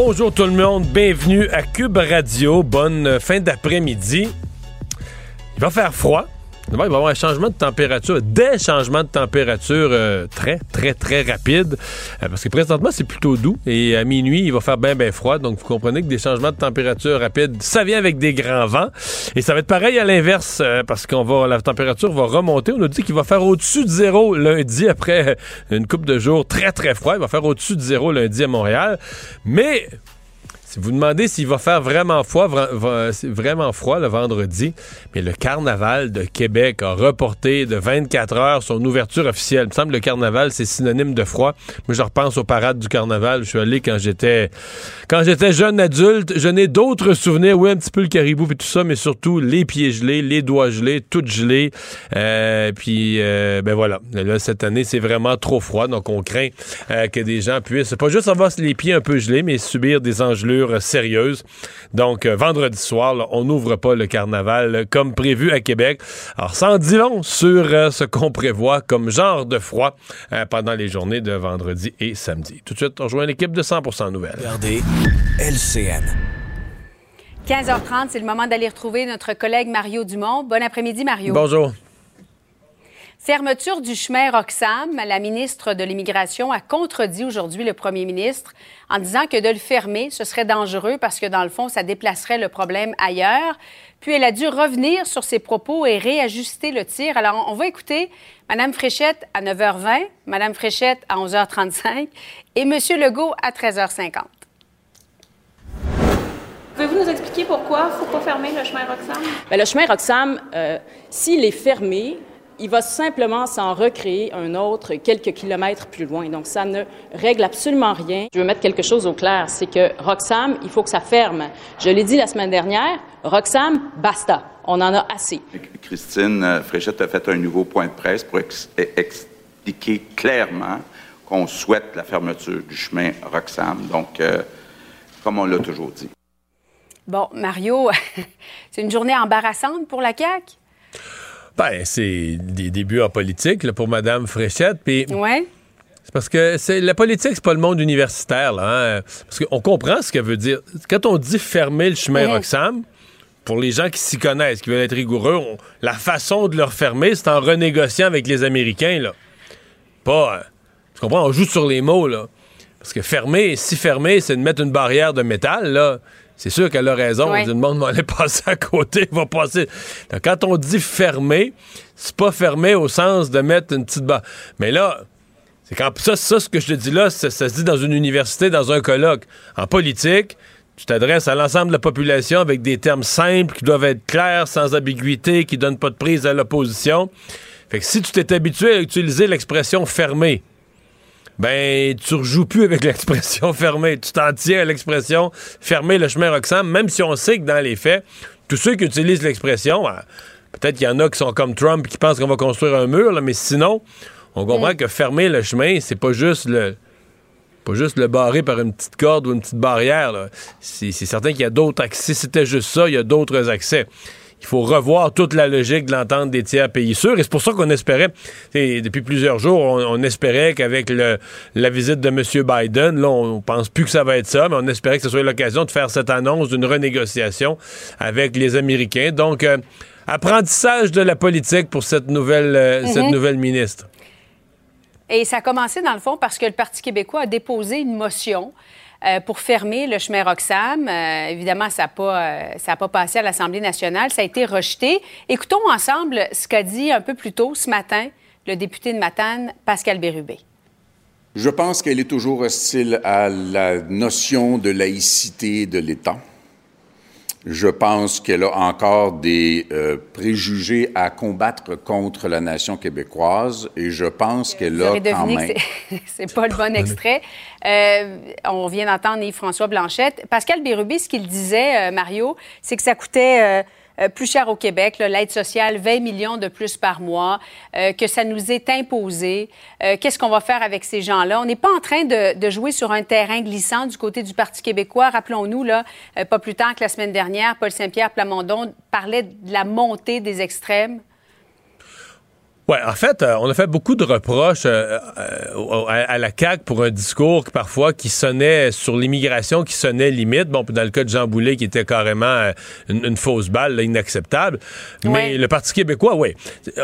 Bonjour tout le monde, bienvenue à Cube Radio. Bonne fin d'après-midi. Il va faire froid. Il va y avoir un changement de température, des changements de température euh, très, très, très rapides. Euh, parce que présentement, c'est plutôt doux. Et à minuit, il va faire bien, bien froid. Donc, vous comprenez que des changements de température rapides, ça vient avec des grands vents. Et ça va être pareil à l'inverse, euh, parce qu'on va, la température va remonter. On nous dit qu'il va faire au-dessus de zéro lundi après une coupe de jours très, très froid. Il va faire au-dessus de zéro lundi à Montréal. Mais si vous demandez s'il va faire vraiment froid, vraiment froid le vendredi, mais le carnaval de Québec a reporté de 24 heures son ouverture officielle. Il me semble que le carnaval, c'est synonyme de froid. Moi, je repense aux parades du carnaval. Je suis allé quand j'étais quand j'étais jeune adulte. Je n'ai d'autres souvenirs. Oui, un petit peu le caribou et tout ça, mais surtout les pieds gelés, les doigts gelés, tout gelé. Euh, puis, euh, ben voilà. Là, cette année, c'est vraiment trop froid. Donc, on craint euh, que des gens puissent pas juste avoir les pieds un peu gelés, mais subir des engelures sérieuse. Donc, euh, vendredi soir, on n'ouvre pas le carnaval euh, comme prévu à Québec. Alors, sans dit long sur euh, ce qu'on prévoit comme genre de froid pendant les journées de vendredi et samedi. Tout de suite, on rejoint l'équipe de 100% Nouvelles. Regardez LCN. 15h30, c'est le moment d'aller retrouver notre collègue Mario Dumont. Bon après-midi, Mario. Bonjour. Fermeture du chemin Roxham. La ministre de l'Immigration a contredit aujourd'hui le premier ministre en disant que de le fermer, ce serait dangereux parce que, dans le fond, ça déplacerait le problème ailleurs. Puis elle a dû revenir sur ses propos et réajuster le tir. Alors, on va écouter Mme Fréchette à 9h20, Mme Fréchette à 11h35 et M. Legault à 13h50. Pouvez-vous nous expliquer pourquoi il ne faut pas fermer le chemin Roxham? Bien, le chemin Roxham, euh, s'il est fermé, il va simplement s'en recréer un autre quelques kilomètres plus loin. Donc, ça ne règle absolument rien. Je veux mettre quelque chose au clair, c'est que Roxham, il faut que ça ferme. Je l'ai dit la semaine dernière, Roxham, basta. On en a assez. Christine euh, Fréchette a fait un nouveau point de presse pour expliquer clairement qu'on souhaite la fermeture du chemin Roxham. Donc, euh, comme on l'a toujours dit. Bon, Mario, c'est une journée embarrassante pour la CAQ? Ben, c'est des débuts en politique pour Mme Fréchette. Puis. Ouais. C'est parce que c'est la politique, c'est pas le monde universitaire. Là, hein. Parce qu'on comprend ce qu'elle veut dire. Quand on dit fermer le chemin Roxham, pour les gens qui s'y connaissent, qui veulent être rigoureux, la façon de le refermer, c'est en renégociant avec les Américains. Là. Pas. Euh, tu comprends? On joue sur les mots. là. Parce que fermer, si fermer, c'est de mettre une barrière de métal, là c'est sûr qu'elle a raison. Le monde va aller passer à côté, va passer. quand on dit fermé, c'est pas fermé au sens de mettre une petite barre. Mais là, c'est quand ça, ça, ce que je te dis là, ça, se dit dans une université, dans un colloque. En politique, tu t'adresses à l'ensemble de la population avec des termes simples qui doivent être clairs, sans ambiguïté, qui donnent pas de prise à l'opposition. Fait que si tu t'es habitué à utiliser l'expression fermé, ben tu rejoues plus avec l'expression fermée. Tu t'en tiens à l'expression fermer le chemin Roxham, même si on sait que dans les faits, tous ceux qui utilisent l'expression, ah, peut-être qu'il y en a qui sont comme Trump qui pensent qu'on va construire un mur, mais sinon, on comprend mm. que fermer le chemin, c'est pas juste le pas juste le barrer par une petite corde ou une petite barrière. C'est certain qu'il y a d'autres accès. Si c'était juste ça, il y a d'autres accès il faut revoir toute la logique de l'entente des tiers pays sûrs. Et c'est pour ça qu'on espérait, depuis plusieurs jours, on, espérait qu'avec la visite de M. Biden, là, on pense plus que ça va être ça, mais on espérait que ce soit l'occasion de faire cette annonce d'une renégociation avec les Américains. Donc, euh, apprentissage de la politique pour cette nouvelle, euh, cette mhm. nouvelle ministre. Et ça a commencé, dans le fond, parce que le Parti québécois a déposé une motion euh, pour fermer le chemin Roxham. Euh, évidemment, ça n'a pas, euh, pas passé à l'Assemblée nationale. Ça a été rejeté. Écoutons ensemble ce qu'a dit un peu plus tôt ce matin le député de Matane, Pascal Bérubé. Je pense qu'elle est toujours hostile à la notion de laïcité de l'État. Je pense qu'elle a encore des euh, préjugés à combattre contre la nation québécoise et je pense qu'elle a quand même... c'est pas le bon extrait. Euh, on vient d'entendre Yves-François Blanchette. Pascal Bérubé, ce qu'il disait, euh, Mario, c'est que ça coûtait euh, plus cher au Québec, l'aide sociale, 20 millions de plus par mois, euh, que ça nous est imposé. Euh, qu'est-ce qu'on va faire avec ces gens-là? On n'est pas en train de, de, jouer sur un terrain glissant du côté du Parti québécois. Rappelons-nous, là, pas plus tard que la semaine dernière, Paul Saint-Pierre Plamondon parlait de la montée des extrêmes. Oui, en fait, euh, on a fait beaucoup de reproches euh, euh, à, la CAQ pour un discours parfois qui sonnait sur l'immigration, qui sonnait limite. Bon, dans le cas de Jean Boulet, qui était carrément une, fausse balle, inacceptable. Mais le Parti québécois, oui. le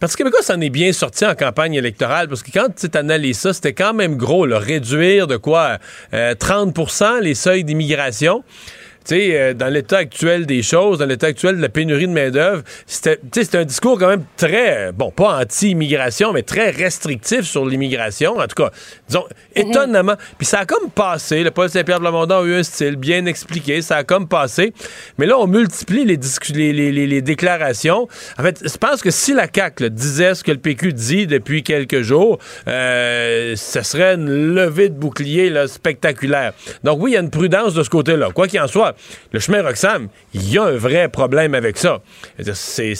Parti québécois s'en est bien sorti en campagne électorale parce que quand tu analyses ça, c'était quand même gros, le réduire de quoi 30% les seuils d'immigration. Tu sais, euh, dans l'état actuel des choses, dans l'état actuel de la pénurie de main-d'œuvre, c'était un discours quand même très, bon, pas anti-immigration, mais très restrictif sur l'immigration. En tout cas, disons, mhm. étonnamment. Puis ça a comme passé. Le Paul Saint-Pierre Blamondon a eu un style bien expliqué. Ça a comme passé. Mais là, on multiplie les, les, les, les déclarations. En fait, je pense que si la CAQ disait ce que le PQ dit depuis quelques jours, euh, ce serait une levée de bouclier là, spectaculaire. Donc oui, il y a une prudence de ce côté-là. Quoi qu'il en soit, le chemin Roxham, il y a un vrai problème avec ça. C'est,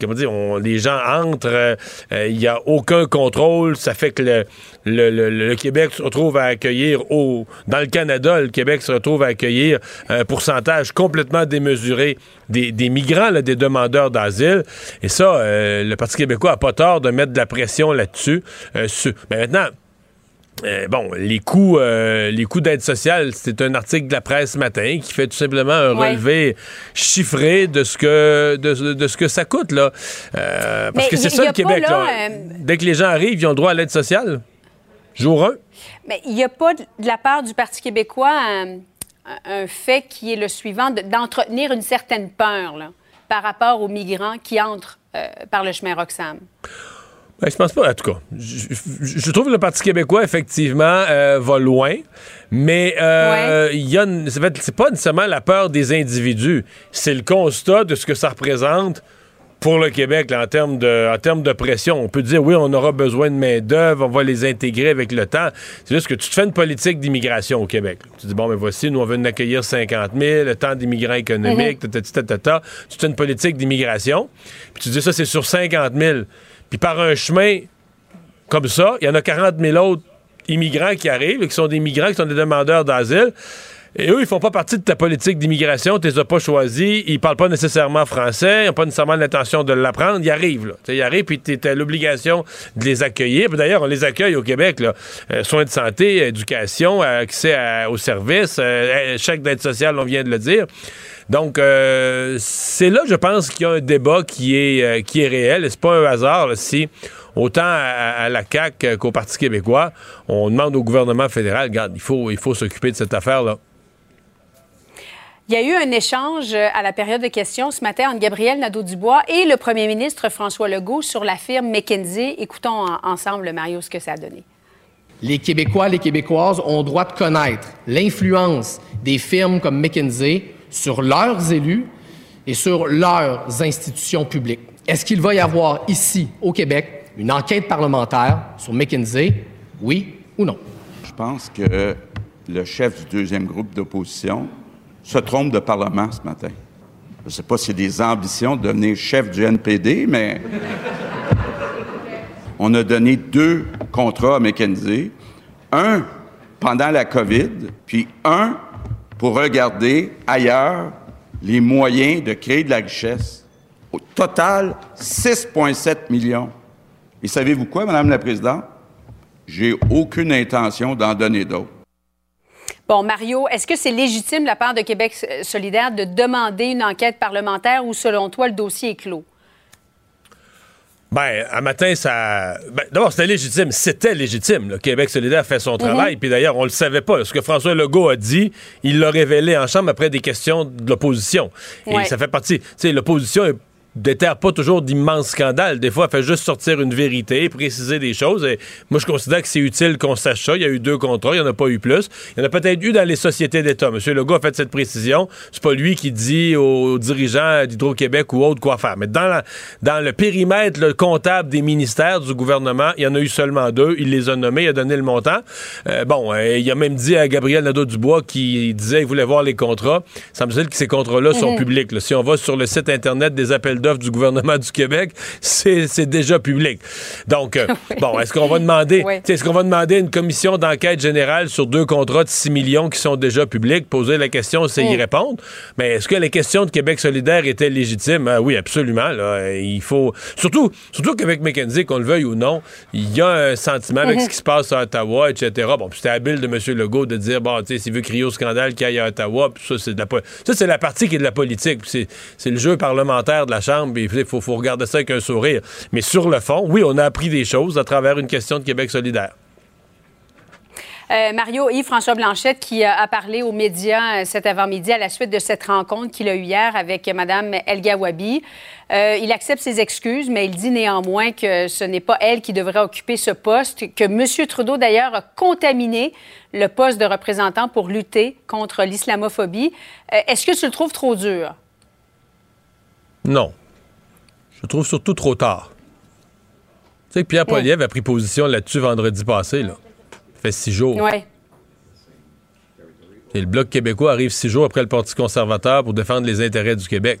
comment dire, les gens entrent, euh, euh, il n'y a aucun contrôle, ça fait que le, Québec se retrouve à accueillir, au, dans le Canada, le Québec se retrouve à accueillir un pourcentage complètement démesuré des, migrants, des demandeurs d'asile. Et ça, euh, le Parti québécois n'a pas tort de mettre de la pression là-dessus. mais maintenant, euh, bon, les coûts, euh, les coûts d'aide sociale, c'est un article de la presse ce matin qui fait tout simplement un relevé chiffré de ce que de, ce que ça coûte là, euh, parce que c'est ça le Québec. Dès que les gens arrivent, ils ont droit à l'aide sociale? Jour 1. Mais il n'y a pas de la part du Parti québécois un, fait qui est le suivant d'entretenir une certaine peur là, par rapport aux migrants qui entrent par le chemin Roxham. Ben, je pense pas, en tout cas. Je, trouve que le Parti québécois, effectivement, euh, va loin, mais euh, il y a c'est pas nécessairement la peur des individus, c'est le constat de ce que ça représente pour le Québec en, termes de, en termes de pression. On peut dire, oui, on aura besoin de main-d'œuvre, on va les intégrer avec le temps. C'est juste que tu te fais une politique d'immigration au Québec. Tu dis, bon, mais voici, nous, on veut en accueillir 50 000, le temps d'immigrants économiques, mm-hmm. Tu fais une politique d'immigration, puis tu dis, ça, c'est sur 50 000. Puis par un chemin comme ça, il y en a 40 000 autres immigrants qui arrivent, qui sont des migrants, qui sont des demandeurs d'asile. Et eux, ils font pas partie de ta politique d'immigration, tu les as pas choisis, ils parlent pas nécessairement français, ils n'ont pas nécessairement l'intention de l'apprendre, ils arrivent. Là. Ils arrivent, puis tu as l'obligation de les accueillir. D'ailleurs, on les accueille au Québec. Euh, soins de santé, éducation, accès aux services, euh, chèque d'aide sociale, on vient de le dire. Donc, euh, c'est là, je pense, qu'il y a un débat qui est, euh, qui est réel. Et c'est pas un hasard si, autant à, la CAQ qu'au Parti québécois, on demande au gouvernement fédéral, regarde, il faut, il faut s'occuper de cette affaire-là. Il y a eu un échange à la période de questions ce matin entre Gabriel Nadeau-Dubois et le premier ministre François Legault sur la firme McKinsey. Écoutons ensemble, Mario, ce que ça a donné. Les Québécois, les Québécoises ont droit de connaître l'influence des firmes comme McKinsey sur leurs élus et sur leurs institutions publiques. Est-ce qu'il va y avoir ici, au Québec, une enquête parlementaire sur McKinsey, oui ou non? Je pense que le chef du deuxième groupe d'opposition se trompe de Parlement ce matin. Je ne sais pas s'il a des ambitions de devenir chef du NPD, mais on a donné deux contrats à McKinsey. Un pendant la COVID, puis un pour regarder ailleurs les moyens de créer de la richesse. Au total, 6,7 millions. Et savez-vous quoi, Madame la Présidente? J'ai aucune intention d'en donner d'autres. Bon, Mario, est-ce que c'est légitime de la part de Québec solidaire de demander une enquête parlementaire ou, selon toi, le dossier est clos? Ben, un matin, ça. Ben, D'abord, c'était légitime. C'était légitime. Le Québec solidaire fait son mhm. travail. Puis d'ailleurs, on le savait pas. Ce que François Legault a dit, il l'a révélé en chambre après des questions de l'opposition. Et ça fait partie. Tu sais, l'opposition est déterre pas toujours d'immenses scandales. Des fois, elle fait juste sortir une vérité, préciser des choses. Et moi, je considère que c'est utile qu'on sache ça. Il y a eu deux contrats, il n'y en a pas eu plus. Il y en a peut-être eu dans les sociétés d'État. M. Legault a fait cette précision. C'est pas lui qui dit aux dirigeants d'Hydro-Québec ou autres quoi faire. Mais dans, dans le périmètre le comptable des ministères du gouvernement, il y en a eu seulement deux. Il les a nommés, il a donné le montant. Euh, bon, euh, il a même dit à Gabriel Nadeau-Dubois qui disait qu'il voulait voir les contrats. Ça me semble que ces contrats-là sont mhm. publics. Si on va sur le site Internet des appels du gouvernement du Québec, c'est déjà public. Donc, euh, bon, est-ce qu'on va demander est-ce qu'on va demander une commission d'enquête générale sur deux contrats de 6 millions qui sont déjà publics? Poser la question, c'est y mm. répondre? Mais est-ce que les questions de Québec solidaire étaient légitimes? Ah oui, absolument. Il faut... Surtout, surtout qu'avec McKenzie, qu'on le veuille ou non, il y a un sentiment avec mm-hmm. ce qui se passe à Ottawa, etc. Bon, c'était habile de M. Legault de dire, bon, tu sais, s'il veut crier au scandale qu'il y a à Ottawa, ça, c'est la... Ça, c'est la partie qui est de la politique. C'est le jeu parlementaire de la Chambre il faut, faut regarder ça avec un sourire. Mais sur le fond, oui, on a appris des choses à travers une question de Québec solidaire. Euh, Mario Yves-François Blanchette qui a parlé aux médias euh, cet avant-midi à la suite de cette rencontre qu'il a eue hier avec Mme Elga Wabi. Euh, il accepte ses excuses, mais il dit néanmoins que ce n'est pas elle qui devrait occuper ce poste, que M. Trudeau, d'ailleurs, a contaminé le poste de représentant pour lutter contre l'islamophobie. Est-ce que tu le trouves trop dur? Non. Je trouve surtout trop tard. Tu sais que Pierre Poilievre a pris position là-dessus vendredi passé, là. Ça fait six jours. Ouais. Et le Bloc québécois arrive six jours après le Parti conservateur pour défendre les intérêts du Québec.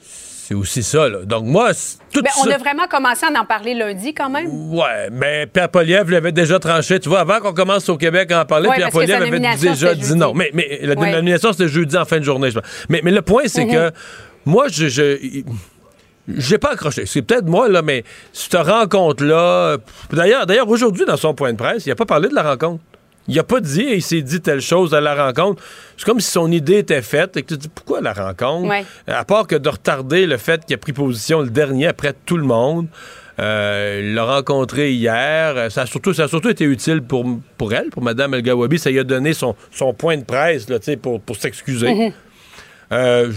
C'est aussi ça, là. Donc, moi, tout ben, On a vraiment commencé à en parler lundi, quand même. Ouais, mais Pierre Poliev l'avait déjà tranché. Tu vois, avant qu'on commence au Québec à en parler, Pierre Poliev avait déjà dit non. Mais, mais la nomination, c'était jeudi en fin de journée. Mais, mais le point, c'est mm-hmm. que moi, je, je j'ai pas accroché. C'est peut-être moi, là, mais cette rencontre-là. D'ailleurs, d'ailleurs aujourd'hui, dans son point de presse, il a pas parlé de la rencontre. Il a pas dit, il s'est dit telle chose à la rencontre. C'est comme si son idée était faite et que tu dis pourquoi la rencontre? À part que de retarder le fait qu'il a pris position le dernier après tout le monde. Euh, il l'a rencontré hier. Ça a, surtout, ça a surtout été utile pour, pour elle, pour Mme El Gawabi. Ça lui a donné son, son point de presse là, pour, pour s'excuser. Mm-hmm. euh,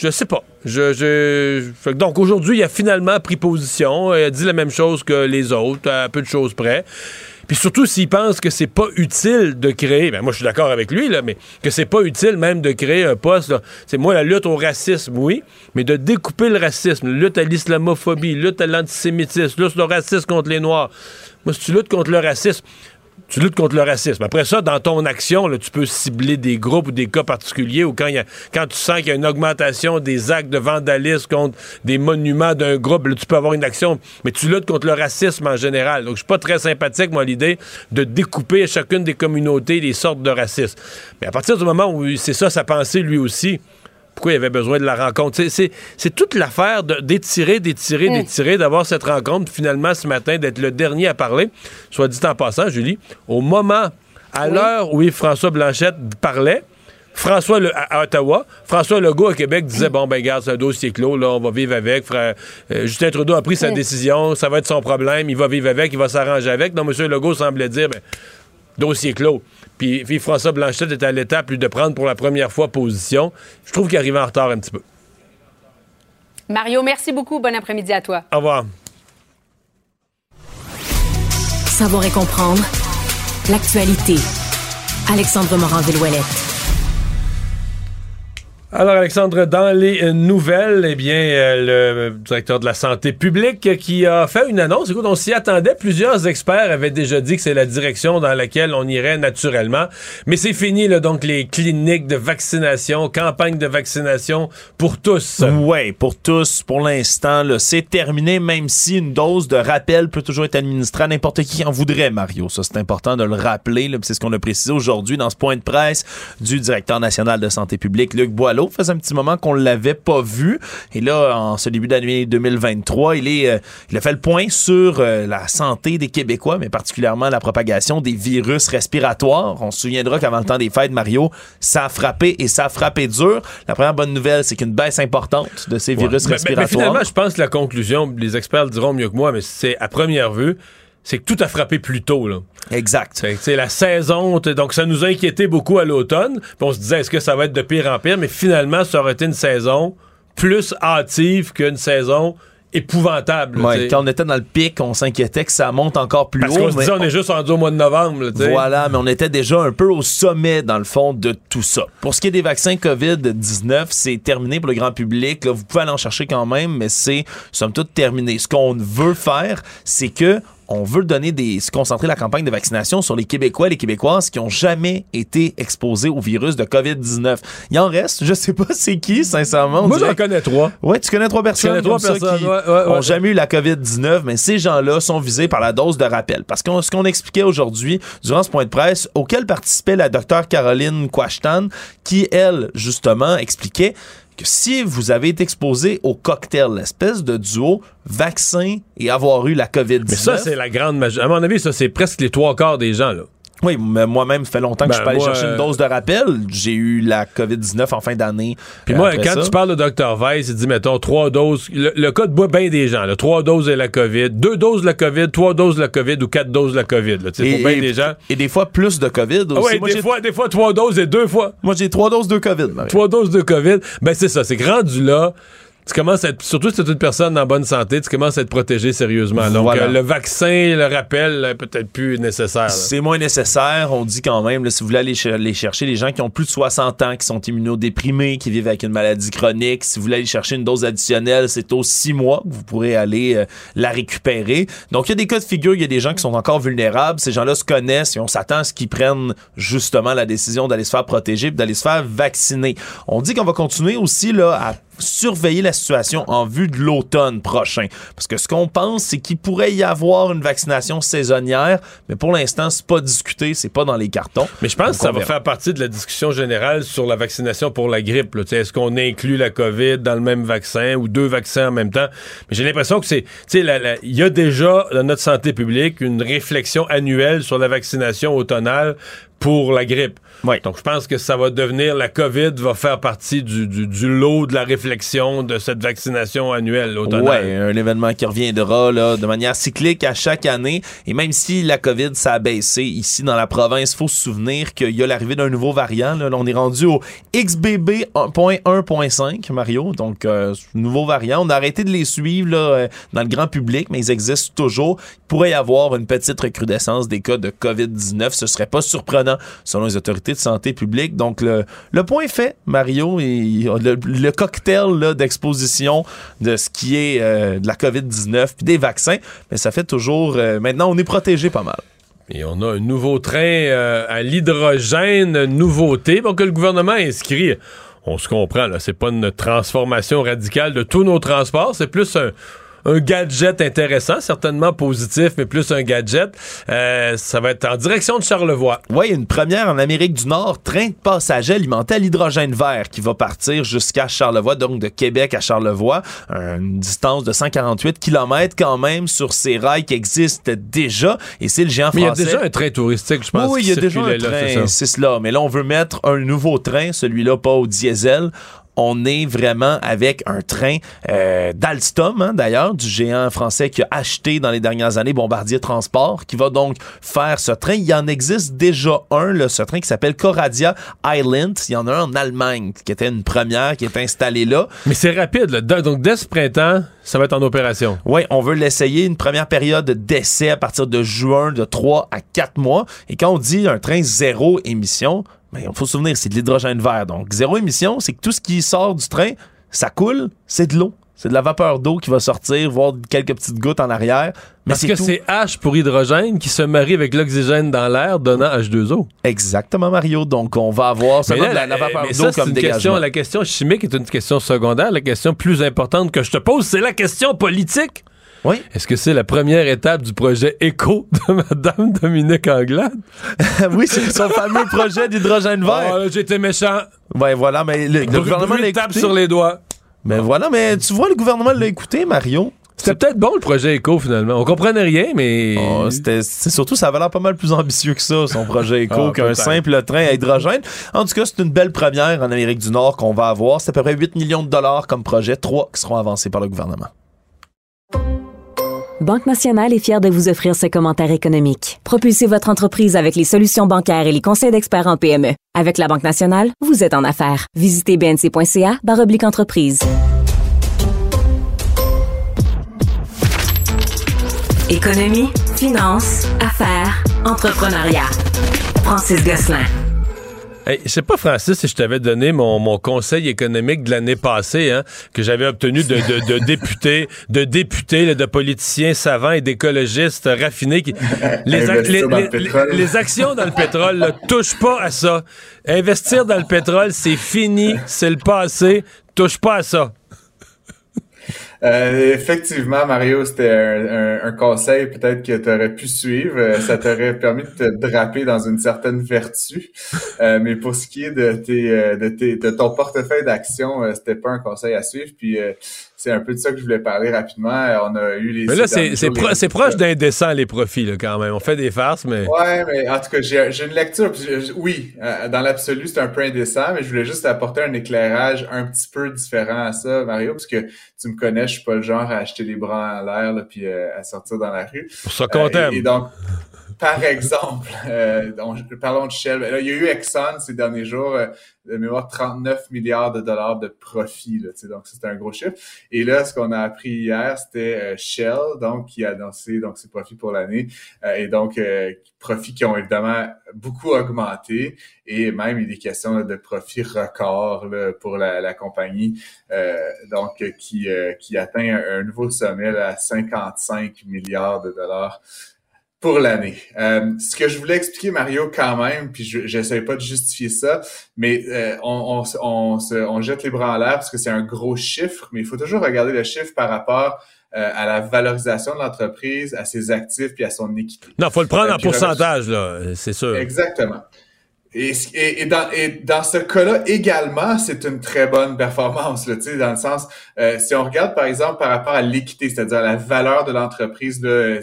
je sais pas. Je, Donc aujourd'hui, il a finalement pris position. Il a dit la même chose que les autres, à peu de choses près. Puis surtout s'il pense que c'est pas utile de créer, ben moi je suis d'accord avec lui là, mais que c'est pas utile même de créer un poste. C'est moi la lutte au racisme, oui, mais de découper le racisme, lutte à l'islamophobie, lutte à l'antisémitisme, lutte au racisme contre les noirs. Moi si tu luttes contre le racisme, tu luttes contre le racisme. Après ça, dans ton action, tu peux cibler des groupes ou des cas particuliers ou quand, y a, quand tu sens qu'il y a une augmentation des actes de vandalisme contre des monuments d'un groupe, tu peux avoir une action, mais tu luttes contre le racisme en général. Donc, je suis pas très sympathique, moi, l'idée de découper chacune des communautés des sortes de racisme. Mais à partir du moment où c'est ça sa pensée, lui aussi, pourquoi il avait besoin de la rencontre. C'est toute l'affaire d'étirer, d'étirer, d'étirer, d'avoir cette rencontre, finalement, ce matin, d'être le dernier à parler. Soit dit en passant, Julie, au moment, à l'heure où François Blanchette parlait, François à, Ottawa, François Legault à Québec disait bon ben garde, c'est un dossier clos, là, on va vivre avec. Frère, euh, Justin Trudeau a pris sa décision, ça va être son problème, il va vivre avec, il va s'arranger avec. Donc M. Legault semblait dire ben, dossier clos. Puis, François Blanchette est à l'étape de prendre pour la première fois position. Je trouve qu'il arrive en retard un petit peu. Mario, merci beaucoup. Bon après-midi à toi. Au revoir. Savoir et comprendre l'actualité. Alexandre Morand-Villouellette. Alors, Alexandre, dans les nouvelles, eh bien, euh, le directeur de la santé publique qui a fait une annonce. Écoute, on s'y attendait. Plusieurs experts avaient déjà dit que c'est la direction dans laquelle on irait naturellement. Mais c'est fini, là, donc, les cliniques de vaccination, campagne de vaccination pour tous. Oui, pour tous. Pour l'instant, c'est terminé, même si une dose de rappel peut toujours être administrée à n'importe qui en voudrait, Mario. C'est important de le rappeler. C'est ce qu'on a précisé aujourd'hui dans ce point de presse du directeur national de santé publique, Luc Boileau faisait un petit moment qu'on l'avait pas vu. Et là, en ce début d'année 2023, il, est, euh, il a fait le point sur euh, la santé des Québécois, mais particulièrement la propagation des virus respiratoires. On se souviendra qu'avant le temps des fêtes, Mario, ça a frappé et ça a frappé dur. La première bonne nouvelle, c'est qu'une baisse importante de ces virus respiratoires. Mais, finalement, je pense que la conclusion, les experts le diront mieux que moi, mais c'est à première vue, c'est que tout a frappé plus tôt. Là. Exact. C'est la saison, donc ça nous a inquiété beaucoup à l'automne. on se disait, est-ce que ça va être de pire en pire? Mais finalement, ça aurait été une saison plus hâtive qu'une saison épouvantable. quand on était dans le pic, on s'inquiétait que ça monte encore plus Parce haut. Parce qu'on se disait, on est juste rendu au mois de novembre. voilà, mais on était déjà un peu au sommet, dans le fond, de tout ça. Pour ce qui est des vaccins COVID-19, c'est terminé pour le grand public. Là, vous pouvez aller en chercher quand même, mais c'est, somme toute, terminé. Ce qu'on veut faire, c'est que on veut donner des, se concentrer la campagne de vaccination sur les Québécois et les Québécoises qui ont jamais été exposés au virus de COVID-19. Il en reste, je sais pas c'est qui, sincèrement. Moi, j'en connais trois. Ouais, tu connais trois personnes. Je connais trois personnes, qui ouais, ouais, ont jamais eu la COVID-19, mais ces gens-là sont visés par la dose de rappel. Parce que ce qu'on expliquait aujourd'hui, durant ce point de presse, auquel participait la docteure Caroline Quashtan, qui, elle, justement, expliquait que si vous avez été exposé au cocktail, l'espèce de duo vaccin et avoir eu la COVID-19. Mais ça, c'est la grande majorité. À mon avis, ça, c'est presque les trois quarts des gens, là. Oui, mais moi-même, ça fait longtemps que je suis pas allé chercher une dose de rappel. J'ai eu la COVID-19 en fin d'année. Puis moi, quand tu parles de Dr. Weiss, il dit, mettons, trois doses. Le, cas de bois bien des gens, là, trois doses de la COVID, deux doses de la COVID, trois doses de la COVID ou quatre doses de la COVID. Là, et, pour bien des gens. Et des fois, plus de COVID aussi. Ah oui, des, fois, des fois, trois doses et deux fois. Moi, j'ai trois doses de COVID. Marie. Trois doses de COVID. Ben, c'est ça. C'est rendu là tu commences à être, surtout si tu es une personne en bonne santé, tu commences à être protégé sérieusement. Donc, euh, le vaccin, le rappel, peut-être plus nécessaire. C'est moins nécessaire. On dit quand même, si vous voulez aller, aller, chercher les gens qui ont plus de 60 ans, qui sont immunodéprimés, qui vivent avec une maladie chronique, si vous voulez aller chercher une dose additionnelle, c'est aux six mois que vous pourrez aller euh, la récupérer. Donc, il y a des cas de figure, il y a des gens qui sont encore vulnérables. Ces gens-là se connaissent et on s'attend à ce qu'ils prennent justement la décision d'aller se faire protéger d'aller se faire vacciner. On dit qu'on va continuer aussi là, à surveiller la situation en vue de l'automne prochain. Parce que ce qu'on pense, c'est qu'il pourrait y avoir une vaccination saisonnière, mais pour l'instant, c'est pas discuté, c'est pas dans les cartons. Mais je pense que ça va faire partie de la discussion générale sur la vaccination pour la grippe. Est-ce qu'on inclut la COVID dans le même vaccin ou deux vaccins en même temps? Mais j'ai l'impression que c'est, il y a déjà dans notre santé publique une réflexion annuelle sur la vaccination automnale pour la grippe. Donc, je pense que ça va devenir, la COVID va faire partie du, du, lot de la réflexion de cette vaccination annuelle automnale. Oui, un événement qui reviendra là, de manière cyclique à chaque année. Et même si la COVID, ça a baissé ici dans la province, il faut se souvenir qu'il y a l'arrivée d'un nouveau variant. Là. on est rendu au XBB.1.5, Mario. Donc, euh, nouveau variant. On a arrêté de les suivre là, euh, dans le grand public, mais ils existent toujours. Il pourrait y avoir une petite recrudescence des cas de COVID-19. Ce serait pas surprenant selon les autorités de santé publique. Donc, le, le point est fait, Mario, le, cocktail d'exposition de ce qui est euh, de la COVID-19 puis des vaccins, mais ça fait toujours... Euh, maintenant, on est protégé pas mal. Et on a un nouveau train euh, à l'hydrogène, nouveauté, donc que le gouvernement a inscrit. On se comprend, là, c'est pas une transformation radicale de tous nos transports, c'est plus un un gadget intéressant, certainement positif, mais plus un gadget. Euh, ça va être en direction de Charlevoix. Oui, une première en Amérique du Nord, train de passagers alimenté à l'hydrogène vert qui va partir jusqu'à Charlevoix, donc de Québec à Charlevoix, une distance de 148 km quand même sur ces rails qui existent déjà. Et c'est le géant français. Mais il y a déjà un train touristique, je pense. Oui, il y a déjà un train, c'est cela. Mais là, on veut mettre un nouveau train, celui-là pas au diesel on est vraiment avec un train euh, d'Alstom, hein, d'ailleurs, du géant français qui a acheté dans les dernières années Bombardier Transport, qui va donc faire ce train. Il y en existe déjà un, là, ce train qui s'appelle Coradia Island. Il y en a un en Allemagne, qui était une première, qui est installé là. Mais c'est rapide, là. Donc, dès ce printemps, ça va être en opération. Oui, on veut l'essayer. Une première période d'essai à partir de juin, de 3 à 4 mois. Et quand on dit un train zéro émission, il ben, faut se souvenir, c'est de l'hydrogène vert. Donc, zéro émission, c'est que tout ce qui sort du train, ça coule, c'est de l'eau. C'est de la vapeur d'eau qui va sortir, voire quelques petites gouttes en arrière. Mais Parce que c'est H pour hydrogène qui se marie avec l'oxygène dans l'air, donnant H2O. Exactement, Mario. Donc, on va avoir seulement la, vapeur d'eau comme une Question, la question chimique est une question secondaire. La question plus importante que je te pose, c'est la question politique. Oui. Est-ce que c'est la première étape du projet éco de Mme Dominique Anglade? oui, c'est son fameux projet d'hydrogène vert. Oh, j'étais méchant. Ouais, voilà, mais le, gouvernement l'a tape sur les doigts. Mais voilà, mais tu vois, le gouvernement l'a écouté, Mario. C'était peut-être bon le projet éco finalement. On comprenait rien, mais. Oh, c'était, surtout, ça avait l'air pas mal plus ambitieux que ça, son projet éco, ah, qu'un simple train à hydrogène. En tout cas, c'est une belle première en Amérique du Nord qu'on va avoir. C'est à peu près 8 millions de dollars comme projet, trois qui seront avancés par le gouvernement. Banque Nationale est fière de vous offrir ses commentaires économiques. Propulsez votre entreprise avec les solutions bancaires et les conseils d'experts en PME. Avec la Banque Nationale, vous êtes en affaires. Visitez bnc.ca oblique entreprise. Économie, finances, affaires, entrepreneuriat. Francis Gosselin. Hey, je sais pas, Francis, si je t'avais donné mon, mon, conseil économique de l'année passée, hein, que j'avais obtenu de, de, de députés, de députés, de politiciens savants et d'écologistes raffinés. Qui, les, les, actions dans le pétrole, ne touche pas à ça. Investir dans le pétrole, c'est fini, c'est le passé. Touche pas à ça. Euh, effectivement, Mario, c'était un, conseil peut-être que tu aurais pu suivre. Euh, ça t'aurait permis de te draper dans une certaine vertu. Euh, mais pour ce qui est de, tes, de, tes, de ton portefeuille d'action, c'était pas un conseil à suivre. Puis c'est un peu de ça que je voulais parler rapidement. On a eu les. Mais là, c'est proche d'indécent, les profits, là, quand même. On fait des farces, mais. Ouais, mais en tout cas, j'ai une lecture. oui, euh, dans l'absolu, c'est un peu indécent, mais je voulais juste apporter un éclairage un petit peu différent à ça, Mario, parce que tu me connais, je suis pas le genre à acheter les bras en l'air, puis euh, à sortir dans la rue. Pour ça qu'on t'aime. et donc. Par exemple, euh, parlons de Shell. il y a eu Exxon ces derniers jours, euh, de mémoire 39 milliards de dollars de profit. Là, donc, c'est un gros chiffre. Et là, ce qu'on a appris hier, c'était euh, Shell, donc qui a annoncé donc ses profits pour l'année. Euh, et donc, profits qui ont évidemment beaucoup augmenté. Et même, il y a des questions de profits records pour la, la compagnie, donc qui, qui atteint un, un nouveau sommet à 55 milliards de dollars pour l'année. Euh, ce que je voulais expliquer, Mario, quand même, puis je pas de justifier ça, mais euh, on, on, on, jette les bras en l'air parce que c'est un gros chiffre, mais il faut toujours regarder le chiffre par rapport euh, à la valorisation de l'entreprise, à ses actifs puis à son équité. Non, faut le prendre en pourcentage, là, c'est sûr. Exactement. Et, et, dans, et dans ce cas-là également, c'est une très bonne performance, là, dans le sens, euh, si on regarde par exemple par rapport à l'équité, c'est-à-dire la valeur de l'entreprise,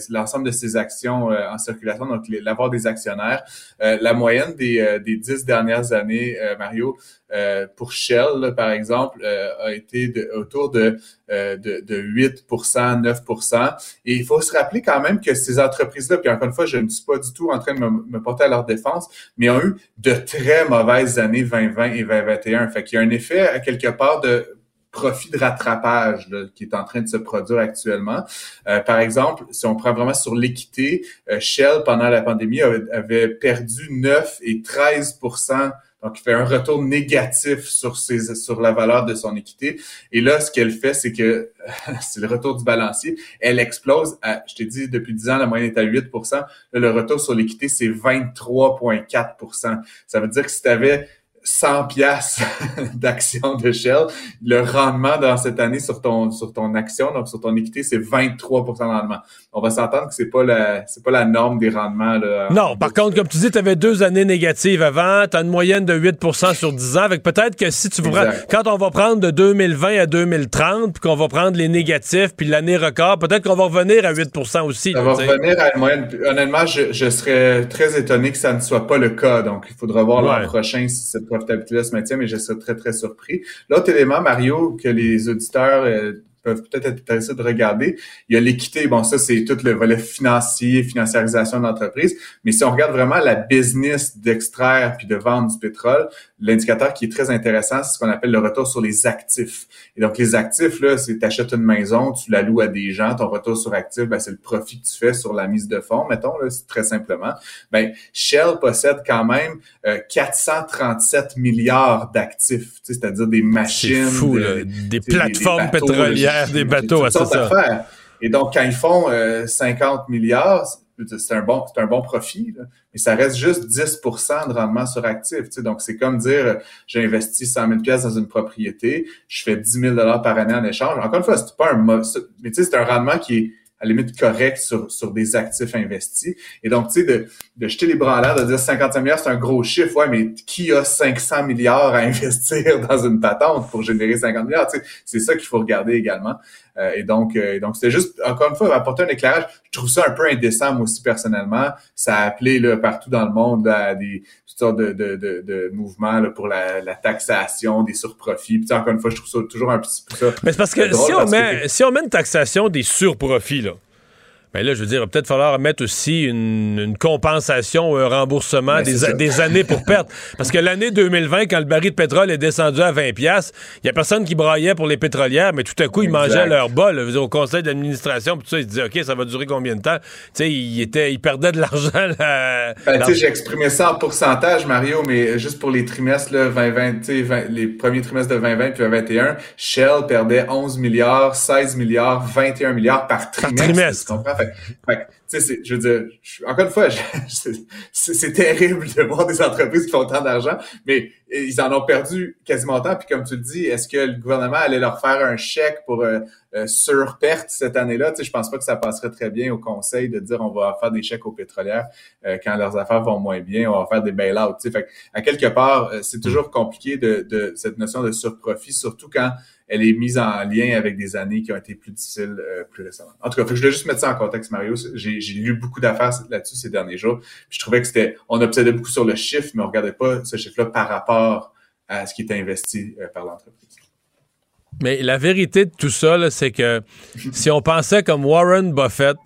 l'ensemble de ses actions euh, en circulation, donc l'avoir des actionnaires, euh, la moyenne des, des dix dernières années, Mario, euh, pour Shell, par exemple, euh, a été de, autour de, euh, de, de 8 9% Et il faut se rappeler quand même que ces entreprises-là, puis encore une fois, je ne suis pas du tout en train de me, porter à leur défense, mais ont eu de très mauvaises années 2020 et 2021. Fait qu'il y a un effet, à quelque part, de profit de rattrapage qui est en train de se produire actuellement. par exemple, si on prend vraiment sur l'équité, Shell, pendant la pandémie, avait, perdu 9 et 13 donc, il fait un retour négatif sur ses, sur la valeur de son équité. Et là, ce qu'elle fait, c'est que c'est le retour du balancier. Elle explose. À, je t'ai dit, depuis 10 ans, la moyenne est à 8 là, Le retour sur l'équité, c'est 23,4% Ça veut dire que si tu avais 100 pièces d'action de Shell, le rendement dans cette année sur ton sur ton action, donc sur ton équité, c'est 23% de rendement. On va s'entendre que c'est pas la c'est pas la norme des rendements là. Non, par contre, comme tu dis, tu avais deux années négatives avant, tu as une moyenne de 8 sur 10 ans, avec peut-être que si tu prends, quand on va prendre de 2020 à 2030, puis qu'on va prendre les négatifs puis l'année record, peut-être qu'on va revenir à 8 aussi. Ça va revenir à une moyenne honnêtement, je, je, serais très étonné que ça ne soit pas le cas. Donc il faudra voir l'an prochain si cette profitabilité-là se maintient, mais je serais très, très surpris. L'autre élément, Mario, que les auditeurs euh, peuvent peut-être être intéressés de regarder. Il y a l'équité. Bon, ça, c'est tout le volet financier, financiarisation de l'entreprise. Mais si on regarde vraiment la business d'extraire puis de vendre du pétrole, l'indicateur qui est très intéressant, c'est ce qu'on appelle le retour sur les actifs. Et donc, les actifs, là, c'est tu achètes une maison, tu la loues à des gens, ton retour sur actif, ben, c'est le profit que tu fais sur la mise de fonds, mettons, là, c'est très simplement. Ben, Shell possède quand même 437 euh, milliards d'actifs, c'est-à-dire des machines. Fou, des, plateformes pétrolières, des bateaux, à ça. Et donc, quand ils font 50 euh, milliards, c'est un bon, c'est un bon profit, mais ça reste juste 10% de rendement sur actif. Tu sais, donc, c'est comme dire, j'ai investi 100 000 dans une propriété, je fais 10 000 par année en échange. Encore une fois, c'est pas un, mais tu sais, c'est un rendement qui est à la limite correct sur, sur des actifs investis. Et donc, tu sais, de, de jeter les bras en l'air, de dire 55 milliards, c'est un gros chiffre, ouais, mais qui a 500 milliards à investir dans une patente pour générer 50 milliards? Tu sais, c'est ça qu'il faut regarder également. Euh, et donc, euh, donc c'était juste, encore une fois, apporter un éclairage. Je trouve ça un peu indécent, moi aussi, personnellement. Ça a appelé là, partout dans le monde à des toutes sortes de, de, de, de mouvements là, pour la, la, taxation des surprofits. Puis, encore une fois, je trouve ça toujours un petit peu ça. Mais c'est parce que, si, on met, si on met une taxation des surprofits, là, Mais là, je veux dire, il va peut-être falloir mettre aussi une, compensation ou un remboursement ben, des, années pour perte. Parce que l'année 2020, quand le baril de pétrole est descendu à 20 il y a personne qui braillait pour les pétrolières, mais tout à coup, ils mangeaient leur bol. Au conseil d'administration, tout ça, ils se disaient, OK, ça va durer combien de temps? Tu sais, ils, étaient, ils perdaient de l'argent. Ben, j'ai exprimé ça en pourcentage, Mario, mais juste pour les trimestres, là, 2020, les premiers trimestres de 2020 puis 2021, Shell perdait 11 milliards, 16 milliards, 21 milliards par trimestre. Par trimestre. Tu comprends? je veux dire, encore une fois, c'est terrible de voir des entreprises qui font tant d'argent, mais ils en ont perdu quasiment tant. Puis comme tu le dis, est-ce que le gouvernement allait leur faire un chèque pour euh, euh sur perte cette année-là? Tu sais, je pense pas que ça passerait très bien au conseil de dire on va faire des chèques aux pétrolières euh, quand leurs affaires vont moins bien, on va faire des bail-outs. Tu sais, fait, à quelque part, euh, c'est toujours compliqué de, de cette notion de surprofit, surtout quand elle est mise en lien avec des années qui ont été plus difficiles euh, plus récemment. En tout cas, je voulais juste mettre ça en contexte, Mario. J'ai lu beaucoup d'affaires là-dessus ces derniers jours. je trouvais que c'était, on obsédait beaucoup sur le chiffre, mais on regardait pas ce chiffre-là par rapport à ce qui était investi euh, par l'entreprise. Mais la vérité de tout ça, c'est que si on pensait comme Warren Buffett,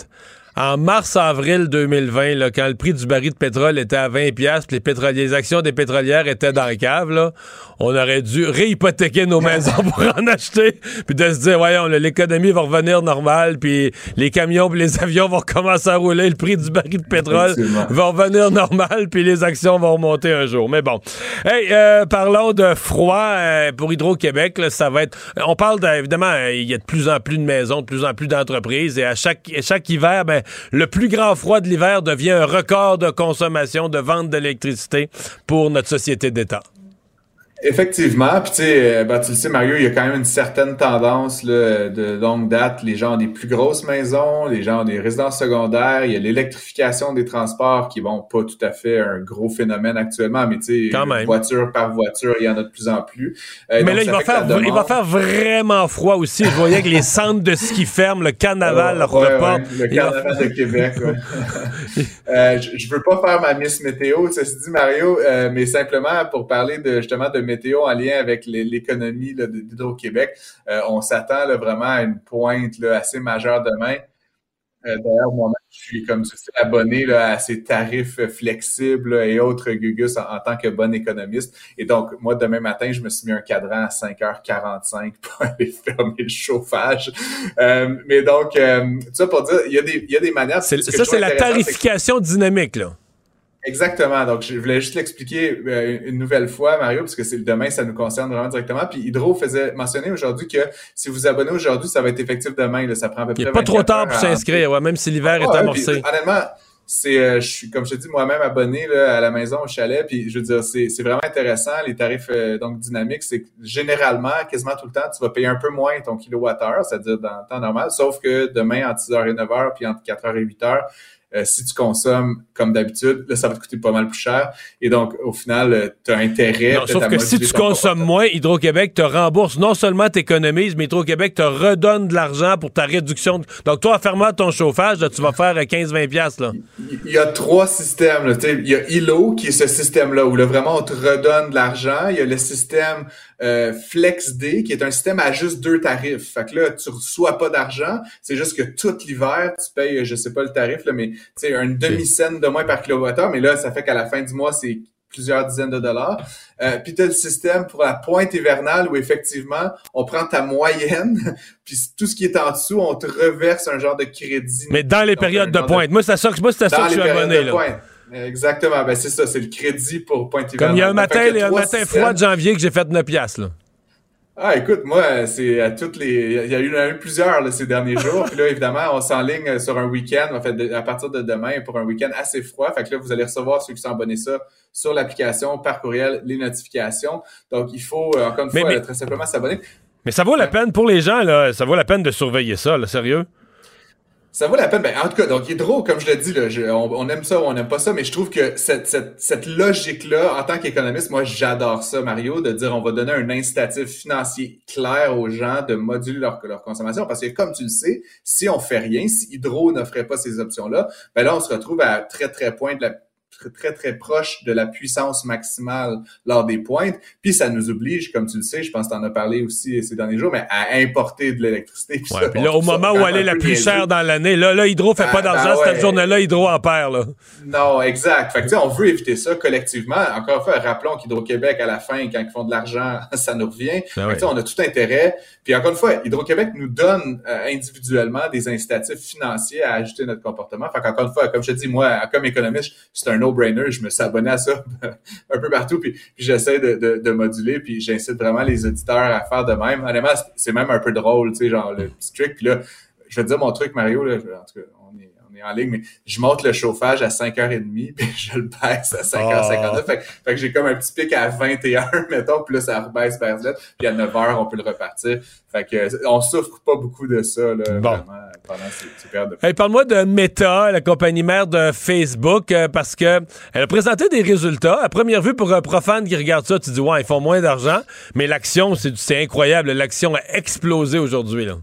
en mars-avril 2020, là, quand le prix du baril de pétrole était à 20 pièces, les les actions des pétrolières étaient dans le cave, là, on aurait dû réhypothéquer nos maisons pour en acheter, puis de se dire, voyons, l'économie va revenir normale, puis les camions puis les avions vont recommencer à rouler, le prix du baril de pétrole va revenir normal, puis les actions vont remonter un jour. Mais bon. Hey, euh, parlons de froid euh, pour Hydro-Québec, ça va être... On parle, évidemment, il y a de plus en plus de maisons, de plus en plus d'entreprises, et à chaque, chaque hiver, ben, le plus grand froid de l'hiver devient un record de consommation, de vente d'électricité pour notre société d'État. Effectivement, puis tu sais, euh, ben, tu le sais, Mario, il y a quand même une certaine tendance là, de longue date. Les gens ont des plus grosses maisons, les gens ont des résidences secondaires, il y a l'électrification des transports qui vont pas tout à fait un gros phénomène actuellement, mais tu sais, voiture par voiture, il y en a de plus en plus. Euh, mais là, il va, faire, il va faire vraiment froid aussi. Je voyais que les centres de ski ferment, le carnaval, repas. le carnaval de Québec, euh, je, veux pas faire ma Miss Météo, se dit, Mario, euh, mais simplement pour parler de justement de météo en lien avec l'économie d'Hydro-Québec. Euh, on s'attend vraiment à une pointe là, assez majeure demain. Euh, d'ailleurs, moi je suis comme abonné là, à ces tarifs flexibles et autres Gugus en, tant que bon économiste. Et donc, moi, demain matin, je me suis mis un cadran à 5h45 pour aller fermer le chauffage. Euh, mais donc, tout ça pour dire, il y a des, il y a des manières... ça, c'est la tarification dynamique, là. Exactement. Donc, je voulais juste l'expliquer euh, une nouvelle fois, Mario, parce que c'est demain, ça nous concerne vraiment directement. Puis Hydro faisait mentionner aujourd'hui que si vous abonnez aujourd'hui, ça va être effectif demain. Là, ça prend à peu près. Il n'est pas trop tard pour s'inscrire, ouais, même si l'hiver est amorcé. honnêtement, c'est, euh, je suis, comme je te dis, moi-même abonné là, à la maison, au chalet, puis je veux dire, c'est, c'est vraiment intéressant. Les tarifs euh, donc dynamiques, c'est que généralement, quasiment tout le temps, tu vas payer un peu moins ton kilowattheure, c'est-à-dire dans le temps normal, sauf que demain, entre 6h et 9h, puis entre 4h et 8h, euh, si tu consommes comme d'habitude, là, ça va te coûter pas mal plus cher. Et donc, au final, euh, tu as intérêt. Non, sauf que si tu consommes moins, Hydro-Québec te rembourse. Non seulement t'économises, mais Hydro-Québec te redonne de l'argent pour ta réduction. Donc, toi, en fermant ton chauffage, tu vas faire 15-20$. Là. Il y a trois systèmes. Là. Il y a ILO, qui est ce système-là, où là, vraiment, on te redonne de l'argent. Il y a le système euh, FlexD, qui est un système à juste deux tarifs. Fait que là, tu reçois pas d'argent. C'est juste que tout l'hiver, tu payes, je sais pas le tarif, là, mais tu sais, une demi-scène de moins par kilowattheure. Mais là, ça fait qu'à la fin du mois, c'est plusieurs dizaines de dollars. Euh, puis tu as le système pour la pointe hivernale où effectivement, on prend ta moyenne, puis tout ce qui est en dessous, on te reverse un genre de crédit. Mais dans les périodes de pointe. Moi, c'est ça que, moi, c'est ça que je suis abonné. Là. Exactement. Ben, c'est ça, c'est le crédit pour pointe. Comme il y a un matin, il y a un matin froid de janvier que j'ai fait 9 piastres, là. Ah, écoute, moi, c'est à toutes les. Il y a eu, plusieurs là, ces derniers jours. Puis là, évidemment, on s'enligne sur un week-end, en fait, à partir de demain pour un week-end assez froid. Fait que là, vous allez recevoir ceux qui sont abonnés ça sur l'application, par courriel, les notifications. Donc, il faut, euh, encore une fois, très simplement s'abonner. Mais ça vaut la peine pour les gens, là. Ça vaut la peine de surveiller ça, là, sérieux? Ça vaut la peine. Ben, en tout cas, donc Hydro, comme je l'ai dit, là, on, aime ça ou on n'aime pas ça, mais je trouve que cette, cette, cette logique-là, en tant qu'économiste, moi j'adore ça, Mario, de dire on va donner un incitatif financier clair aux gens de moduler leur, leur consommation. Parce que comme tu le sais, si on fait rien, si Hydro n'offrait pas ces options-là, ben là, on se retrouve à très, très point de la très, très proche de la puissance maximale lors des pointes. Puis ça nous oblige, comme tu le sais, je pense que tu en as parlé aussi ces derniers jours, mais à importer de l'électricité. Ouais, puis là, au moment où elle est la plus chère dans l'année, là, là, Hydro fait pas ah, d'argent ben cette journée-là, Hydro en perd. Là. Non, exact. Fait que, on veut éviter ça collectivement. Encore une fois, rappelons qu'Hydro-Québec, à la fin, quand ils font de l'argent, ça nous revient. Ben on a tout intérêt. Puis encore une fois, Hydro-Québec nous donne euh, individuellement des incitatifs financiers à ajuster notre comportement. Fait qu'encore une fois, comme je te dis, moi, comme économiste, c'est un no-brainer. Je me suis abonné à ça un peu partout, puis, j'essaie de, de, moduler, puis j'incite vraiment les auditeurs à faire de même. Honnêtement, c'est même un peu drôle, tu sais, genre le petit truc. Puis là, je vais te dire mon truc, Mario, là, en tout cas, on est en ligne, mais je monte le chauffage à 5h30, puis je le baisse à 5h59. Fait, que j'ai comme un petit pic à 21, mettons, puis là, ça rebaisse vers Z, puis à 9h, on peut le repartir. Fait que on souffre pas beaucoup de ça, là, vraiment, pendant ces, périodes de... Hey, Parle-moi de Meta, la compagnie mère de Facebook, euh, parce que elle a présenté des résultats. À première vue, pour un profane qui regarde ça, tu dis, ouais, ils font moins d'argent, mais l'action, c'est incroyable. L'action a explosé aujourd'hui, là.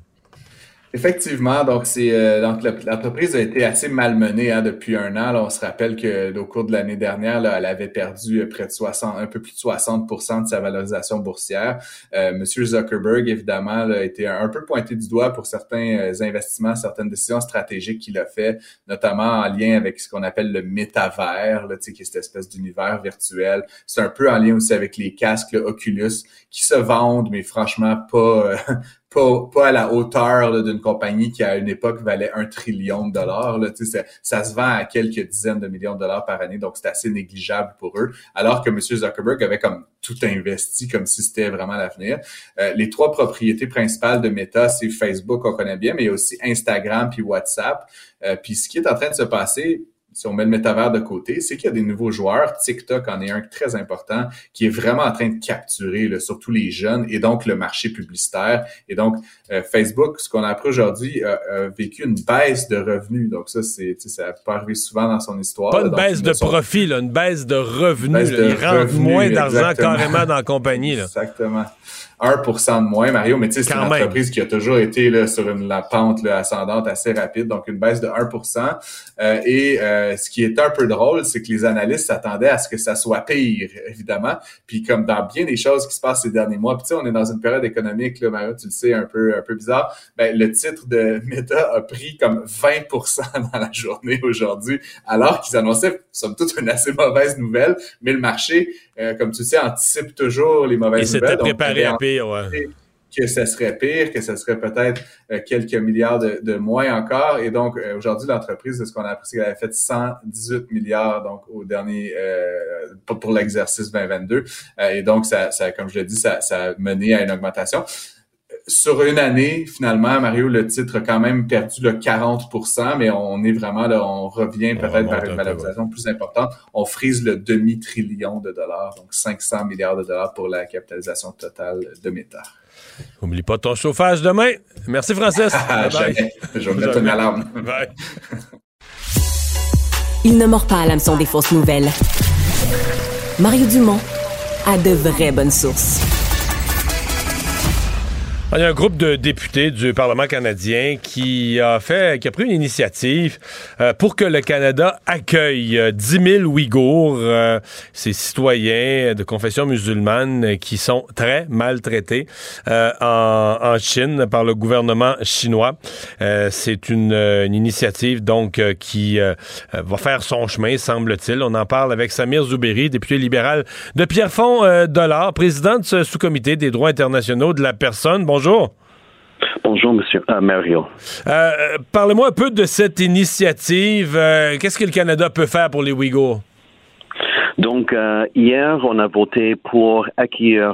Effectivement, donc c'est euh, l'entreprise a été assez malmenée hein, depuis un an. Là, on se rappelle que au cours de l'année dernière, là, elle avait perdu près de 60, un peu plus de 60 de sa valorisation boursière. Euh, Monsieur Zuckerberg, évidemment, a été un, peu pointé du doigt pour certains euh, investissements, certaines décisions stratégiques qu'il a fait, notamment en lien avec ce qu'on appelle le métavers, là, qui est cette espèce d'univers virtuel. C'est un peu en lien aussi avec les casques Oculus qui se vendent, mais franchement pas euh, pas, pas à la hauteur d'une compagnie qui à une époque valait un trillion de dollars. Là, ça, ça se vend à quelques dizaines de millions de dollars par année, donc c'est assez négligeable pour eux. Alors que M. Zuckerberg avait comme tout investi comme si c'était vraiment l'avenir. Euh, les trois propriétés principales de Meta, c'est Facebook, on connaît bien, mais il y a aussi Instagram puis WhatsApp. Euh, puis ce qui est en train de se passer, si on met le métavers de côté, c'est qu'il y a des nouveaux joueurs. TikTok en est un très important qui est vraiment en train de capturer là, surtout les jeunes et donc le marché publicitaire. Et donc, euh, Facebook, ce qu'on a appris aujourd'hui, a, vécu une baisse de revenus. Donc ça, c'est ça pas arriver souvent dans son histoire. Pas une baisse de profit, là, une baisse de revenus. Ils rentrent moins d'argent carrément dans la compagnie. Là. Exactement. 1% de moins, Mario, mais tu sais, c'est une entreprise qui a toujours été là, sur une la pente là, ascendante assez rapide, donc une baisse de 1% euh, Et euh, ce qui est un peu drôle, c'est que les analystes s'attendaient à ce que ça soit pire, évidemment. Puis comme dans bien des choses qui se passent ces derniers mois, puis tu sais, on est dans une période économique, là, Mario, tu le sais, un peu, un peu bizarre, ben, le titre de Meta a pris comme 20 dans la journée aujourd'hui, alors qu'ils annonçaient, somme toute, une assez mauvaise nouvelle, mais le marché euh, comme tu sais, anticipe toujours les mauvaises nouvelles. Il s'était préparé à pire, ouais. Que ce serait pire, que ce serait peut-être euh, quelques milliards de, moins encore. Et donc, euh, aujourd'hui, l'entreprise, ce qu'on a appris, c'est qu'elle a fait 118 milliards donc au dernier pour, l'exercice 2022. et donc, ça, ça, comme je l'ai dit, ça, ça a mené à une augmentation sur une année, finalement, Mario, le titre a quand même perdu le 40 mais on est vraiment là, on revient peut-être vers une valorisation plus importante. On frise le demi-trillion de dollars, donc 500 milliards de dollars pour la capitalisation totale de Meta. Oublie pas ton chauffage demain. Merci, Francis. Je vais mettre une alarme. Il ne mord pas à l'hameçon des fausses nouvelles. Mario Dumont a de vraies bonnes sources. Il y a un groupe de députés du Parlement canadien qui a fait, qui a pris une initiative euh, pour que le Canada accueille 10 euh, 000 Ouïghours, euh, ces citoyens de confession musulmane qui sont très maltraités en, Chine par le gouvernement chinois. C'est une, initiative donc qui va faire son chemin, semble-t-il. On en parle avec Samir Zouberi, député libéral de Pierrefonds Dollard, président de ce sous-comité des droits internationaux de la personne. Bonjour. Bonjour, Monsieur euh, Mario. Euh, parlez-moi un peu de cette initiative. Euh, qu'est-ce que le Canada peut faire pour les Ouïghours? Donc, hier, on a voté pour accueillir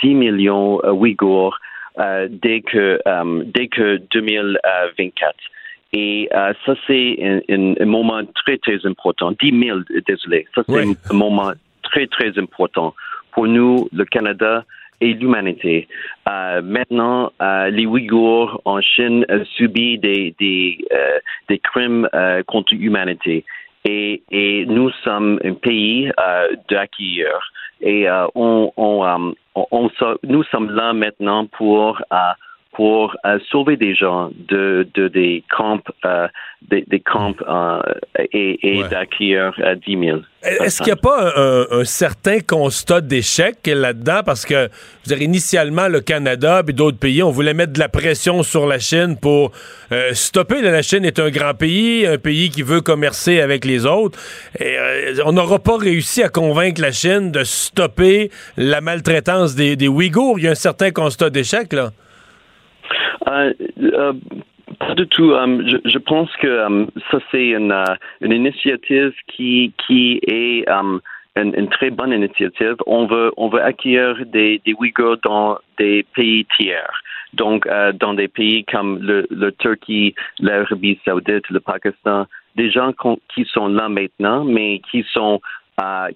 10 millions Ouïghours dès que dès que 2024. Et ça, c'est un, moment très, très important. 10 000, désolé. Ça, c'est un moment très, très important pour nous, le Canada, et l'humanité. Euh, maintenant, euh, les Ouïghours en Chine euh, subissent des, des, des crimes contre l'humanité. Et, et, nous sommes un pays d'accueilleurs. Et on, on, on, nous sommes là maintenant pour pour sauver des gens de, de des camps, des, des, camps et, et d'accueillir 10 000. Est-ce qu'il n'y a pas un, certain constat d'échec là-dedans? Parce que, vous dire, initialement, le Canada et d'autres pays, on voulait mettre de la pression sur la Chine pour stopper. La Chine est un grand pays, un pays qui veut commercer avec les autres. Et, on n'aura pas réussi à convaincre la Chine de stopper la maltraitance des, des Ouïghours. Il y a un certain constat d'échec, là. Euh, euh, pas du tout. Um, je, je, pense que um, ça, c'est une, uh, une, initiative qui, qui est um, une, très bonne initiative. On veut, on veut accueillir des, des Ouïghours dans des pays tiers. Donc, dans des pays comme le, le Turquie, l'Arabie saoudite, le Pakistan, des gens qui sont là maintenant, mais qui sont,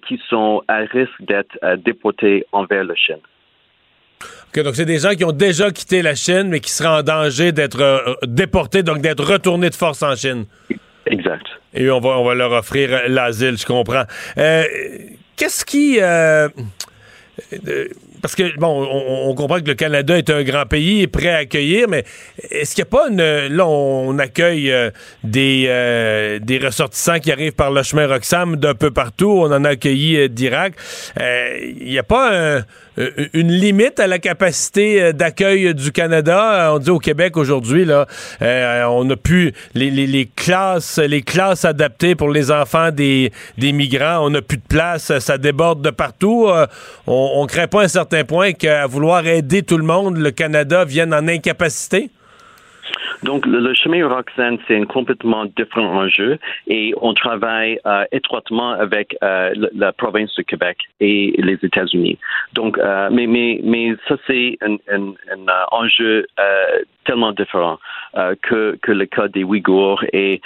qui sont à risque d'être déportés envers la Chine donc c'est des gens qui ont déjà quitté la Chine, mais qui seraient en danger d'être euh, déportés, donc d'être retournés de force en Chine. Exact. Et on va, on va leur offrir l'asile, je comprends. Euh, qu'est-ce qui... Euh, parce que, bon, on, comprend que le Canada est un grand pays et prêt à accueillir, mais est-ce qu'il n'y a pas une. Là, on accueille euh, des, euh, des ressortissants qui arrivent par le chemin Roxham d'un peu partout. On en a accueilli euh, d'Irak. Il n'y a pas une limite à la capacité d'accueil du Canada? On dit au Québec aujourd'hui, là, on a les, les, classes, les classes adaptées pour les enfants des, des migrants. On n'a plus de place, ça déborde de partout. on ne crée pas un certain certain point qu'à vouloir aider tout le monde, le Canada vienne en incapacité? Donc, le, chemin Roxanne, c'est un complètement différent enjeu et on travaille euh, étroitement avec euh, la, province de Québec et les États-Unis. Donc, euh, mais, mais, mais ça, c'est un, un, enjeu tellement différent que, que le cas des Ouïghours et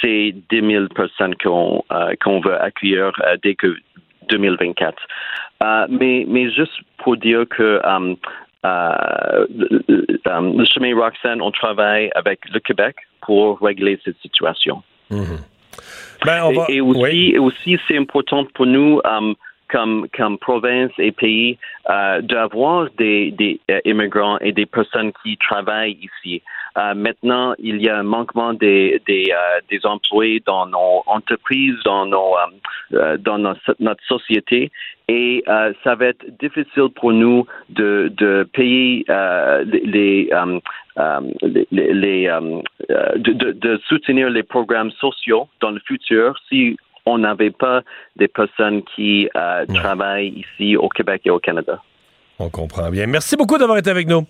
c'est 10 000 personnes qu'on qu'on veut accueillir dès que 2024. Euh, mais, mais juste pour dire que um, euh, le chemin Roxanne, on travaille avec le Québec pour régler cette situation. Mhm. Ben, et, aussi, aussi c'est important pour nous comme, province et pays euh, d'avoir des, euh, immigrants et des personnes qui travaillent ici. Euh, maintenant, il y a un manquement des, des, employés dans nos entreprises, dans, notre société, et ça va être difficile pour nous de, payer les, de, de, soutenir les programmes sociaux dans le futur si on n'avait pas des personnes qui euh, travaillent ici au Québec et au Canada. On comprend bien. Merci beaucoup d'avoir été avec nous.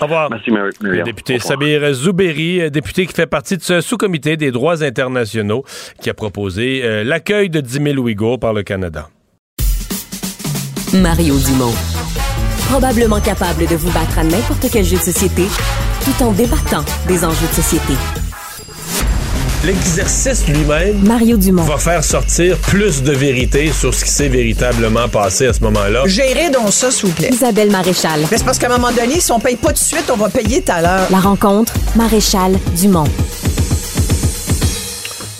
Au revoir. Merci, Myriam. député Sabir Zouberi, euh, député qui fait partie de ce sous-comité des droits internationaux qui a proposé euh, l'accueil de 10 000 Ouïghours par le Canada. Mario Dumont. Probablement capable de vous battre à n'importe quel jeu de société tout en débattant des enjeux de société. L'exercice lui-même Mario Dumont. va faire sortir plus de vérité sur ce qui s'est véritablement passé à ce moment-là. Gérez donc ça, s'il vous plaît. Isabelle Maréchal. c'est parce qu'à un moment donné, si on paye pas tout de suite, on va payer tout à l'heure. La rencontre, Maréchal Dumont.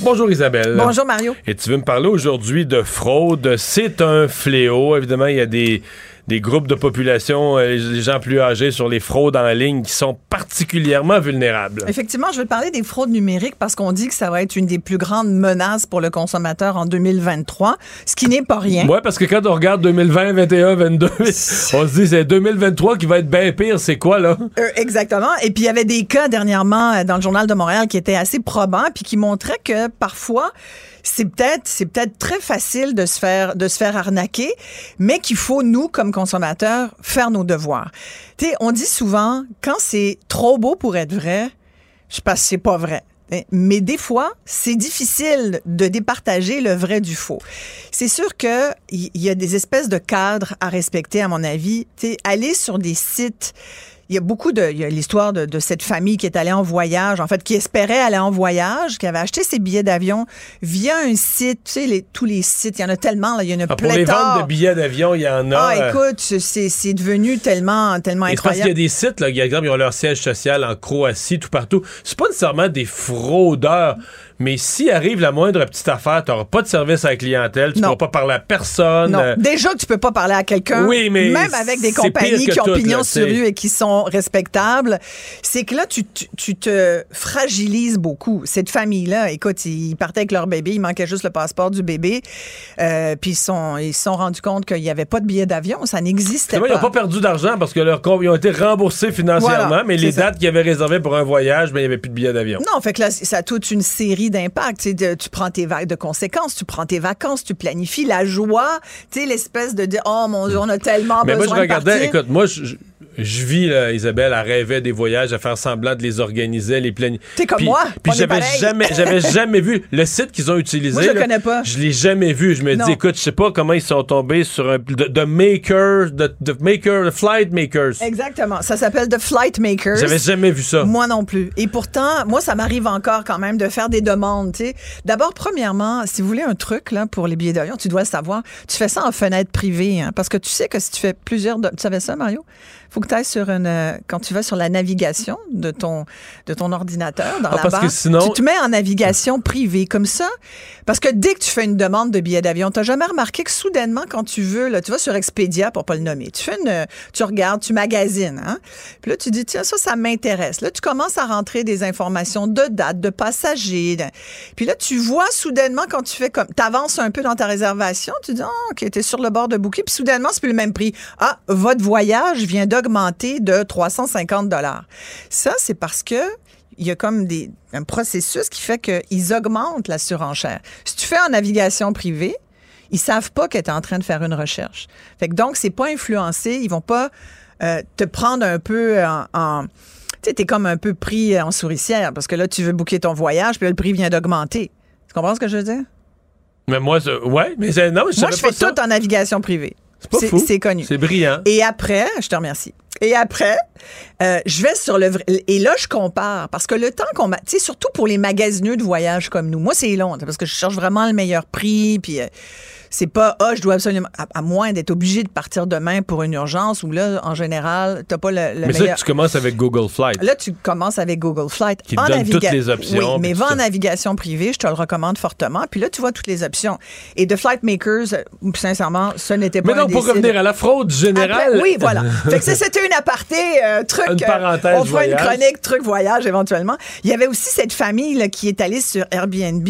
Bonjour Isabelle. Bonjour Mario. Et tu veux me parler aujourd'hui de fraude. C'est un fléau. Évidemment, il y a des des groupes de population, euh, les gens plus âgés sur les fraudes en ligne qui sont particulièrement vulnérables. Effectivement, je vais parler des fraudes numériques parce qu'on dit que ça va être une des plus grandes menaces pour le consommateur en 2023, ce qui n'est pas rien. Oui, parce que quand on regarde 2020, 2021, 2022, on se dit c'est 2023 qui va être bien pire. C'est quoi, là? Euh, exactement. Et puis, il y avait des cas dernièrement euh, dans le Journal de Montréal qui étaient assez probants puis qui montraient que parfois, c'est peut-être c'est peut-être très facile de se faire de se faire arnaquer, mais qu'il faut nous comme consommateurs faire nos devoirs. Tu on dit souvent quand c'est trop beau pour être vrai, je pense c'est pas vrai. Mais des fois, c'est difficile de départager le vrai du faux. C'est sûr que il y a des espèces de cadres à respecter, à mon avis. Tu aller sur des sites il y a beaucoup de. Il y a l'histoire de, de, cette famille qui est allée en voyage, en fait, qui espérait aller en voyage, qui avait acheté ses billets d'avion via un site. Tu sais, les, tous les sites, il y en a tellement, là, il y en a ah, Pour les ventes de billets d'avion, il y en a. Ah, euh, écoute, c'est devenu tellement, tellement incroyable. Parce qu'il y a des sites, là, par exemple, ils ont leur siège social en Croatie, tout partout. C'est pas nécessairement des fraudeurs Mais si arrive la moindre petite affaire, tu n'auras pas de service à la clientèle, tu ne pourras pas parler à personne. Non. euh, Déjà que tu peux pas parler à quelqu'un, Oui, mais même avec des compagnies qui ont tout, pignon là, sur rue et qui sont respectables, c'est que là, tu, tu, tu te fragilises beaucoup. Cette famille-là, écoute, ils partaient avec leur bébé, il manquait juste le passeport du bébé, euh, puis ils se sont, ils sont rendus compte qu'il n'y avait pas de billet d'avion, ça n'existait pas. ils n'ont pas perdu d'argent parce que comptes ils ont été remboursés financièrement, Voilà, mais les ça. dates qu'ils avaient réservées pour un voyage, ben, il n'y avait plus de billets d'avion. Non, fait que là, ça a toute une série d'impacts. Tu sais, de- tu prends tes vagues de conséquences, tu prends tes vacances, tu planifies la joie, tu sais, l'espèce de dire, oh mon Dieu, on a tellement Mais moi, besoin je de regardais, partir. écoute, moi, je, je- vis, là, Isabelle, elle rêvait des voyages, à faire semblant de les organiser, les planifier. T'es comme Puis- moi, Puis j'avais jamais, j'avais jamais vu le site qu'ils ont utilisé. Moi, je le là, connais pas. Je l'ai jamais vu. Je me Non. dis, écoute, je sais pas comment ils sont tombés sur un de, de maker, de, de maker, de flight makers. Exactement. Ça s'appelle The Flight Makers. J'avais jamais vu ça. Moi non plus. Et pourtant, moi, ça m'arrive encore quand même de faire des demandes. tu sais. D'abord, premièrement, si vous voulez un truc là pour les billets d'avion, tu dois le savoir. Tu fais ça en fenêtre privée, hein, parce que tu sais que si tu fais plusieurs, de- tu savais ça, Mario? Faut que tu ailles sur une, euh, quand tu vas sur la navigation de ton de ton ordinateur dans Ah, la parce que barre, sinon- tu te mets en navigation privée comme ça, parce que dès que tu fais une demande de billet d'avion, t'as jamais remarqué que soudainement, quand tu veux, là, tu vas sur Expedia pour pas le nommer, tu fais une, tu regardes, tu magasines, hein, puis là tu dis tiens ça, ça m'intéresse. Là tu commences à rentrer des informations de date, de passagers, de- puis là tu vois soudainement quand tu fais comme, t'avances un peu dans ta réservation, tu dis oh, ok t'es sur le bord de bouquet, puis soudainement c'est plus le même prix. Ah votre voyage vient d'augmenter de 350 dollars. Ça c'est parce que il y a comme des, un processus qui fait qu'ils augmentent la surenchère. Si tu fais en navigation privée, ils savent pas que tu es en train de faire une recherche. Fait que donc, c'est pas influencé. Ils vont pas euh, te prendre un peu en... en tu sais, t'es comme un peu pris en souricière parce que là, tu veux booker ton voyage, puis là, le prix vient d'augmenter. Tu comprends ce que je veux dire? Mais moi, ouais, mais non, je Moi, je pas fais ça. tout en navigation privée. C'est pas fou. C'est connu. C'est brillant. Et après, je te remercie. Et après, euh, je vais sur le vrai. Et là, je compare. Parce que le temps qu'on. m'a- Tu sais, surtout pour les magasineux de voyage comme nous. Moi, c'est long. Parce que je cherche vraiment le meilleur prix. Puis. euh, c'est pas, ah, je dois absolument, à, à moins d'être obligé de partir demain pour une urgence où là, en général, t'as pas le, le Mais ça, meilleur. tu commences avec Google Flight. Là, tu commences avec Google Flight. Qui te En donne naviga- toutes les options, Oui, mais va en ça. navigation privée, je te le recommande fortement. Puis là, tu vois toutes les options. Et de Flight Makers, euh, sincèrement, ce n'était pas Mais non, un pour revenir à la fraude générale. après, oui, voilà. fait que ça, c'était une aparté, euh, truc. Une euh, parenthèse on fera une chronique, truc voyage éventuellement. Il y avait aussi cette famille là, qui est allée sur Airbnb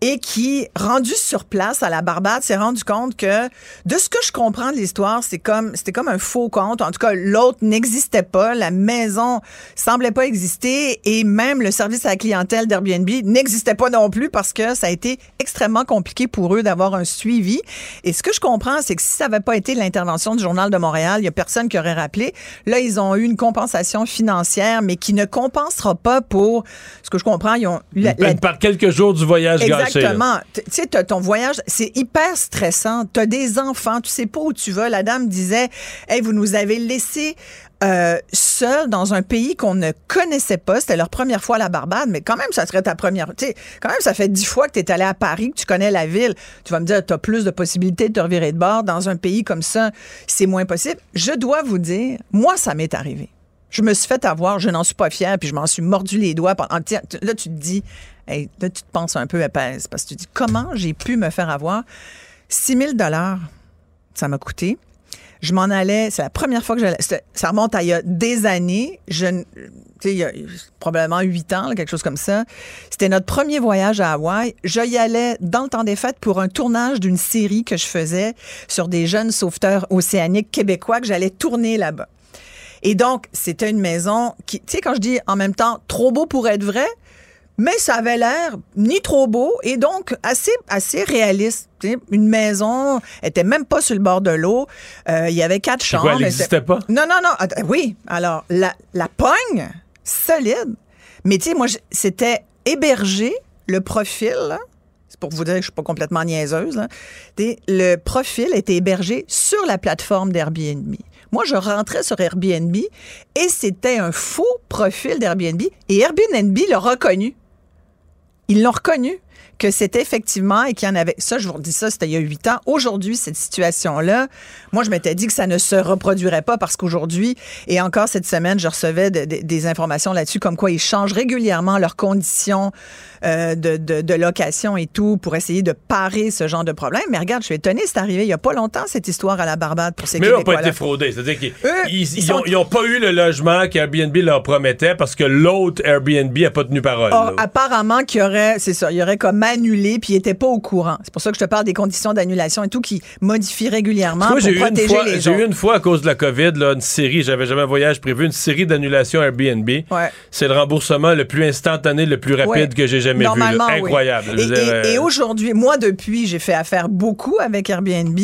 et qui, rendue sur place à la Barbade, s'est rendu compte que, de ce que je comprends de l'histoire, c'est comme, c'était comme un faux compte. En tout cas, l'autre n'existait pas, la maison semblait pas exister et même le service à la clientèle d'Airbnb n'existait pas non plus parce que ça a été extrêmement compliqué pour eux d'avoir un suivi. Et ce que je comprends, c'est que si ça n'avait pas été l'intervention du Journal de Montréal, il y a personne qui aurait rappelé. Là, ils ont eu une compensation financière, mais qui ne compensera pas pour ce que je comprends. Ils ont eu la- la- Par quelques jours du voyage gâché. Exactement. Tu sais, ton voyage, c'est hyper stressant. Tu as des enfants, tu sais pas où tu vas. La dame disait, hey, vous nous avez laissé euh, seuls dans un pays qu'on ne connaissait pas. C'était leur première fois à la Barbade, mais quand même, ça serait ta première. Tu sais, quand même, ça fait dix fois que tu es allé à Paris, que tu connais la ville. Tu vas me dire, tu as plus de possibilités de te revirer de bord. Dans un pays comme ça, c'est moins possible. Je dois vous dire, moi, ça m'est arrivé. Je me suis fait avoir, je n'en suis pas fière, puis je m'en suis mordu les doigts. pendant- Là, tu te dis, hey, là, tu te penses un peu épaisse, parce que tu te dis, comment j'ai pu me faire avoir? 6 000 ça m'a coûté. Je m'en allais, c'est la première fois que j'allais, ça remonte à il y a des années, je, il y a probablement huit ans, là, quelque chose comme ça. C'était notre premier voyage à Hawaï. Je y allais dans le temps des fêtes pour un tournage d'une série que je faisais sur des jeunes sauveteurs océaniques québécois que j'allais tourner là-bas. Et donc, c'était une maison qui, tu sais, quand je dis en même temps trop beau pour être vrai, mais ça avait l'air ni trop beau et donc assez, assez réaliste. Une maison était même pas sur le bord de l'eau. Euh, Il y avait quatre chambres. quoi, elle n'existait pas? Non, non, non. Attends, oui. Alors, la, la pogne, solide. Mais tu sais, moi, c'était hébergé, le profil, là, c'est pour vous dire que je suis pas complètement niaiseuse. là. Le profil était hébergé sur la plateforme d'Airbnb. Moi, je rentrais sur Airbnb et c'était un faux profil d'Airbnb et Airbnb l'a reconnu. Ils l'ont reconnu. que c'était effectivement et qu'il y en avait. Ça, je vous redis ça, c'était il y a huit ans. Aujourd'hui, cette situation-là, moi, je m'étais dit que ça ne se reproduirait pas parce qu'aujourd'hui, et encore cette semaine, je recevais des informations là-dessus, comme quoi ils changent régulièrement leurs conditions euh, de, de, location et tout pour essayer de parer ce genre de problème. Mais regarde, je suis étonné, c'est arrivé il n'y a pas longtemps, cette histoire à la Barbade pour ces Mais eux n'ont pas été fraudés. C'est-à-dire qu'ils n'ont pas eu le logement qu'Airbnb leur promettait parce que l'autre Airbnb n'a pas tenu parole. Oh, apparemment qu'il y aurait, c'est ça, il y aurait comme annulé puis ils n'étaient pas au courant. C'est pour ça que je te parle des conditions d'annulation et tout qui modifient régulièrement pour protéger fois, les J'ai eu une fois à cause de la COVID, là, une série, j'avais jamais un voyage prévu, une série d'annulations Airbnb. C'est le remboursement le plus instantané, le plus rapide que j'ai jamais vu. Incroyable. Et, et, et aujourd'hui, moi, depuis, j'ai fait affaire beaucoup avec Airbnb.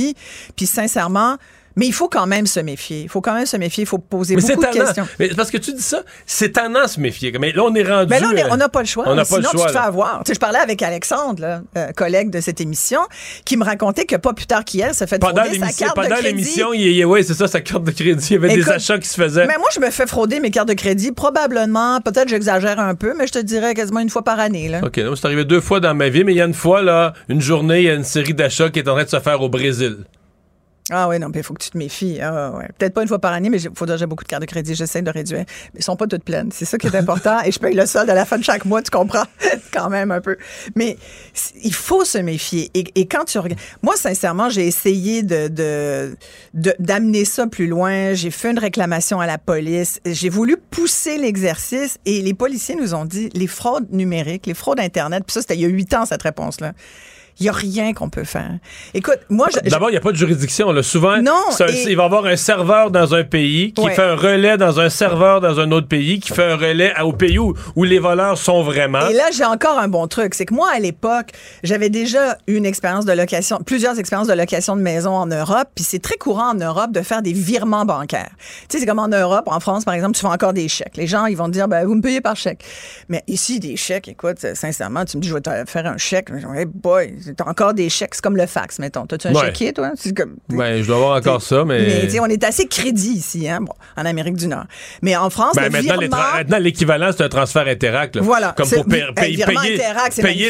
Puis sincèrement, mais il faut quand même se méfier. Il faut quand même se méfier. Il faut poser beaucoup de questions. Mais parce que tu dis ça, c'est tannant se méfier. Mais là, on est rendu. Mais là, on n'a pas le choix. On n'a pas le choix. Tu te fais avoir. Tu sais, je parlais avec Alexandre, là, euh, collègue de cette émission, qui me racontait que pas plus tard qu'hier, ça fait pendant frauder sa carte Pendant l'émission, oui, c'est ça, sa carte de crédit. Il y avait des achats qui se faisaient. Mais moi, je me fais frauder mes cartes de crédit. Probablement, peut-être j'exagère un peu, mais je te dirais quasiment une fois par année. Là. OK, c'est arrivé deux fois dans ma vie, mais il y a une fois, là, une journée, il y a une série d'achats qui est en train de se faire au Brésil. Ah oui, non, mais il faut que tu te méfies. Ah, ouais. Peut-être pas une fois par année, mais il faut déjà beaucoup de cartes de crédit. J'essaie de réduire. Mais elles sont pas toutes pleines. C'est ça qui est important. et je paye le solde à la fin de chaque mois, tu comprends? quand même un peu. Mais il faut se méfier. Et, quand tu regardes. Moi, sincèrement, j'ai essayé de, d'amener ça plus loin. J'ai fait une réclamation à la police. J'ai voulu pousser l'exercice et les policiers nous ont dit les fraudes numériques, les fraudes Internet, puis ça, c'était il y a huit ans, cette réponse-là. Il n'y a rien qu'on peut faire. Écoute, moi, D'abord, il n'y a pas de juridiction. Là. Souvent, non, il va y avoir un serveur dans un pays qui fait un relais dans un serveur dans un autre pays, qui fait un relais au pays où, les voleurs sont vraiment. Et là, j'ai encore un bon truc. C'est que moi, à l'époque, j'avais déjà eu une expérience de location, plusieurs expériences de location de maison en Europe. Puis c'est très courant en Europe de faire des virements bancaires. Tu sais, c'est comme en Europe, en France, par exemple, tu fais encore des chèques. Les gens, ils vont te dire, ben, vous me payez par chèque. Mais ici, des chèques, écoute, sincèrement, tu me dis, je vais te faire un chèque. Hey boy, T'as encore des chèques. C'est comme le fax, mettons. T'as-tu un chéquier, toi? Comme, ben, je dois avoir encore ça, mais. Mais on est assez crédit ici, hein, en Amérique du Nord. Mais en France, ben, maintenant, maintenant, l'équivalent, c'est un transfert Interac. Voilà. Comme pour payer,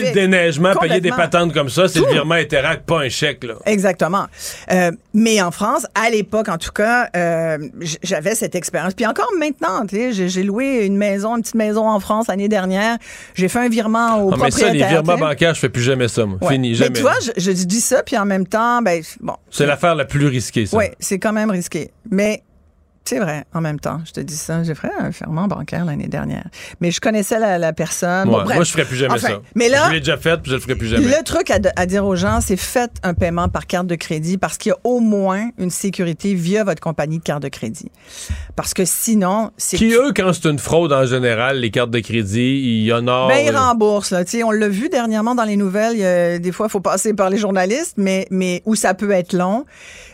le déneigement, payer des patentes comme ça, c'est le virement Interac, pas un chèque. Là. Exactement. Euh, mais en France, à l'époque, en tout cas, euh, j'avais cette expérience. Puis encore maintenant, j'ai loué une maison, une petite maison en France l'année dernière. J'ai fait un virement au ah, propriétaire. Mais ça, les virements bancaires, je fais plus jamais ça. Moi. Jamais. Mais tu vois, je, je, dis ça, puis en même temps, ben, bon. C'est l'affaire la plus risquée, ça. Oui, c'est quand même risqué. Mais c'est vrai, en même temps, je te dis ça. J'ai fait un ferment bancaire l'année dernière. Mais je connaissais la, personne. moi, je ferais plus jamais ça. Mais là, je l'ai déjà fait, puis je le ferai plus jamais. Le truc à, dire aux gens, c'est faites un paiement par carte de crédit parce qu'il y a au moins une sécurité via votre compagnie de carte de crédit. Parce que sinon, c'est... Qui, eux, quand c'est une fraude en général, les cartes de crédit, ils honorent... Ben, ils remboursent. Là. on l'a vu dernièrement dans les nouvelles. des fois, il faut passer par les journalistes, mais, mais où ça peut être long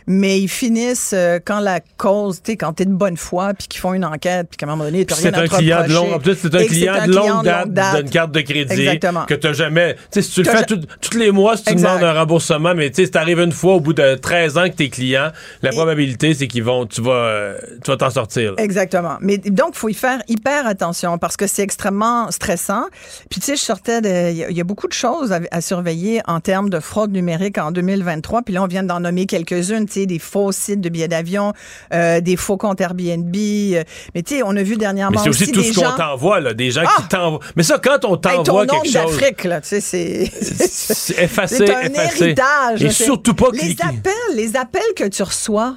mais ils finissent euh, quand la cause, tu sais, quand t'es de bonne foi, puis qu'ils font une enquête, puis qu'à un moment donné, t'as rien à un client de long, c'est un client de longue date, d'une carte de crédit Exactement. que t'as jamais, tu sais, si tu le fais tous les mois, si tu demandes un remboursement, mais tu sais, si t'arrives une fois au bout de 13 ans que t'es client, la probabilité, c'est qu'ils vont, tu vas, euh, tu vas t'en sortir. Exactement. Mais donc, faut y faire hyper attention parce que c'est extrêmement stressant. Puis tu sais, je sortais de, il y, a beaucoup de choses à, à surveiller en termes de fraude numérique en 2023. Puis là, on vient d'en nommer quelques-unes des faux sites de billets d'avion, euh, des faux comptes Airbnb. Euh, mais tu sais, on a vu dernièrement mais c'est aussi, tout ce qu'on t'envoie, là, des gens qui ah! t'envoient. Mais ça, quand on t'envoie quelque chose... d'Afrique, là, tu sais, c'est... c'est effacé, C'est un héritage. Et surtout pas Les appels, les appels que tu reçois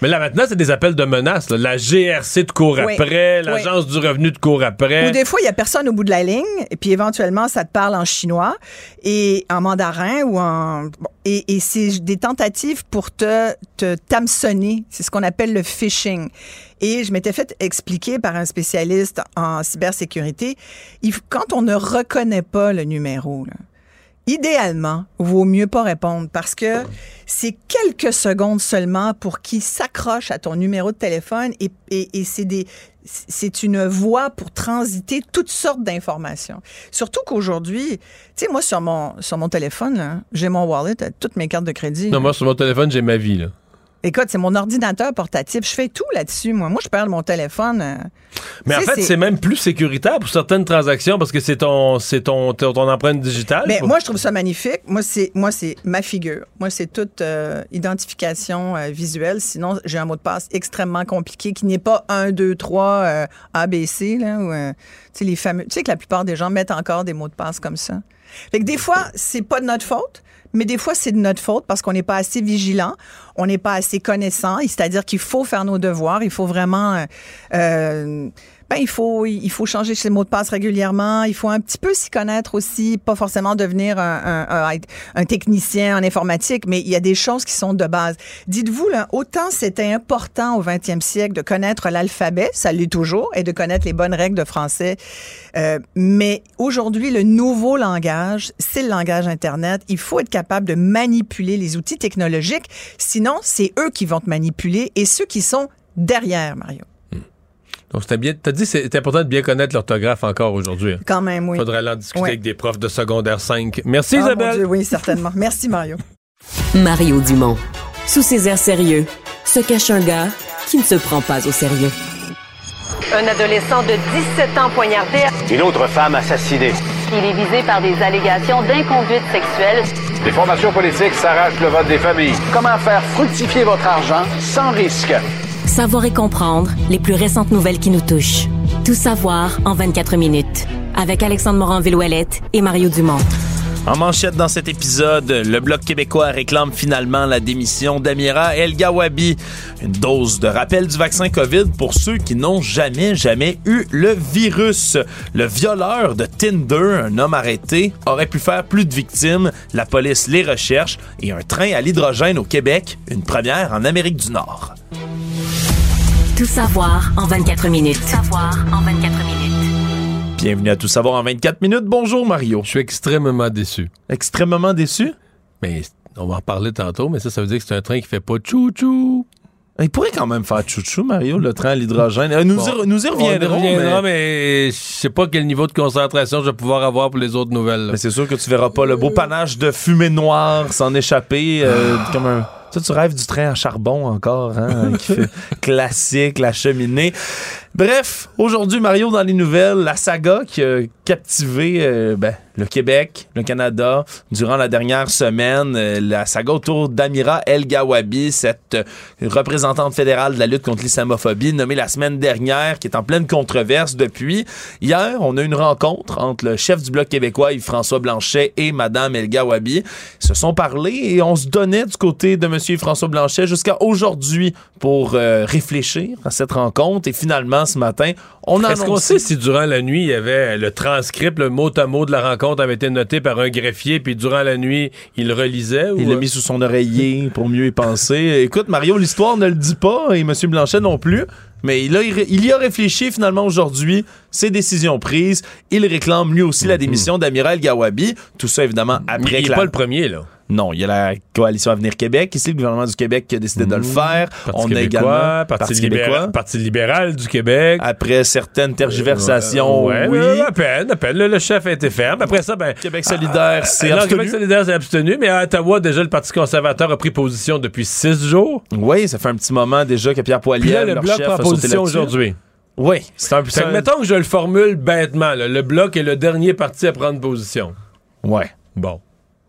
mais là, maintenant, c'est des appels de menaces. La GRC de court après, l'Agence du revenu de court après. Ou des fois, il n'y a personne au bout de la ligne, et puis éventuellement, ça te parle en chinois et en mandarin ou en... et, et c'est des tentatives pour te, te t'hameçonner. C'est ce qu'on appelle le phishing. Et je m'étais fait expliquer par un spécialiste en cybersécurité, quand on ne reconnaît pas le numéro, là, idéalement, vaut mieux pas répondre parce que c'est quelques secondes seulement pour qu'il s'accroche à ton numéro de téléphone et, et, c'est des c'est une voie pour transiter toutes sortes d'informations. Surtout qu'aujourd'hui, tu sais, moi, sur mon, sur mon téléphone, j'ai mon wallet, toutes mes cartes de crédit. Non, moi, sur mon téléphone, j'ai ma vie, là. Écoute, c'est mon ordinateur portatif. Je fais tout là-dessus, moi. Moi, je perds mon téléphone. euh, Mais en tu sais, fait, c'est même plus sécuritaire pour certaines transactions parce que c'est ton, c'est ton, ton, ton empreinte digitale. Mais moi, je trouve ça magnifique. Moi, c'est moi, c'est ma figure. Moi, c'est toute euh, identification euh, visuelle. Sinon, j'ai un mot de passe extrêmement compliqué qui n'est pas 1, 2, 3 ABC. Là, tu sais, les fameux. Tu sais que la plupart des gens mettent encore des mots de passe comme ça. Fait que des fois, c'est pas de notre faute. Mais des fois, c'est de notre faute parce qu'on n'est pas assez vigilant, on n'est pas assez connaissant. C'est-à-dire qu'il faut faire nos devoirs, il faut vraiment euh, euh, ben, il faut, il faut changer ses mots de passe régulièrement. Il faut un petit peu s'y connaître aussi, pas forcément devenir un, technicien en informatique, mais il y a des choses qui sont de base. Dites-vous, autant c'était important au 20e siècle de connaître l'alphabet, ça l'est toujours, et de connaître les bonnes règles de français. Euh, mais aujourd'hui, le nouveau langage, c'est le langage Internet. Il faut être capable de manipuler les outils technologiques. Sinon, c'est eux qui vont te manipuler et ceux qui sont derrière, Mario. Donc, c'était bien. T'as dit que c'est important de bien connaître l'orthographe encore aujourd'hui. hein. Quand même, oui. Faudrait aller en discuter Ouais. avec des profs de secondaire 5. Merci, Ah, mon Isabelle. Dieu, oui, certainement. Merci, Mario. Mario Dumont. Sous ses airs sérieux, se cache un gars qui ne se prend pas au sérieux. Un adolescent de 17 ans poignardé. Une autre femme assassinée. Il est visé par des allégations d'inconduite sexuelle. Les formations politiques s'arrachent le vote des familles. Comment faire fructifier votre argent sans risque? Savoir et comprendre les plus récentes nouvelles qui nous touchent. Tout savoir en 24 minutes. Avec Alexandre Morin-Villouellette et Mario Dumont. En manchette dans cet épisode, le Bloc québécois réclame finalement la démission d'Amira El Gawabi. Une dose de rappel du vaccin COVID pour ceux qui n'ont jamais, jamais eu le virus. Le violeur de Tinder, un homme arrêté, aurait pu faire plus de victimes. La police les recherche. Et un train à l'hydrogène au Québec, une première en Amérique du Nord. Tout savoir en 24 minutes. Tout savoir en 24 minutes. Bienvenue à Tout savoir en 24 minutes. Bonjour Mario. Je suis extrêmement déçu. Extrêmement déçu? Mais on va en parler tantôt, mais ça, ça veut dire que c'est un train qui fait pas chou-chou. Il pourrait quand même faire chouchou, Mario, le train à l'hydrogène. Euh, nous, Bon, y, nous y reviendrons. On y reviendra, mais- mais je sais pas quel niveau de concentration je vais pouvoir avoir pour les autres nouvelles. là. Mais c'est sûr que tu verras pas le beau panache de fumée noire s'en échapper euh, comme un. Ça, tu rêves du train à charbon encore, hein, qui fait classique, la cheminée. Bref, aujourd'hui, Mario, dans les nouvelles, la saga qui a captivé euh, ben, le Québec, le Canada, durant la dernière semaine, euh, la saga autour d'Amira El Gawabi, cette euh, représentante fédérale de la lutte contre l'islamophobie, nommée la semaine dernière, qui est en pleine controverse depuis. Hier, on a eu une rencontre entre le chef du Bloc québécois, Yves-François Blanchet, et Madame El Gawabi. Ils se sont parlé et on se donnait du côté de Monsieur Yves-François Blanchet jusqu'à aujourd'hui pour réfléchir à cette rencontre. Et finalement, ce matin, on Est-ce qu'on sait si durant la nuit, il y avait le transcript, le mot à mot de la rencontre avait été noté par un greffier, puis durant la nuit, il le relisait? Il ou... l'a mis sous son oreiller pour mieux y penser. Écoute, Mario, l'histoire ne le dit pas et M. Blanchet non plus. Mais il, a, il y a réfléchi finalement aujourd'hui, ses décisions prises. Il réclame lui aussi la démission d'Amiral Gawabi. Tout ça évidemment après il que est la- pas le premier, là. Non, il y a la coalition Avenir Québec, ici le gouvernement du Québec qui a décidé de le faire. Parti On a également Parti, libéral, Parti libéral du Québec. Après certaines tergiversations, Ouais, oui. ouais, à peine, à peine. Le, le chef a été ferme. Après ça, ben. Québec solidaire, c'est non, abstenu. Québec solidaire s'est abstenu, mais à Ottawa, déjà, le Parti conservateur a pris position depuis six jours. Oui, ça fait un petit moment déjà que Pierre Poilievre, le leur Bloc chef, prend a position aujourd'hui. Oui, c'est un peu ça. mettons que je le formule bêtement, là, le Bloc est le dernier parti à prendre position. Ouais. Bon.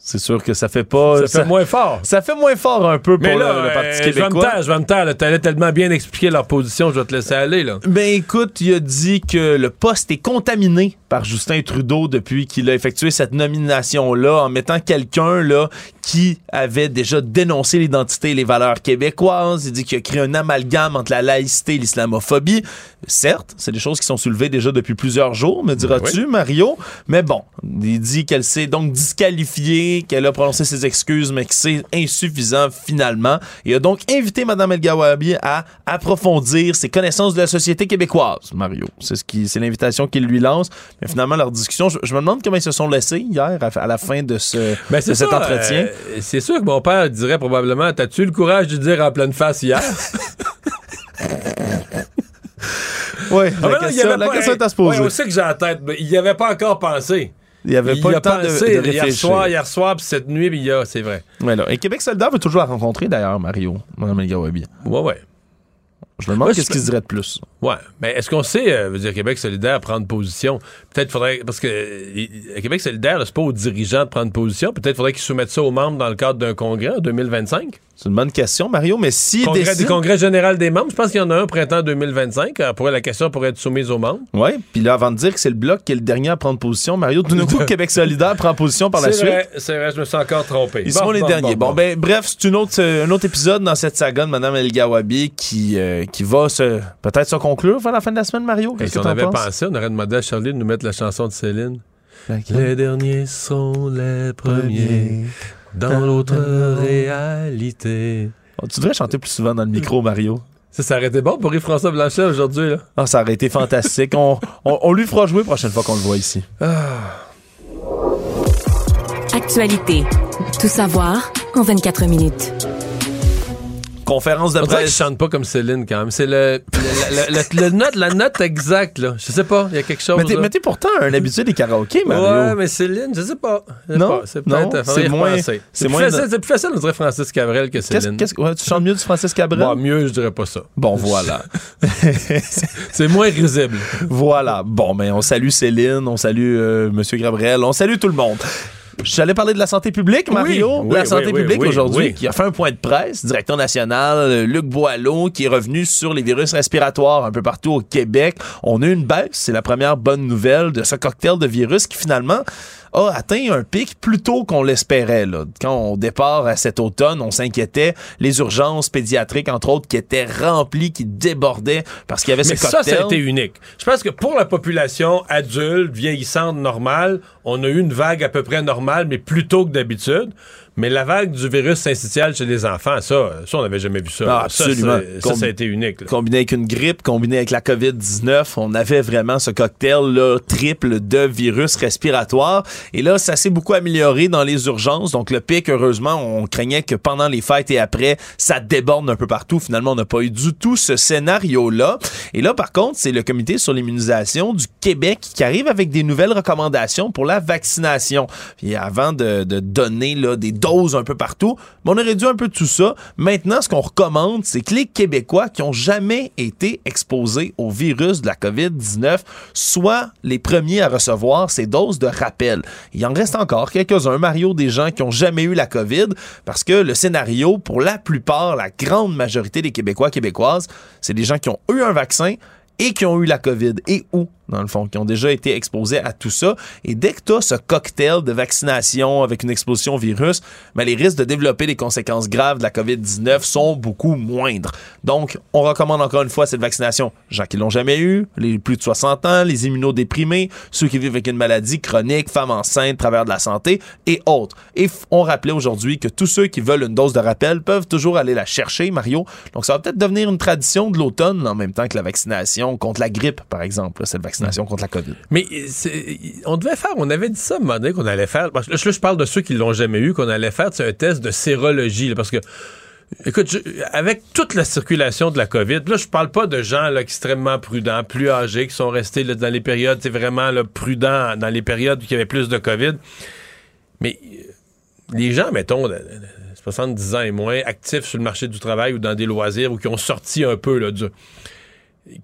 C'est sûr que ça fait pas. Ça fait moins fort. Ça fait moins fort un peu pour Mais là, le, le Parti euh, je vais me taire, je vais me taire. T'allais tellement bien expliquer leur position, je vais te laisser aller, là. Ben écoute, il a dit que le poste est contaminé par Justin Trudeau depuis qu'il a effectué cette nomination-là en mettant quelqu'un là qui avait déjà dénoncé l'identité et les valeurs québécoises. Il dit qu'il a créé un amalgame entre la laïcité et l'islamophobie. Certes, c'est des choses qui sont soulevées déjà depuis plusieurs jours, me diras-tu, Oui. Mario? Mais bon, il dit qu'elle s'est donc disqualifiée, qu'elle a prononcé ses excuses, mais que c'est insuffisant finalement. Il a donc invité Mme El Gawabi à approfondir ses connaissances de la société québécoise, Mario. C'est ce qui, c'est l'invitation qu'il lui lance. Mais finalement, leur discussion, je, je me demande comment ils se sont laissés hier à, à la fin de, ce, Ben, de cet ça, entretien. euh, c'est sûr que mon père dirait probablement T'as-tu le courage de dire en pleine face hier? Ah, la ben question, la pas- question hey, est à se poser. ouais, on sait que j'ai la tête, mais il n'y avait pas encore pensé. Il y avait pas le temps de, de réfléchir. Hier soir, hier soir, puis cette nuit, puis il y a, c'est vrai. Ouais, là. Et Québec solidaire veut toujours la rencontrer, d'ailleurs, Mario, Mme El Gawabi. Ouais, ouais. Je me demande qu'est-ce qu'il se dirait de plus. Ouais, mais est-ce qu'on sait, euh, veut dire Québec solidaire prendre position? Peut-être faudrait parce que euh, Québec solidaire, c'est pas aux dirigeants de prendre position. Peut-être faudrait qu'ils soumettent ça aux membres dans le cadre d'un congrès en 2025. C'est une bonne question, Mario, mais si congrès, décide... du congrès général des membres, je pense qu'il y en a un printemps 2025. Alors, pourrait, la question pourrait être soumise aux membres. Oui, puis là, avant de dire que c'est le bloc qui est le dernier à prendre position, Mario, tout d'un coup, Québec solidaire prend position par la suite. C'est vrai, je me suis encore trompé. Ils bon, sont les bon, derniers. Bon, bon, ben, bref, c'est une autre, un autre épisode dans cette saga de Mme El Gawabi qui, euh, qui va se, peut-être se conclure vers la fin de la semaine, Mario. Qu'est-ce qu'on avait penses? pensé, on aurait demandé à Charlie de nous mettre la chanson de Céline. Les derniers sont les premiers dans l'autre réalité. Oh, tu devrais chanter plus souvent dans le micro, Mario. Ça, ça aurait été bon pour Yves-François Blanchet aujourd'hui. Là. Ah, ça aurait été fantastique. on, on, on, lui fera jouer la prochaine fois qu'on le voit ici. Ah. Actualité. Tout savoir en 24 minutes. Conférence de presse. je chante pas comme Céline quand même. C'est le, le, le, le, note, la note exacte. Là. Je sais pas, il y a quelque chose. Mais t'es pourtant un habitué des karaokés, Mario. Ouais, mais Céline, je sais pas. Non, pas. C'est non, c'est moins. C'est moins. Facile, c'est plus facile, on dirait Francis Cabrel que Céline. Qu'est-ce, ouais, tu chantes mieux du Francis Cabrel? Bon, mieux, je dirais pas ça. Bon, voilà. c'est moins risible. Voilà. Bon, mais on salue Céline, on salue euh, Monsieur Gabriel, on salue tout le monde. J'allais parler de la santé publique, Mario. Oui, oui, la santé oui, publique aujourd'hui, qui a fait un point de presse, directeur national Luc Boileau, qui est revenu sur les virus respiratoires un peu partout au Québec. On a eu une baisse, c'est la première bonne nouvelle de ce cocktail de virus qui finalement a atteint un pic plus tôt qu'on l'espérait. Quand on départ à cet automne, on s'inquiétait. Les urgences pédiatriques, entre autres, qui étaient remplies, qui débordaient parce qu'il y avait Mais ce ça, cocktail. ça a été unique. Je pense que pour la population adulte, vieillissante, normale, on a eu une vague à peu près normale, mais plus tôt que d'habitude. Mais la vague du virus syncytial chez les enfants, ça, ça on n'avait jamais vu ça. Ah, absolument. Ça, ça, ça, a été unique. Là. Combiné avec une grippe, combiné avec la COVID-19, on avait vraiment ce cocktail-là triple de virus respiratoires. Et là, ça s'est beaucoup amélioré dans les urgences. Donc, le pic, heureusement, on craignait que pendant les fêtes et après, ça déborde un peu partout. Finalement, on n'a pas eu du tout ce scénario-là. Et là, par contre, c'est le comité sur l'immunisation du Québec qui arrive avec des nouvelles recommandations pour la vaccination. Puis avant de, donner des doses un peu partout, mais on a réduit un peu tout ça. Maintenant, ce qu'on recommande, c'est que les Québécois qui ont jamais été exposés au virus de la COVID-19 soient les premiers à recevoir ces doses de rappel. Il en reste encore quelques-uns, Mario, des gens qui ont jamais eu la COVID, parce que le scénario, pour la plupart, la grande majorité des Québécois, Québécoises, c'est des gens qui ont eu un vaccin et qui ont eu la COVID et où? Dans le fond, qui ont déjà été exposés à tout ça. Et dès que tu as ce cocktail de vaccination avec une exposition virus, ben, les risques de développer des conséquences graves de la COVID-19 sont beaucoup moindres. Donc, on recommande encore une fois cette vaccination. Gens qui l'ont jamais eu, les plus de 60 ans, les immunodéprimés, ceux qui vivent avec une maladie chronique, femmes enceintes, travers de la santé et autres. Et on rappelait aujourd'hui que tous ceux qui veulent une dose de rappel peuvent toujours aller la chercher, Mario. Donc, ça va peut-être devenir une tradition de l'automne en même temps que la vaccination contre la grippe, par exemple, cette vaccination contre la COVID. Mais on devait faire, on avait dit ça à un moment qu'on allait faire. Parce que là, je parle de ceux qui l'ont jamais eu, qu'on allait faire un test de sérologie. Parce que, écoute, avec toute la circulation de la COVID, là, je parle pas de gens extrêmement prudents, plus âgés, qui sont restés dans les périodes, c'est vraiment là, prudents dans les périodes où il y avait plus de COVID. Mais les gens, mettons, de, de 70 ans et moins, actifs sur le marché du travail ou dans des loisirs ou qui ont sorti un peu là,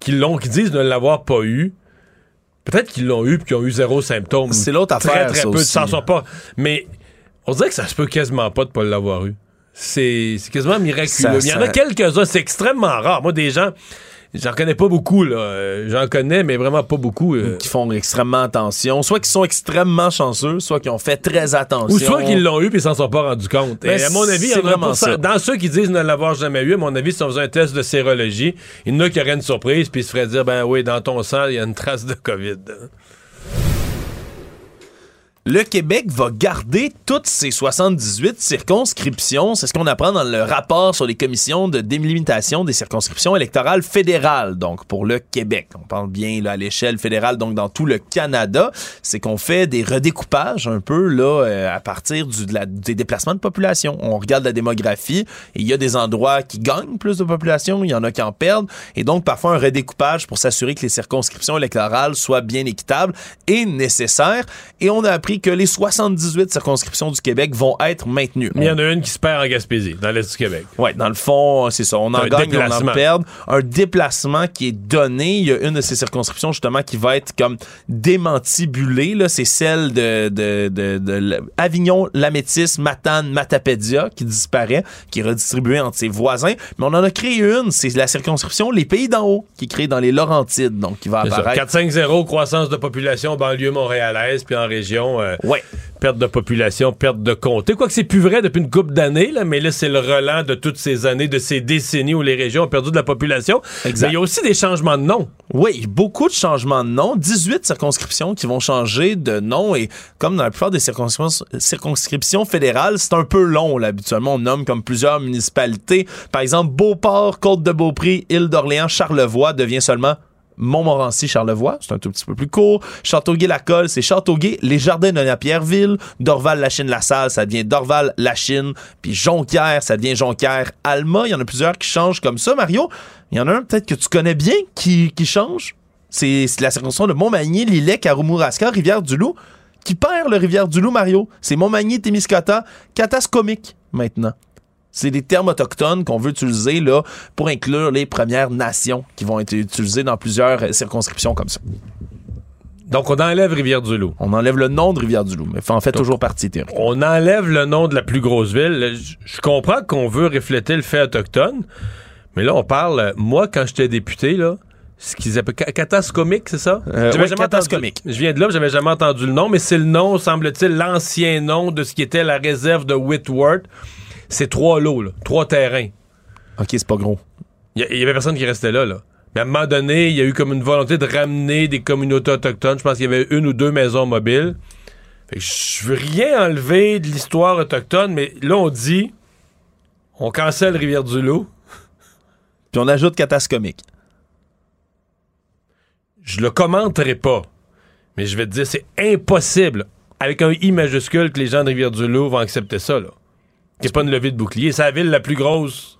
qui l'ont, qui disent ne l'avoir pas eu, Peut-être qu'ils l'ont eu puis qu'ils ont eu zéro symptôme. C'est l'autre affaire. Très, très ça peu. aussi. S'en sont pas. Mais on dirait que ça se peut quasiment pas de pas l'avoir eu. C'est quasiment miraculeux. Ça, Il y en ça... a quelques-uns. C'est extrêmement rare. Moi, des gens. J'en connais pas beaucoup, là. Euh, J'en connais, mais vraiment pas beaucoup. Euh. Qui font extrêmement attention. Soit qui sont extrêmement chanceux, soit qui ont fait très attention. Ou soit qu'ils l'ont eu puis ils s'en sont pas rendus compte. Et à mon avis, il y en a vraiment ça. Dans ceux qui disent ne l'avoir jamais eu, à mon avis, si on faisait un test de sérologie, il y en a qui auraient une surprise puis ils se feraient dire, ben oui, dans ton sang, il y a une trace de COVID. Le Québec va garder toutes ses 78 circonscriptions. C'est ce qu'on apprend dans le rapport sur les commissions de délimitation des circonscriptions électorales fédérales. Donc, pour le Québec. On parle bien là, à l'échelle fédérale, donc dans tout le Canada. C'est qu'on fait des redécoupages un peu là euh, à partir du, de la, des déplacements de population. On regarde la démographie et il y a des endroits qui gagnent plus de population, il y en a qui en perdent. Et donc, parfois, un redécoupage pour s'assurer que les circonscriptions électorales soient bien équitables et nécessaires. Et on a appris que les 78 circonscriptions du Québec vont être maintenues. Il y en a une qui se perd en Gaspésie, dans l'Est du Québec. Oui, dans le fond, c'est ça. On en gagne, on en perd. Un déplacement qui est donné. Il y a une de ces circonscriptions, justement, qui va être comme démantibulée. Là. C'est celle de, de, de, de Avignon, Lamétis, Matane, Matapédia, qui disparaît, qui est redistribuée entre ses voisins. Mais on en a créé une. C'est la circonscription Les Pays d'en haut, qui est créée dans les Laurentides. Donc, qui va apparaître. 4-5-0, croissance de population, banlieue montréalaise, puis en région, euh, ouais. perte de population, perte de comté. Quoique c'est plus vrai depuis une couple d'années, là, mais là, c'est le relent de toutes ces années, de ces décennies où les régions ont perdu de la population. Exact. Mais il y a aussi des changements de nom. Oui, beaucoup de changements de nom. 18 circonscriptions qui vont changer de nom. Et comme dans la plupart des circonscriptions, circonscriptions fédérales, c'est un peu long. Là. Habituellement, on nomme comme plusieurs municipalités. Par exemple, Beauport, Côte-de-Beaupré, Île-d'Orléans, Charlevoix devient seulement Montmorency, Charlevoix, c'est un tout petit peu plus court. Châteauguay-Lacolle, c'est Châteauguay. Les Jardins de Napierville. Dorval-Lachine-Lasalle, ça devient Dorval-Lachine. Puis Jonquière, ça devient Jonquière-Alma. Il y en a plusieurs qui changent comme ça, Mario. Il y en a un peut-être que tu connais bien qui, change. C'est la circonscription de Montmagny, Lillet, Karoumuraska, Rivière-du-Loup, qui perd le Rivière-du-Loup, Mario. C'est Montmagny, Témiscouata, Catascomique, maintenant. C'est des termes autochtones qu'on veut utiliser là, pour inclure les Premières Nations qui vont être utilisées dans plusieurs euh, circonscriptions comme ça. Donc, on enlève Rivière-du-Loup. On enlève le nom de Rivière-du-Loup, mais en fait toujours partie théorique. On enlève le nom de la plus grosse ville. Je comprends qu'on veut refléter le fait autochtone, mais là, on parle. euh, Moi, quand j'étais député, là, ce qu'ils appellent ca- catascomique, c'est ça? Euh, J'avais ouais, jamais catascomique. entendu- Je viens de là, j'avais jamais entendu le nom, mais c'est le nom, semble-t-il, l'ancien nom de ce qui était la réserve de Whitworth. C'est trois lots, là, trois terrains. OK, c'est pas gros. Il y, y avait personne qui restait là, là. Mais à un moment donné, il y a eu comme une volonté de ramener des communautés autochtones. Je pense qu'il y avait une ou deux maisons mobiles. Fait que je veux rien enlever de l'histoire autochtone, mais là, on dit on cancelle Rivière-du-Loup. Puis on ajoute Catascomique. Je le commenterai pas, mais je vais te dire, c'est impossible, avec un I majuscule, que les gens de Rivière-du-Loup vont accepter ça, là. C'est pas une levée de bouclier. C'est la ville la plus grosse.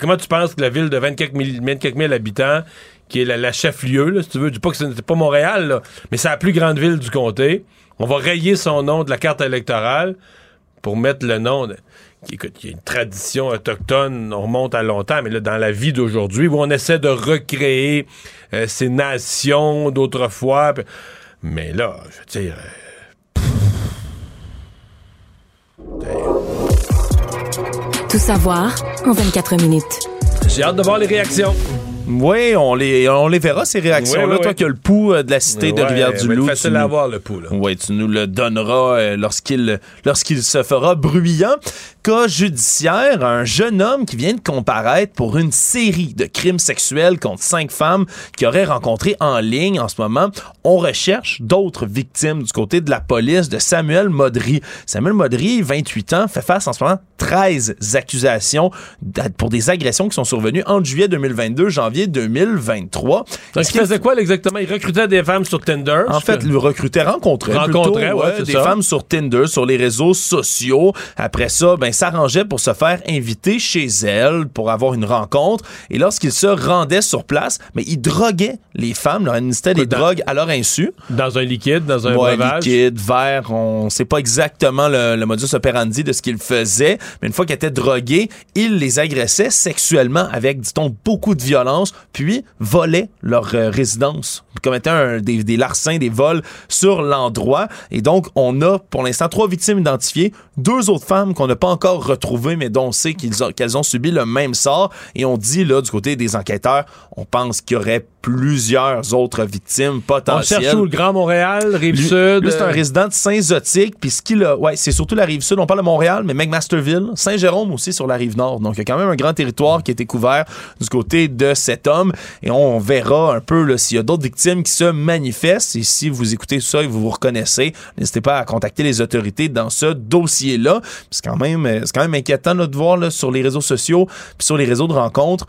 Comment tu penses que la ville de 24 000, 24 000 habitants, qui est la, chef-lieu, si tu veux, dis pas que c'est pas Montréal, là, mais c'est la plus grande ville du comté. On va rayer son nom de la carte électorale pour mettre le nom de, qui, écoute, qui est une tradition autochtone, on remonte à longtemps, mais là, dans la vie d'aujourd'hui, où on essaie de recréer euh, ces nations d'autrefois. Mais là, je veux dire. Tout savoir en 24 minutes. J'ai hâte de voir les réactions. Oui, on les, on les verra, ces réactions-là. Oui, oui, Toi oui. qui as le pouls euh, de la cité de Rivière-du-Loup. être facile à nous- avoir, le pouls. Oui, tu nous le donneras euh, lorsqu'il lorsqu'il se fera bruyant. Cas judiciaire, un jeune homme qui vient de comparaître pour une série de crimes sexuels contre cinq femmes qu'il aurait rencontrées en ligne en ce moment. On recherche d'autres victimes du côté de la police de Samuel Modry. Samuel Modry, 28 ans, fait face en ce moment 13 accusations pour des agressions qui sont survenues entre juillet 2022 janvier 2023. Donc, il faisait quoi exactement? Il recrutait des femmes sur Tinder? En fait, le recrutait, rencontrait, Rencontrait, plutôt, ouais, des ça. femmes sur Tinder, sur les réseaux sociaux. Après ça, ben s'arrangeait pour se faire inviter chez elle pour avoir une rencontre. Et lorsqu'il se rendait sur place, mais il droguait les femmes, leur administrait des dans- drogues à leur insu. Dans un liquide, dans un Ouais, liquide, verre, on sait pas exactement le, le modus operandi de ce qu'il faisait, mais une fois qu'il était drogué, il les agressait sexuellement avec, dit-on, beaucoup de violence, puis volait leur euh, résidence, commettait un- des, larcins, des vols sur l'endroit. Et donc, on a pour l'instant trois victimes identifiées, deux autres femmes qu'on n'a pas encore retrouvées, mais dont on sait qu'ils ont- qu'elles ont subi le même sort. Et on dit, là, du côté des enquêteurs, on pense qu'il y aurait plusieurs autres victimes On potentielles. cherche où? Le Grand Montréal, Rive-Sud? c'est un euh, résident de Saint-Zotique, puis ce qu'il a, ouais, c'est surtout la rive sud. On parle de Montréal, mais McMasterville, Saint-Jérôme aussi sur la rive nord. Donc, il y a quand même un grand territoire qui a été couvert du côté de cet homme. Et on verra un peu s'il y a d'autres victimes qui se manifestent. Et si vous écoutez ça et vous vous reconnaissez, n'hésitez pas à contacter les autorités dans ce dossier-là. C'est quand même, euh, c'est quand même inquiétant là, de voir là, sur les réseaux sociaux, puis sur les réseaux de rencontres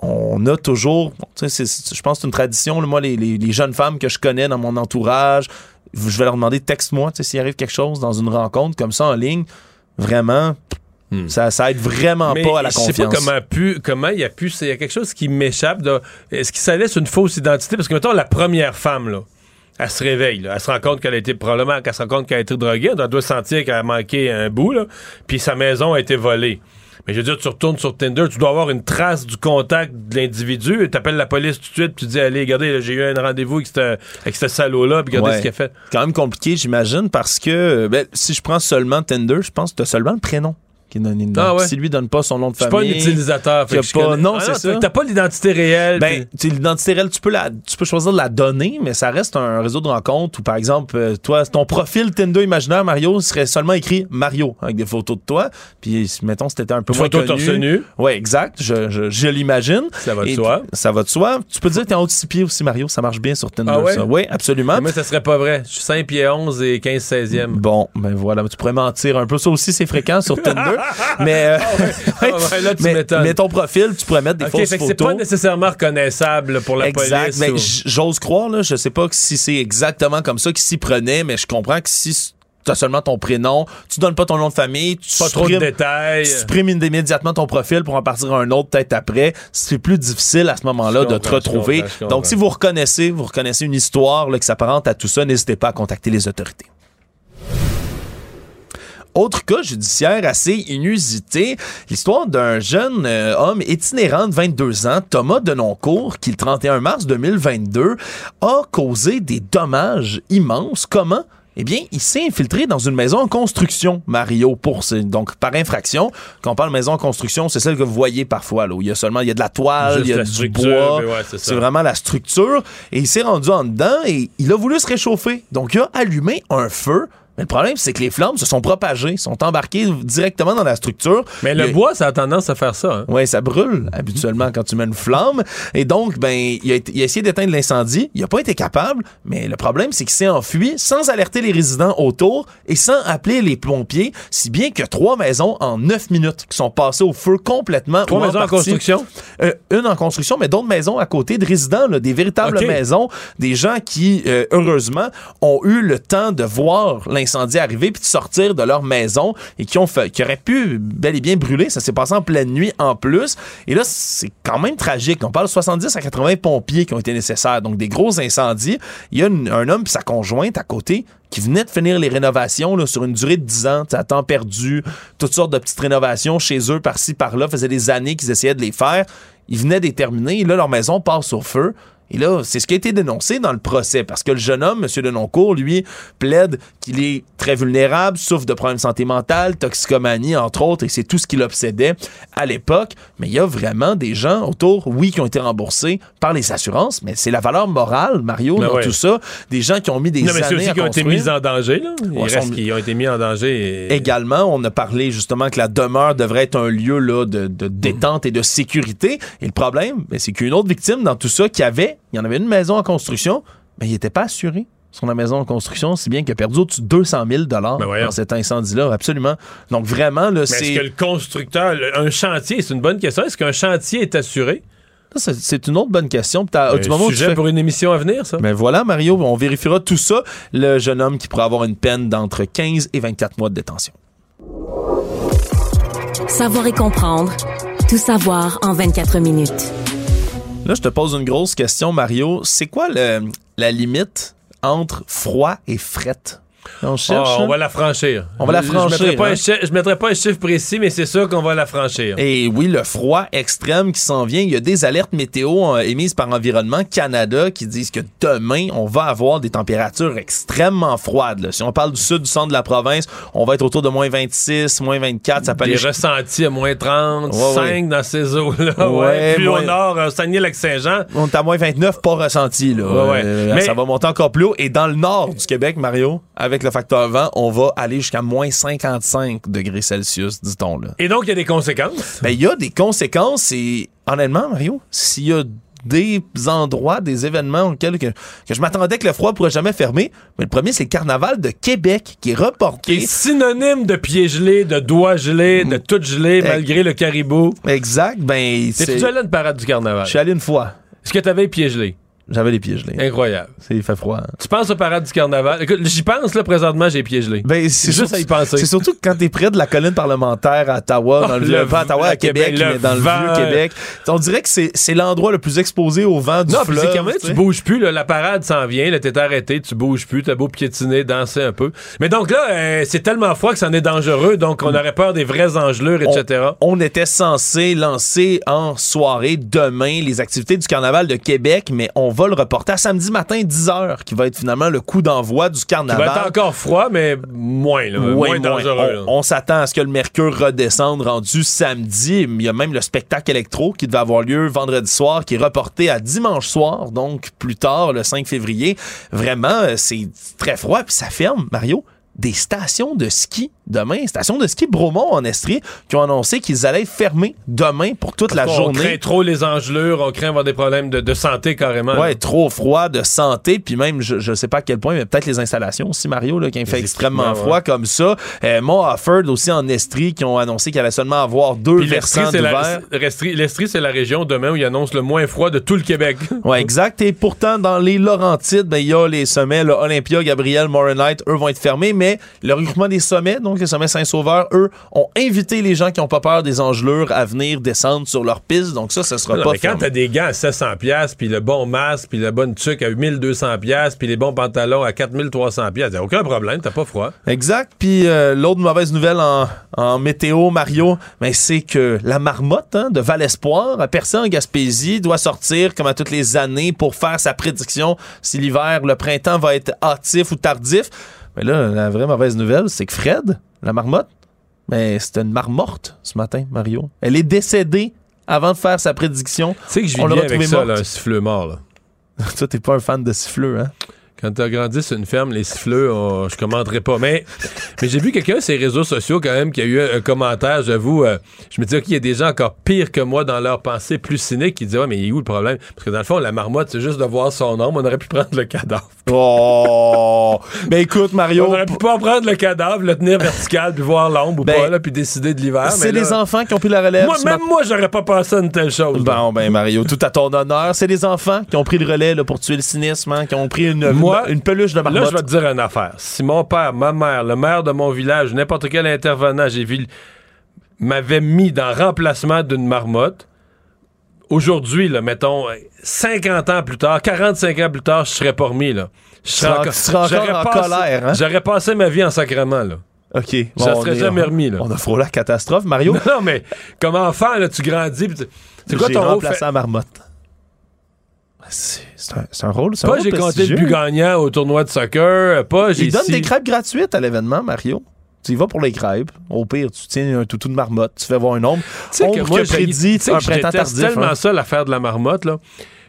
on a toujours, je pense que c'est une tradition. là, moi, les, les- les jeunes femmes que je connais dans mon entourage, je vais leur demander texte-moi s'il arrive quelque chose dans une rencontre comme ça en ligne. Vraiment, ça, ça aide vraiment mais pas à la je sais confiance. pas comment, pu, comment il y a pu. Il y a quelque chose qui m'échappe. de- Est-ce qu'il ça laisse une fausse identité? Parce que, mettons, la première femme, là, elle se réveille. Là. Elle se rend compte qu'elle a été probablement qu'elle se rend compte qu'elle a été droguée. Elle doit sentir qu'elle a manqué un bout. Là. Puis sa maison a été volée. Mais je veux dire, tu retournes sur Tinder, tu dois avoir une trace du contact de l'individu. Tu appelles la police tout de suite, puis tu dis Allez, regardez, j'ai eu un rendez-vous avec ce, salaud-là, puis regardez Ouais. ce qu'il a fait. quand même compliqué, j'imagine, parce que ben, si je prends seulement Tinder, je pense que tu as seulement le prénom qui donné dedans. Ah ouais. Si lui donne pas son nom de Je suis pas un famille. utilisateur. fait que pas- connais- non, Ah c'est ça. T'as pas l'identité réelle. Ben, puis- l'identité réelle, tu peux, la, tu peux choisir de la donner, mais ça reste un réseau de rencontres où, par exemple, euh, toi, ton profil Tinder imaginaire, Mario, serait seulement écrit Mario, avec des photos de toi. Puis, mettons, si t'étais un peu Une moins photo torse nu. Ouais, exact. Je, je, je l'imagine. Ça va de Et soi. Ça va de soi. Tu peux dire que t'es en haut de six pieds aussi, Mario. Ça marche bien sur Tinder, Ah ouais? ça. Oui, absolument. Moi, ça serait pas vrai. Je suis 5 pieds 11 et 15 16e. Bon, ben voilà, tu pourrais mentir un peu. Ça aussi, c'est fréquent sur Tinder. mais, ouais, ouais, là, tu mais, ton profil, tu pourrais mettre des fausses fait que c'est photos. pas nécessairement reconnaissable pour la exact. police. Ou- j- J'ose croire, là, je sais pas si c'est exactement comme ça qu'ils s'y prenaient, mais je comprends que si tu as seulement ton prénom, tu donnes pas ton nom de famille, tu Pas trop de supprimes- détails. tu supprimes immédiatement ton profil pour en partir à un autre peut-être après, c'est plus difficile à ce moment-là de te je retrouver. comprends, je comprends. Donc si vous reconnaissez, vous reconnaissez une histoire là, qui s'apparente à tout ça, n'hésitez pas à contacter les autorités. Autre cas judiciaire assez inusité, l'histoire d'un jeune euh, homme itinérant de 22 ans, Thomas Denoncourt, qui le 31 mars 2022 a causé des dommages immenses. Comment? Eh bien, il s'est infiltré dans une maison en construction, Mario, pour donc par infraction. Quand on parle maison en construction, c'est celle que vous voyez parfois, là, où il y a seulement il y a de la toile, Juste il y a du bois. ouais, c'est vraiment la structure. Et il s'est rendu en dedans et il a voulu se réchauffer. Donc, il a allumé un feu. Mais le problème, c'est que les flammes se sont propagées, sont embarquées directement dans la structure. Mais le bois, ça a tendance à faire ça. hein. Ouais, ça brûle habituellement quand tu mets une flamme. Et donc, ben, il a, été- il a essayé d'éteindre l'incendie. Il n'a pas été capable. Mais le problème, c'est qu'il s'est enfui sans alerter les résidents autour et sans appeler les pompiers. Si bien que trois maisons en neuf minutes qui sont passées au feu complètement. Trois maisons en construction? Euh, une en construction, mais d'autres maisons à côté de résidents, là, des véritables maisons, des gens qui, euh, heureusement, ont eu le temps de voir l'incendie arriver puis de sortir de leur maison et qui ont qui auraient pu bel et bien brûler. Ça s'est passé en pleine nuit en plus. Et là, c'est quand même tragique. On parle de 70 à 80 pompiers qui ont été nécessaires. Donc, des gros incendies. Il y a un homme et sa conjointe à côté qui venait de finir les rénovations là, sur une durée de 10 ans, à temps perdu, toutes sortes de petites rénovations chez eux, par-ci, par-là, faisait des années qu'ils essayaient de les faire. Ils venaient d'y terminer, et là, leur maison passe au feu. Et là, c'est ce qui a été dénoncé dans le procès, parce que le jeune homme, M. Denoncourt, lui, plaide qu'il est très vulnérable, souffre de problèmes de santé mentale, toxicomanie, entre autres, et c'est tout ce qui l'obsédait à l'époque. Mais il y a vraiment des gens autour, oui, qui ont été remboursés par les assurances, mais c'est la valeur morale, Mario, Ben dans ouais. tout ça. Des gens qui ont mis des Non, mais c'est années aussi à qui ont été mis en danger. Là. Il Ouais, reste sont- qui ont été mis en danger. et- Également, on a parlé justement que la demeure devrait être un lieu là, de, de détente et de sécurité. Et le problème, ben, c'est qu'une autre victime dans tout ça qui avait, il y en avait une maison en construction, mais il n'était pas assuré sur la maison en construction, si bien qu'il a perdu au-dessus de 200 000 dollars Ben dans cet incendie-là, absolument. Donc vraiment, là, Mais est-ce c'est... que le constructeur, le- un chantier, c'est une bonne question. Est-ce qu'un chantier est assuré? C'est- c'est une autre bonne question. Un du moment où tu sujet fais- pour une émission à venir, ça? Ben voilà, Mario, on vérifiera tout ça. Le jeune homme qui pourrait avoir une peine d'entre 15 et 24 mois de détention. Savoir et comprendre. Tout savoir en 24 minutes. Là, je te pose une grosse question, Mario. C'est quoi le- la limite entre froid et frette? On cherche. Ah, on là? va la franchir. On va la franchir, Je mettrai pas, hein? je mettrai pas un chiffre précis, mais c'est sûr qu'on va la franchir. Et oui, le froid extrême qui s'en vient. Il y a des alertes météo euh, émises par Environnement Canada qui disent que demain, on va avoir des températures extrêmement froides. là. Si on parle du sud, du centre de la province, on va être autour de moins 26, moins 24. Ça peut Des aller ressentis à moins 35 Ouais, ouais. dans ces eaux-là. Ouais, moins- au nord, euh, Saguenay-Lac-Saint-Jean. On est à moins 29, pas ressenti. Là. Euh, Mais- Ça va monter encore plus haut. Et dans le nord du Québec, Mario, avec le facteur vent, on va aller jusqu'à moins 55 degrés Celsius, dit-on. Là. Et donc, il y a des conséquences? Ben, il y a des conséquences et honnêtement, Mario, s'il y a des endroits, des événements auxquels que, que je m'attendais que le froid pourrait jamais fermer, mais le premier, c'est le carnaval de Québec qui est reporté. Qui est synonyme de pieds gelés, de doigts gelés, de tout gelé, malgré le caribou. Exact, ben... T'es-tu déjà allé à une parade du carnaval? Je suis allé une fois. Est-ce que t'avais les pieds gelés? J'avais les pieds gelés. Incroyable. Il fait froid. hein. Tu penses au parade du carnaval? Écoute, j'y pense, là, présentement, j'ai les pieds gelés. Ben, c'est juste à y penser. C'est surtout que quand t'es près de la colline parlementaire à Ottawa, Oh, dans le le vieux pas à v- Ottawa, à Québec, mais dans le vent. vieux Québec, on dirait que c'est, l'endroit le plus exposé au vent du Non, fleuve. c'est quand même, tu bouges plus, là, la parade s'en vient, là, t'es arrêté, tu bouges plus, t'as beau piétiner, danser un peu. Mais donc là, euh, c'est tellement froid que c'en est dangereux, donc on aurait peur des vraies engelures, etc. On était censé lancer en soirée demain les activités du carnaval de Québec, mais on va le reporter à samedi matin 10h, qui va être finalement le coup d'envoi du Il carnaval. va être encore froid, mais moins, là, Oui, moins dangereux. là. On, on s'attend à ce que le mercure redescende rendu samedi. Il y a même le spectacle électro qui devait avoir lieu vendredi soir, qui est reporté à dimanche soir, donc plus tard, le 5 février. Vraiment, euh, c'est très froid, puis ça ferme, Mario, des stations de ski demain. Stations de ski Bromont en Estrie qui ont annoncé qu'ils allaient fermer demain pour toute la on journée. craint trop les engelures, on craint avoir des problèmes de, de santé carrément. Ouais, trop froid, de santé, puis même, je, je sais pas à quel point, mais peut-être les installations aussi, Mario, là, qui fait extrêmement froid ouais. comme ça. Euh, Mont Offord aussi en Estrie, qui ont annoncé qu'il allait seulement avoir deux Puis versants d'hiver. l'Estrie- c'est la région demain où ils annoncent le moins froid de tout le Québec. Ouais, exact. Et pourtant, dans les Laurentides, ben, il y a les sommets, le Olympia, Gabriel, Morinite, eux vont être fermés, mais le regroupement des sommets, donc le sommet Saint-Sauveur, eux, ont invité les gens qui n'ont pas peur des engelures à venir descendre sur leur piste. Donc ça, ce sera Non, pas mais quand t'as des gants à 700 pièces puis le bon masque, puis le bon tuc à 1200 pièces puis les bons pantalons à 4300 pièces, y a aucun problème, t'as pas froid. Exact. Puis euh, l'autre mauvaise nouvelle en, en météo, Mario, ben, c'est que la marmotte hein, de Val Espoir, à percé en Gaspésie, doit sortir comme à toutes les années pour faire sa prédiction si l'hiver, le printemps va être hâtif ou tardif. Mais là, la vraie mauvaise nouvelle, c'est que Fred, la marmotte, ben, c'était une marmorte ce matin, Mario. Elle est décédée avant de faire sa prédiction. Tu sais que je vis bien avec ça, là, un siffleux mort. Là. Toi, t'es pas un fan de siffleux, hein? Quand t'as grandi sur une ferme, les siffleux, on- je commenterai pas. Mais, mais j'ai vu quelqu'un sur les réseaux sociaux quand même qui a eu un, commentaire, j'avoue. euh, je me disais qu'il y a des gens encore pires que moi dans leur pensée plus cynique qui disaient Ouais, mais il est où le problème? Parce que dans le fond, la marmotte, c'est juste de voir son ombre. On aurait pu prendre le cadavre. Oh! ben écoute, Mario. On aurait pu pas prendre le cadavre, le tenir vertical, puis voir l'ombre ou Ben, pas, là, puis décider de l'hiver. C'est les là- enfants qui ont pris la relève. Moi, même moi, j'aurais pas pensé à une telle chose. Bon, ben Mario, tout à ton honneur. C'est les enfants qui ont pris le relais là, pour tuer le cynisme, hein, qui ont pris une, Moi, une, une peluche de marmotte. Là, je vais te dire une affaire. Si mon père, ma mère, le maire de mon village, n'importe quel intervenant, j'ai vu, m'avait mis dans remplacement d'une marmotte, aujourd'hui, là, mettons, euh, 50 ans plus tard, 45 ans plus tard, je serais pas remis, là. Je Tu seras- tu seras encore en passé- colère, hein? J'aurais passé ma vie en sacrement, là. OK. Je bon, serais on jamais remis, là. On a frôlé la catastrophe, Mario. Non, non, mais comme enfant, là, tu grandis. pis tu- C'est quoi ton rôle? remplacé Fait- la marmotte. C'est c'est un, un rôle, c'est Pas rôle j'ai compté le plus gagnant au tournoi de soccer, pas Il donne si- des crêpes gratuites à l'événement, Mario. Tu y vas pour les crêpes. Au pire, tu tiens un toutou de marmotte, tu fais voir un nombre. Tu sais que Ombre moi, prédit un printemps tardif. tellement hein. ça, l'affaire de la marmotte, là,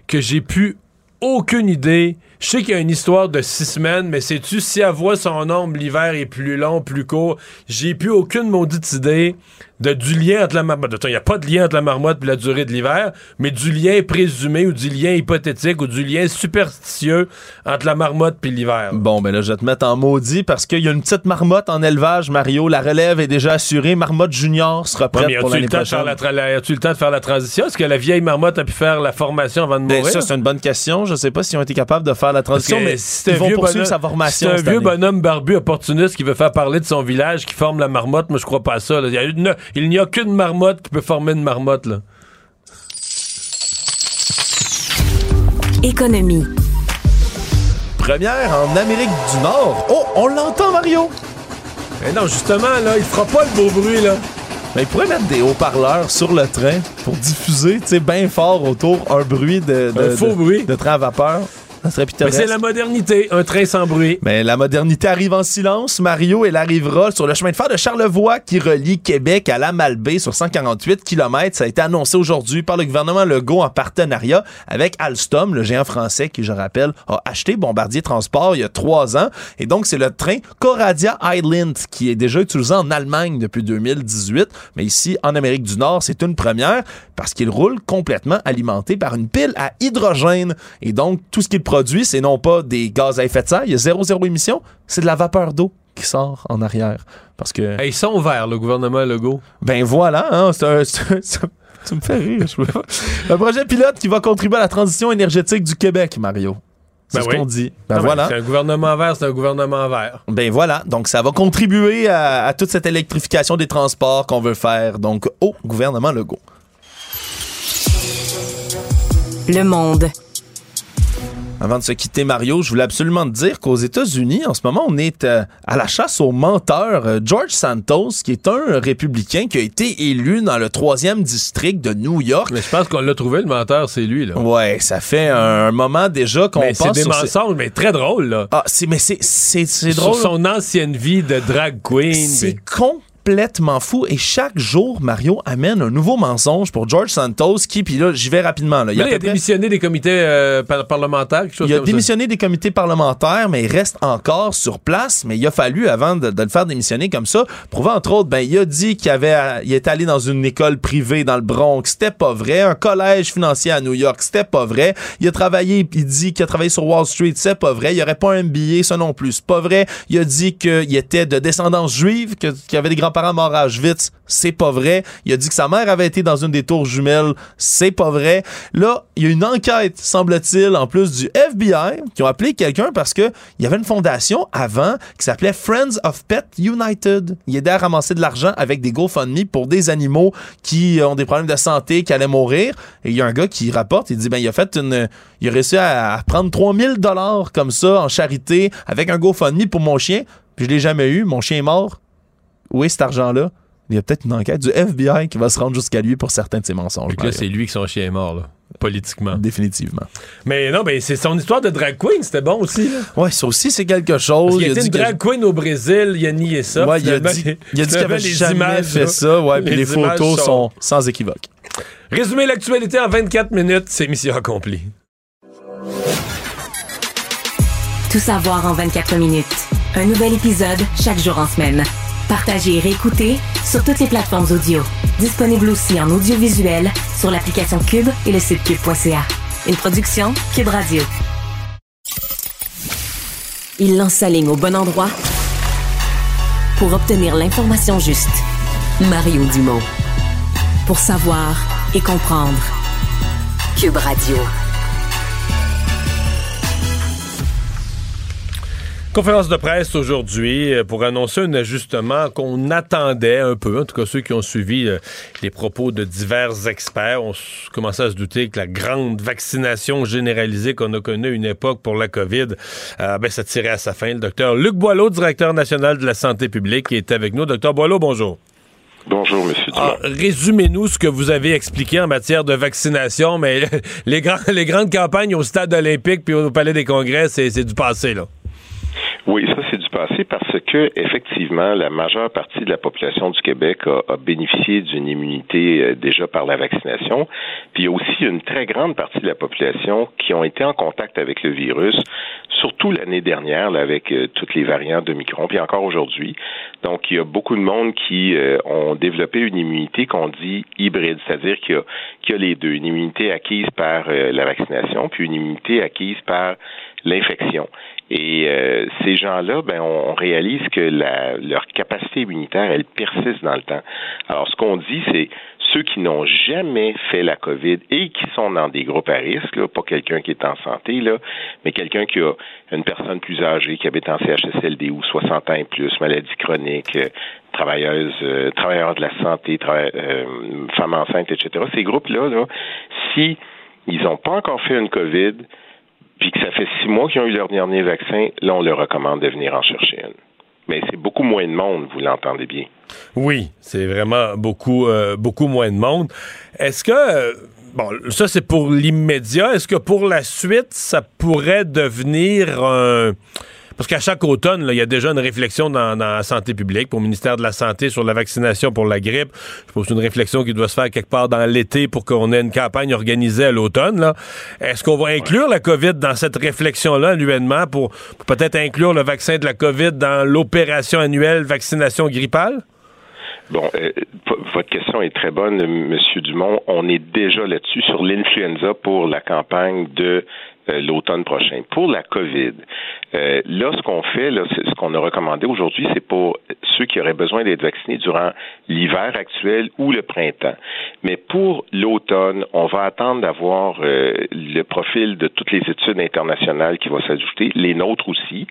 que j'ai pu aucune idée. Je sais qu'il y a une histoire de six semaines, mais sais-tu, si elle voit son ombre, l'hiver est plus long, plus court, j'ai plus aucune maudite idée de, du lien entre la marmotte. Il n'y a pas de lien entre la marmotte et la durée de l'hiver, mais du lien présumé ou du lien hypothétique ou du lien superstitieux entre la marmotte et l'hiver. Bon, ben là, je vais te mettre en maudit parce qu'il y a une petite marmotte en élevage, Mario. La relève est déjà assurée. Marmotte Junior sera Ouais, prête mais pour as-tu l'année le temps de faire prochaine. la tra- la- as-tu eu le temps de faire la transition? Est-ce que la vieille marmotte a pu faire la formation avant de Ben, mourir? ça, c'est une bonne question. Je sais pas s'ils ont été capables de faire la transition, mais ils un vont vieux poursuivre bonhomme- sa formation. si c'est cette un vieux année. bonhomme barbu opportuniste qui veut faire parler de son village, qui forme la marmotte, moi je crois pas à ça. là. Il y a une- il n'y a qu'une marmotte qui peut former une marmotte. Là. Économie. Première en Amérique du Nord. Oh, on l'entend, Mario. Mais non, justement, là, il fera pas le beau bruit. là. Ben, ils pourraient mettre des haut-parleurs sur le train pour diffuser, tu sais, bien fort autour un bruit de, de, Un faux de- bruit. de train à vapeur. Ça serait Mais pittoresque. c'est la modernité, un train sans bruit. Mais la modernité arrive en silence. Mario, elle arrivera sur le chemin de fer de Charlevoix qui relie Québec à la Malbaie sur 148 km. Ça a été annoncé aujourd'hui par le gouvernement Legault en partenariat avec Alstom, le géant français qui, je rappelle, a acheté Bombardier Transport il y a trois ans. Et donc, c'est le train Coradia Island qui est déjà utilisé en Allemagne depuis 2018. Mais ici, en Amérique du Nord, c'est une première parce qu'il roule complètement alimenté par une pile à hydrogène. Et donc, tout ce qu'il produit, c'est non pas des gaz à effet de serre, il y a zéro, zéro émission, c'est de la vapeur d'eau qui sort en arrière. Parce que, Hey, ils sont verts, le gouvernement Legault. ben voilà, hein, c'est un- tu me fais rire. Je Un projet pilote qui va contribuer à la transition énergétique du Québec, Mario. C'est Ben ce oui. qu'on dit. Ben Non, voilà. C'est un gouvernement vert, c'est un gouvernement vert. Ben voilà. Donc, ça va contribuer à, à toute cette électrification des transports qu'on veut faire. Donc, au gouvernement Legault. Le monde. Avant de se quitter, Mario, je voulais absolument te dire qu'aux États-Unis, en ce moment, on est euh, à la chasse aux menteurs. Euh, George Santos, qui est un républicain qui a été élu dans le troisième district de New York. Mais je pense qu'on l'a trouvé, le menteur, c'est lui. Là. Ouais, ça fait un, moment déjà qu'on pense c'est des mensonges, mais très drôle, là. Ah, c'est, mais c'est, c'est, c'est Sur drôle. son ancienne vie de drag queen. C'est puis- complètement fou. Et chaque jour, Mario amène un nouveau mensonge pour George Santos qui, puis là, j'y vais rapidement. Là. Il a démissionné des comités euh, par- parlementaires, quelque chose Il a comme ça. démissionné des comités parlementaires, mais il reste encore sur place. Mais il a fallu, avant de, de le faire démissionner comme ça, prouver entre autres, ben, il a dit qu'il avait, il est allé dans une école privée dans le Bronx. C'était pas vrai. Un collège financier à New York. C'était pas vrai. Il a travaillé, il dit qu'il a travaillé sur Wall Street. C'est pas vrai. Il aurait pas un MBA, ça non plus. C'est pas vrai. Il a dit qu'il était de descendance juive, qu'il avait des grands-parents morts à. C'est pas vrai. Il a dit que sa mère avait été dans une des tours jumelles. C'est pas vrai. Là, il y a une enquête, semble-t-il, en plus du FBI, qui ont appelé quelqu'un parce que il y avait une fondation avant qui s'appelait Friends of Pet United. Il aidait à ramasser de l'argent avec des GoFundMe pour des animaux qui ont des problèmes de santé, qui allaient mourir. Et il y a un gars qui rapporte, il dit, ben, il a fait une, il a réussi à, à prendre 3000 dollars comme ça en charité avec un GoFundMe pour mon chien. Puis je l'ai jamais eu. Mon chien est mort. Où est cet argent-là? Il y a peut-être une enquête du FBI qui va se rendre jusqu'à lui pour certains de ses mensonges. Que là, c'est lui qui son chien est mort, là, politiquement. Définitivement. Mais non, mais c'est son histoire de drag queen, c'était bon aussi. Là. Ouais, ça aussi, c'est quelque chose. Il a été dit une que- drag queen au Brésil, il a nié ça. Ouais, il a dit, il a dit qu'il avait les jamais images, fait là, ça, ouais, puis les, images photos sont sans équivoque. Résumer l'actualité en 24 minutes, c'est mission accomplie. Tout savoir en 24 minutes. Un nouvel épisode chaque jour en semaine. Partagez et réécoutez sur toutes les plateformes audio. Disponible aussi en audiovisuel sur l'application Cube et le site cube.ca. Une production Cube Radio. Il lance sa ligne au bon endroit pour obtenir l'information juste. Mario Dumont. Pour savoir et comprendre. Cube Radio. Conférence de presse aujourd'hui euh, pour annoncer un ajustement qu'on attendait un peu, en tout cas ceux qui ont suivi euh, les propos de divers experts. On s- commençait à se douter que la grande vaccination généralisée qu'on a connue à une époque pour la COVID, euh, ben, ça tirait à sa fin. Le docteur Luc Boileau, directeur national de la santé publique, qui est avec nous. Docteur Boileau, bonjour. Bonjour, Monsieur. Ah, Résumez-nous ce que vous avez expliqué en matière de vaccination, mais les, grands- les grandes campagnes au stade olympique puis au palais des congrès, c'est du passé, là. Oui, ça c'est du passé parce que effectivement, la majeure partie de la population du Québec a, bénéficié d'une immunité euh, déjà par la vaccination. Puis il y a aussi une très grande partie de la population qui ont été en contact avec le virus, surtout l'année dernière là, avec euh, toutes les variantes de Micron, puis encore aujourd'hui. Donc il y a beaucoup de monde qui euh, ont développé une immunité qu'on dit hybride, c'est-à-dire qu'il y, a- qu'il y a les deux, une immunité acquise par la vaccination, puis une immunité acquise par l'infection. Et euh, ces gens-là, ben, on, réalise que la, leur capacité immunitaire, elle persiste dans le temps. Alors, ce qu'on dit, c'est ceux qui n'ont jamais fait la COVID et qui sont dans des groupes à risque, là, pas quelqu'un qui est en santé, là, mais quelqu'un qui a une personne plus âgée, qui habite en CHSLD ou 60 ans et plus, maladie chronique, euh, travailleuse, euh, travailleurs de la santé, trava- euh, femmes enceintes, etc. Ces groupes-là, là, si ils n'ont pas encore fait une COVID, puis que ça fait six mois qu'ils ont eu leur dernier vaccin, là, on leur recommande de venir en chercher une. Mais c'est beaucoup moins de monde, vous l'entendez bien. Oui, c'est vraiment beaucoup, euh, beaucoup moins de monde. Est-ce que, euh, bon, ça c'est pour l'immédiat, est-ce que pour la suite, ça pourrait devenir un... Parce qu'à chaque automne, il y a déjà une réflexion dans, dans la santé publique, pour le ministère de la Santé sur la vaccination pour la grippe. Je pense que c'est une réflexion qui doit se faire quelque part dans l'été pour qu'on ait une campagne organisée à l'automne. Est-ce qu'on va inclure la COVID dans cette réflexion-là annuellement pour, pour peut-être inclure le vaccin de la COVID dans l'opération annuelle vaccination grippale? Bon, euh, votre question est très bonne, Monsieur Dumont. On est déjà là-dessus sur l'influenza pour la campagne de l'automne prochain. Pour la COVID, là, ce qu'on fait, là, ce qu'on a recommandé aujourd'hui, c'est pour ceux qui auraient besoin d'être vaccinés durant l'hiver actuel ou le printemps. Mais pour l'automne, on va attendre d'avoir le profil de toutes les études internationales qui vont s'ajouter, les nôtres aussi,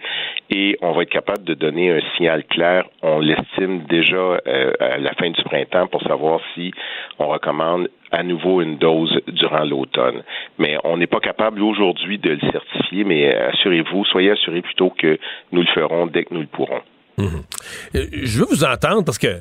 et on va être capable de donner un signal clair. On l'estime déjà à la fin du printemps pour savoir si on recommande à nouveau une dose durant l'automne. Mais on n'est pas capable aujourd'hui de le certifier, mais assurez-vous, soyez assurés plutôt que nous le ferons dès que nous le pourrons. Mhm. Je veux vous entendre parce que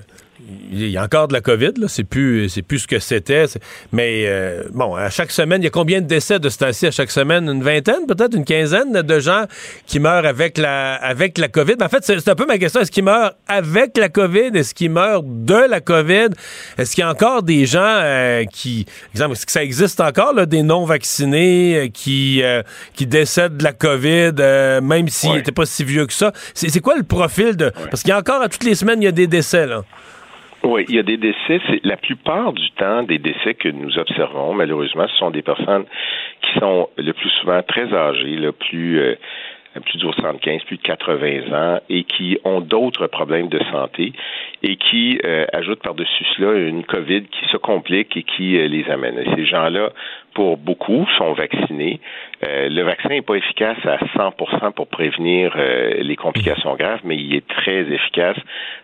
il y a encore de la COVID, là. C'est plus, c'est plus ce que c'était. Mais euh, bon, à chaque semaine, il y a combien de décès de ce temps-ci? À chaque semaine? Une vingtaine, peut-être? Une quinzaine de gens qui meurent avec la, avec la COVID. En fait, c'est un peu ma question. Est-ce qu'ils meurent avec la COVID? Est-ce qu'ils meurent de la COVID? Est-ce qu'il y a encore des gens euh, qui, exemple, est-ce que ça existe encore, là, des non-vaccinés euh, qui, qui décèdent de la COVID, même s'ils n'étaient pas si vieux que ça? C'est quoi le profil de... Parce qu'il y a encore, à toutes les semaines, il y a des décès, là. Oui, il y a des décès. La plupart du temps des décès que nous observons. Malheureusement, ce sont des personnes qui sont le plus souvent très âgées, le plus euh, plus de 75, plus de 80 ans, et qui ont d'autres problèmes de santé et qui euh, ajoutent par-dessus cela une COVID qui se complique et qui euh, les amène. Et ces gens-là, pour beaucoup, sont vaccinés. Euh, le vaccin n'est pas efficace à 100% pour prévenir les complications graves, mais il est très efficace.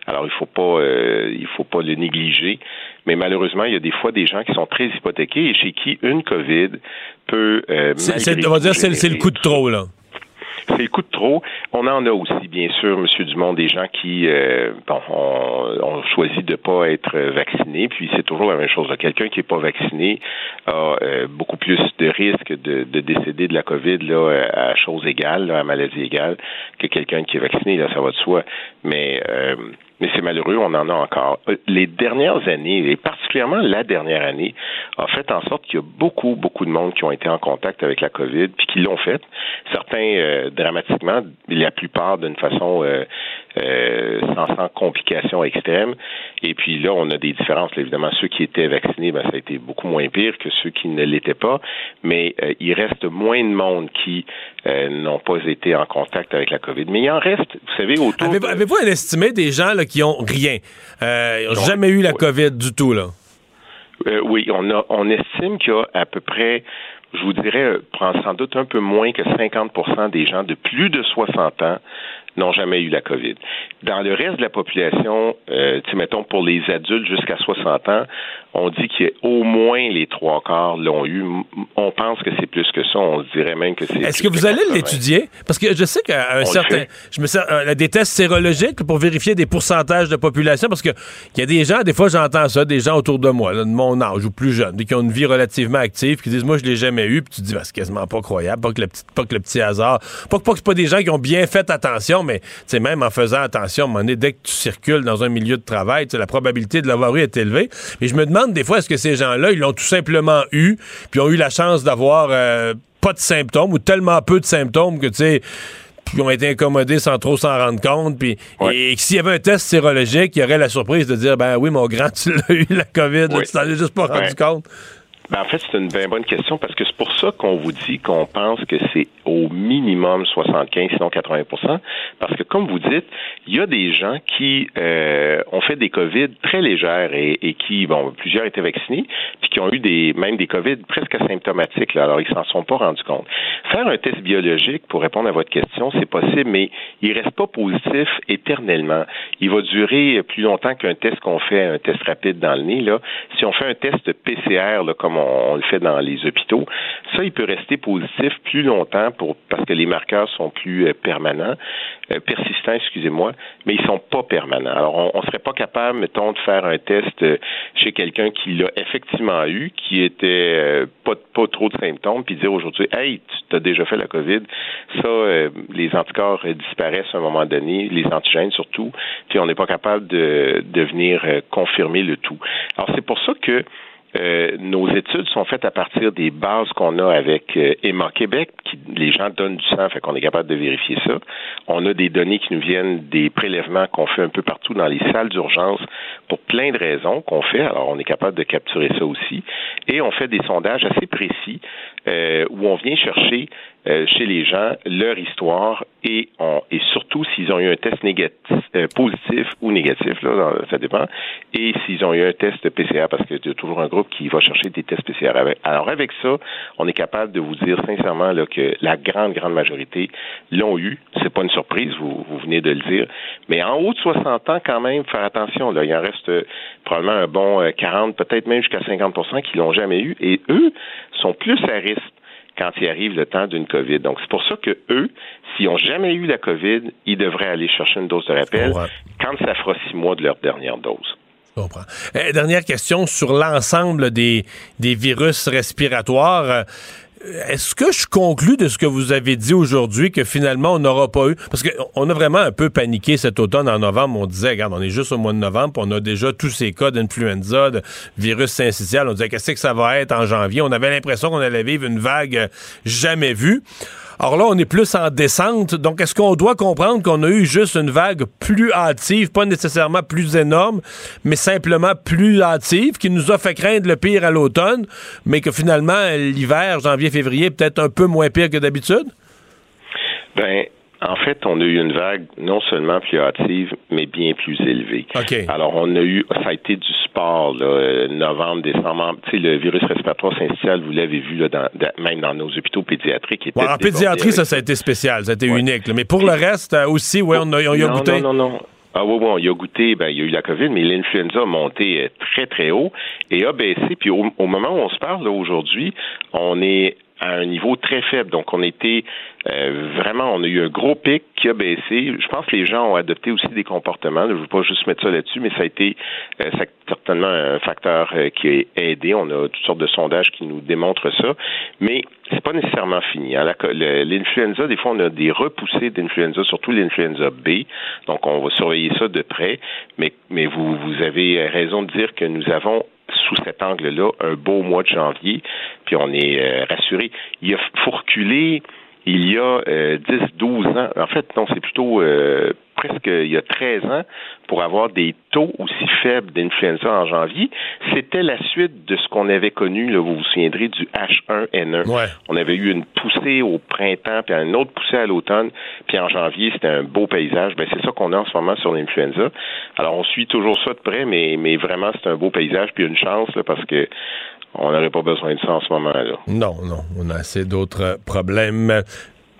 Alors, il faut pas, il faut pas le négliger. Mais malheureusement, il y a des fois des gens qui sont très hypothéqués et chez qui une COVID peut. c'est, on va dire, c'est le coup de trop là c'est le coup de trop. On en a aussi, bien sûr, Monsieur Dumont, des gens qui euh, bon, ont, choisi de pas être vaccinés, puis c'est toujours la même chose. Quelqu'un qui n'est pas vacciné a euh, beaucoup plus de risques de, décéder de la COVID là, à chose égale, à maladie égale, que quelqu'un qui est vacciné, là, ça va de soi. Mais euh, mais c'est malheureux, on en a encore. Euh, les dernières années, et particulièrement la dernière année, a fait en sorte qu'il y a beaucoup, beaucoup de monde qui ont été en contact avec la COVID, puis qui l'ont fait. Certains euh, dramatiquement, la plupart d'une façon euh, sans, sans complications extrêmes. Et puis là, on a des différences. évidemment, ceux qui étaient vaccinés, ben, ça a été beaucoup moins pire que ceux qui ne l'étaient pas. Mais il reste moins de monde qui n'ont pas été en contact avec la COVID. Mais il en reste, vous savez, autour. Avez-vous un estimé des gens là, qui ont rien? Euh, ils n'ont jamais eu la COVID du tout, là. Euh, oui, on, a, on estime qu'il y a à peu près, je vous dirais, sans doute un peu moins que 50% des gens de plus de 60 ans n'ont jamais eu la COVID. Dans le reste de la population, euh, mettons pour les adultes jusqu'à 60 ans, on dit qu'au moins les trois quarts l'ont eu. On pense que c'est plus que ça. On se dirait même que c'est. Est-ce que vous allez l'étudier? Parce que je sais qu'à un certain. Je me sers euh, des tests sérologiques pour vérifier des pourcentages de population parce que il y a des gens, des fois j'entends ça, des gens autour de moi, de mon âge ou plus jeunes, qui ont une vie relativement active, qui disent Moi je l'ai jamais eu, puis tu te dis ben, c'est quasiment pas croyable, pas que le petit, pas que le petit hasard. Pas, pas que c'est pas des gens qui ont bien fait attention, mais même en faisant attention, à un moment donné, dès que tu circules dans un milieu de travail, la probabilité de l'avoir eu est élevée. Mais je me demande des fois, est-ce que ces gens-là, ils l'ont tout simplement eu, puis ont eu la chance d'avoir euh, pas de symptômes ou tellement peu de symptômes que, tu sais, puis ont été incommodés sans trop s'en rendre compte. Puis, Et s'il y avait un test sérologique, il y aurait la surprise de dire Ben oui, mon grand, tu l'as eu, la COVID, tu t'en es juste pas rendu compte. Ben, en fait, c'est une bien bonne question parce que c'est pour ça qu'on vous dit qu'on pense que c'est au minimum 75, sinon 80% Parce que, comme vous dites, il y a des gens qui euh, ont fait des COVID très légères et, qui, bon, plusieurs étaient vaccinés, puis qui ont eu des même des COVID presque asymptomatiques. Là, alors, ils s'en sont pas rendus compte. Faire un test biologique pour répondre à votre question, c'est possible, mais il reste pas positif éternellement. Il va durer plus longtemps qu'un test qu'on fait, un test rapide dans le nez. Là. Si on fait un test PCR, là, comme on, le fait dans les hôpitaux, ça, il peut rester positif plus longtemps parce que les marqueurs sont plus euh, permanents, euh, persistants, excusez-moi, mais ils sont pas permanents. Alors, on, ne serait pas capable, mettons, de faire un test euh, chez quelqu'un qui l'a effectivement eu, qui était pas, trop de symptômes, puis dire aujourd'hui, hey, tu as déjà fait la COVID. Ça, les anticorps disparaissent à un moment donné, les antigènes surtout, puis on n'est pas capable de venir confirmer le tout. Alors, c'est pour ça que euh, nos études sont faites à partir des bases qu'on a avec euh, Emma Québec, qui les gens donnent du sang, fait qu'on est capable de vérifier ça. On a des données qui nous viennent des prélèvements qu'on fait un peu partout dans les salles d'urgence pour plein de raisons qu'on fait. Alors, on est capable de capturer ça aussi. Et on fait des sondages assez précis euh, où on vient chercher chez les gens leur histoire et, on, et surtout s'ils ont eu un test négatif, euh, positif ou négatif, là, ça dépend, et s'ils ont eu un test PCR, parce qu'il y a toujours un groupe qui va chercher des tests PCR. Alors avec ça, on est capable de vous dire sincèrement là, que la grande, grande majorité l'ont eu. C'est pas une surprise, vous, vous venez de le dire. Mais en haut de 60 ans, quand même, faire attention. Là, il en reste probablement un bon 40, peut-être même jusqu'à 50% qui l'ont jamais eu. Et eux sont plus à risque quand il arrive le temps d'une COVID. Donc, c'est pour ça que eux, s'ils n'ont jamais eu la COVID, ils devraient aller chercher une dose de rappel quand ça fera six mois de leur dernière dose. Je comprends. Eh, dernière question sur l'ensemble des, des virus respiratoires. Est-ce que je conclus de ce que vous avez dit aujourd'hui que finalement on n'aura pas eu? Parce qu'on a vraiment un peu paniqué cet automne en novembre. On disait, regarde, on est juste au mois de novembre, on a déjà tous ces cas d'influenza, de virus syncytial. On disait qu'est-ce que ça va être en janvier? On avait l'impression qu'on allait vivre une vague jamais vue. Alors là, on est plus en descente. Donc, est-ce qu'on doit comprendre qu'on a eu juste une vague plus hâtive, pas nécessairement plus énorme, mais simplement plus hâtive, qui nous a fait craindre le pire à l'automne, mais que finalement, l'hiver, janvier, février, peut-être un peu moins pire que d'habitude? Ben, en fait, on a eu une vague non seulement plus hâtive, mais bien plus élevée. Alors, on a eu, ça a été du sport, là, euh, novembre, décembre. Tu sais, le virus respiratoire syncytial, vous l'avez vu, là, dans, même dans nos hôpitaux pédiatriques. en pédiatrie, ça, ça a été spécial, ça a été unique. Mais pour le reste, euh, aussi, ouais, on a, on a goûté? Non, non, non. Ah oui, bon, il a goûté, ben, il y a eu la COVID, mais l'influenza a monté euh, très, très haut et a baissé. Puis au, au moment où on se parle, aujourd'hui, on est à un niveau très faible. Donc, on était euh, vraiment, on a eu un gros pic qui a baissé. Je pense que les gens ont adopté aussi des comportements. Je ne veux pas juste mettre ça là-dessus, mais ça a été euh, certainement un facteur euh, qui a aidé. On a toutes sortes de sondages qui nous démontrent ça, mais c'est pas nécessairement fini. Hein. L'influenza, des fois, on a des repoussées d'influenza, surtout l'influenza B. Donc, on va surveiller ça de près. Mais, mais vous, vous avez raison de dire que nous avons sous cet angle-là un beau mois de janvier, puis on est euh, rassuré. Il faut reculer il y a 10, euh, 12 ans. En fait, non, c'est plutôt euh, presque il y a 13 ans pour avoir des taux aussi faibles d'influenza en janvier. C'était la suite de ce qu'on avait connu, là, vous vous souviendrez, du H1N1. On avait eu une poussée au printemps, puis une autre poussée à l'automne, puis en janvier, c'était un beau paysage. Ben, c'est ça qu'on a en ce moment sur l'influenza. Alors, on suit toujours ça de près, mais, mais vraiment, c'est un beau paysage, puis une chance, parce que on n'aurait pas besoin de ça en ce moment-là. Non, non, on a assez d'autres problèmes.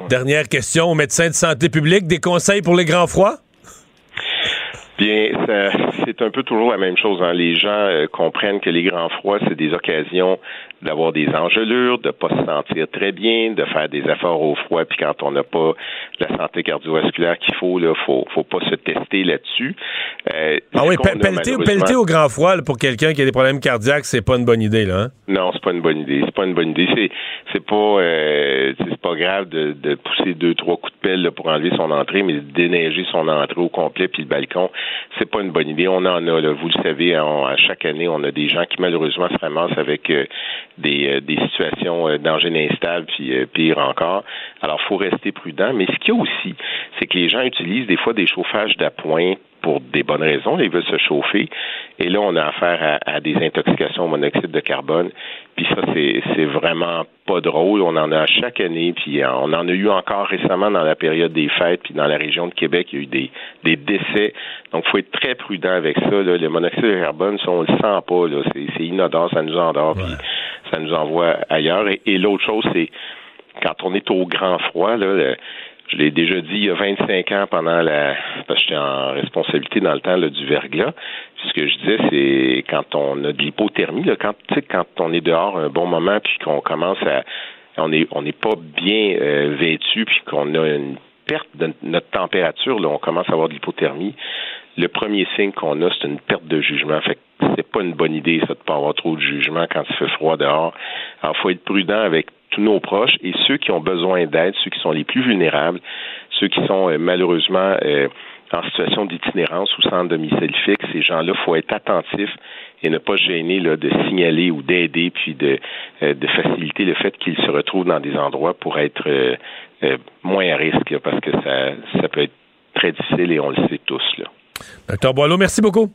Dernière question au médecin de santé publique, des conseils pour les grands froids? Bien, c'est un peu toujours la même chose. Hein. Les gens euh, comprennent que les grands froids, c'est des occasions d'avoir des engelures, de pas se sentir très bien, de faire des efforts au froid, puis quand on n'a pas la santé cardiovasculaire qu'il faut, là, faut, faut pas se tester là-dessus. Euh, ah oui, pelleter, au grand froid pour quelqu'un qui a des problèmes cardiaques, c'est pas une bonne idée, là. Hein? Non, c'est pas une bonne idée. C'est pas une bonne idée. C'est, c'est pas, euh, c'est pas grave de, de, pousser deux, trois coups de pelle pour enlever son entrée, mais de déneiger son entrée au complet puis le balcon, c'est pas une bonne idée. On en a, là, vous le savez, à chaque année, on a des gens qui malheureusement se ramassent avec euh, des, euh, des situations euh, d'engins instables, puis euh, pire encore. Alors, faut rester prudent. Mais ce qu'il y a aussi, c'est que les gens utilisent des fois des chauffages d'appoint pour des bonnes raisons. Ils veulent se chauffer. Et là, on a affaire à, des intoxications au monoxyde de carbone. Puis ça, c'est vraiment pas drôle. On en a chaque année. Puis on en a eu encore récemment dans la période des fêtes. Puis dans la région de Québec, il y a eu des, des décès. Donc, il faut être très prudent avec ça. Le monoxyde de carbone, ça, on le sent pas. C'est inodore, ça nous endort. Puis ça nous envoie ailleurs. Et, l'autre chose, c'est quand on est au grand froid, là, je l'ai déjà dit il y a 25 ans pendant la parce que j'étais en responsabilité dans le temps du verglas. Ce que je disais, c'est quand on a de l'hypothermie, là, quand quand on est dehors un bon moment puis qu'on commence à on est on n'est pas bien euh, vêtu puis qu'on a une perte de notre température, là, on commence à avoir de l'hypothermie. Le premier signe qu'on a, c'est une perte de jugement. C'est pas une bonne idée, ça, de pas avoir trop de jugement quand il fait froid dehors. Alors, faut être prudent avec tous nos proches et ceux qui ont besoin d'aide, ceux qui sont les plus vulnérables, ceux qui sont euh, malheureusement euh, en situation d'itinérance ou sans domicile fixe, ces gens-là, faut être attentif et ne pas gêner là, de signaler ou d'aider, puis de, euh, de faciliter le fait qu'ils se retrouvent dans des endroits pour être moins à risque, parce que ça, ça peut être très difficile et on le sait tous. Là. Docteur Boileau, merci beaucoup.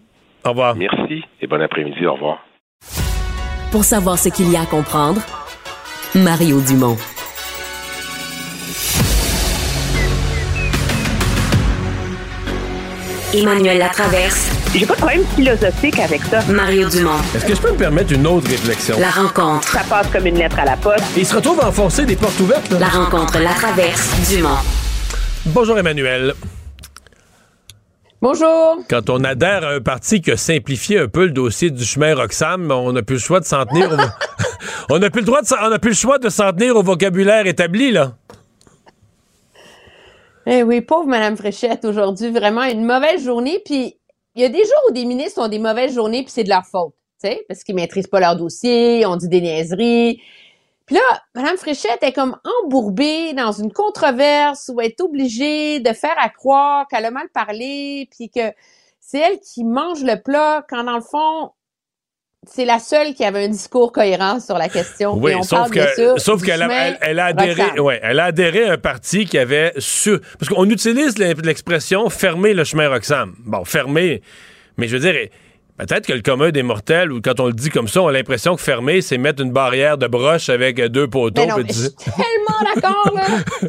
Au revoir. Merci et bon après-midi. Au revoir. Pour savoir ce qu'il y a à comprendre, Mario Dumont. Emmanuel Latraverse. J'ai pas de problème philosophique avec ça. Mario Dumont. Est-ce que je peux me permettre une autre réflexion? La rencontre. Ça passe comme une lettre à la poste. Et il se retrouve à enfoncer des portes ouvertes. Là. La rencontre Latraverse. Dumont. Bonjour Emmanuel. Bonjour. Quand on adhère à un parti qui a simplifié un peu le dossier du chemin Roxham, on n'a plus le choix de s'en tenir. Au... on n'a plus le droit de, on n'a plus le choix de s'en tenir au vocabulaire établi là. Eh oui, pauvre Madame Fréchette, aujourd'hui, vraiment une mauvaise journée. Puis il y a des jours où des ministres ont des mauvaises journées, puis c'est de leur faute, tu sais, parce qu'ils maîtrisent pas leur dossier, on dit des niaiseries. Puis là, Madame Fréchette est comme embourbée dans une controverse où elle est obligée de faire à croire qu'elle a mal parlé, puis que c'est elle qui mange le plat, quand dans le fond, c'est la seule qui avait un discours cohérent sur la question. Oui, on sauf que, qu'elle a, chemin elle, elle a adhéré, Roxham. ouais, elle a adhéré à un parti qui avait su, parce qu'on utilise l'expression fermer le chemin Roxham. Bon, fermer, mais je veux dire, peut-être que le commun des mortels, ou quand on le dit comme ça, on a l'impression que fermer, c'est mettre une barrière de broche avec deux poteaux. Mais non, mais je suis tellement d'accord, là.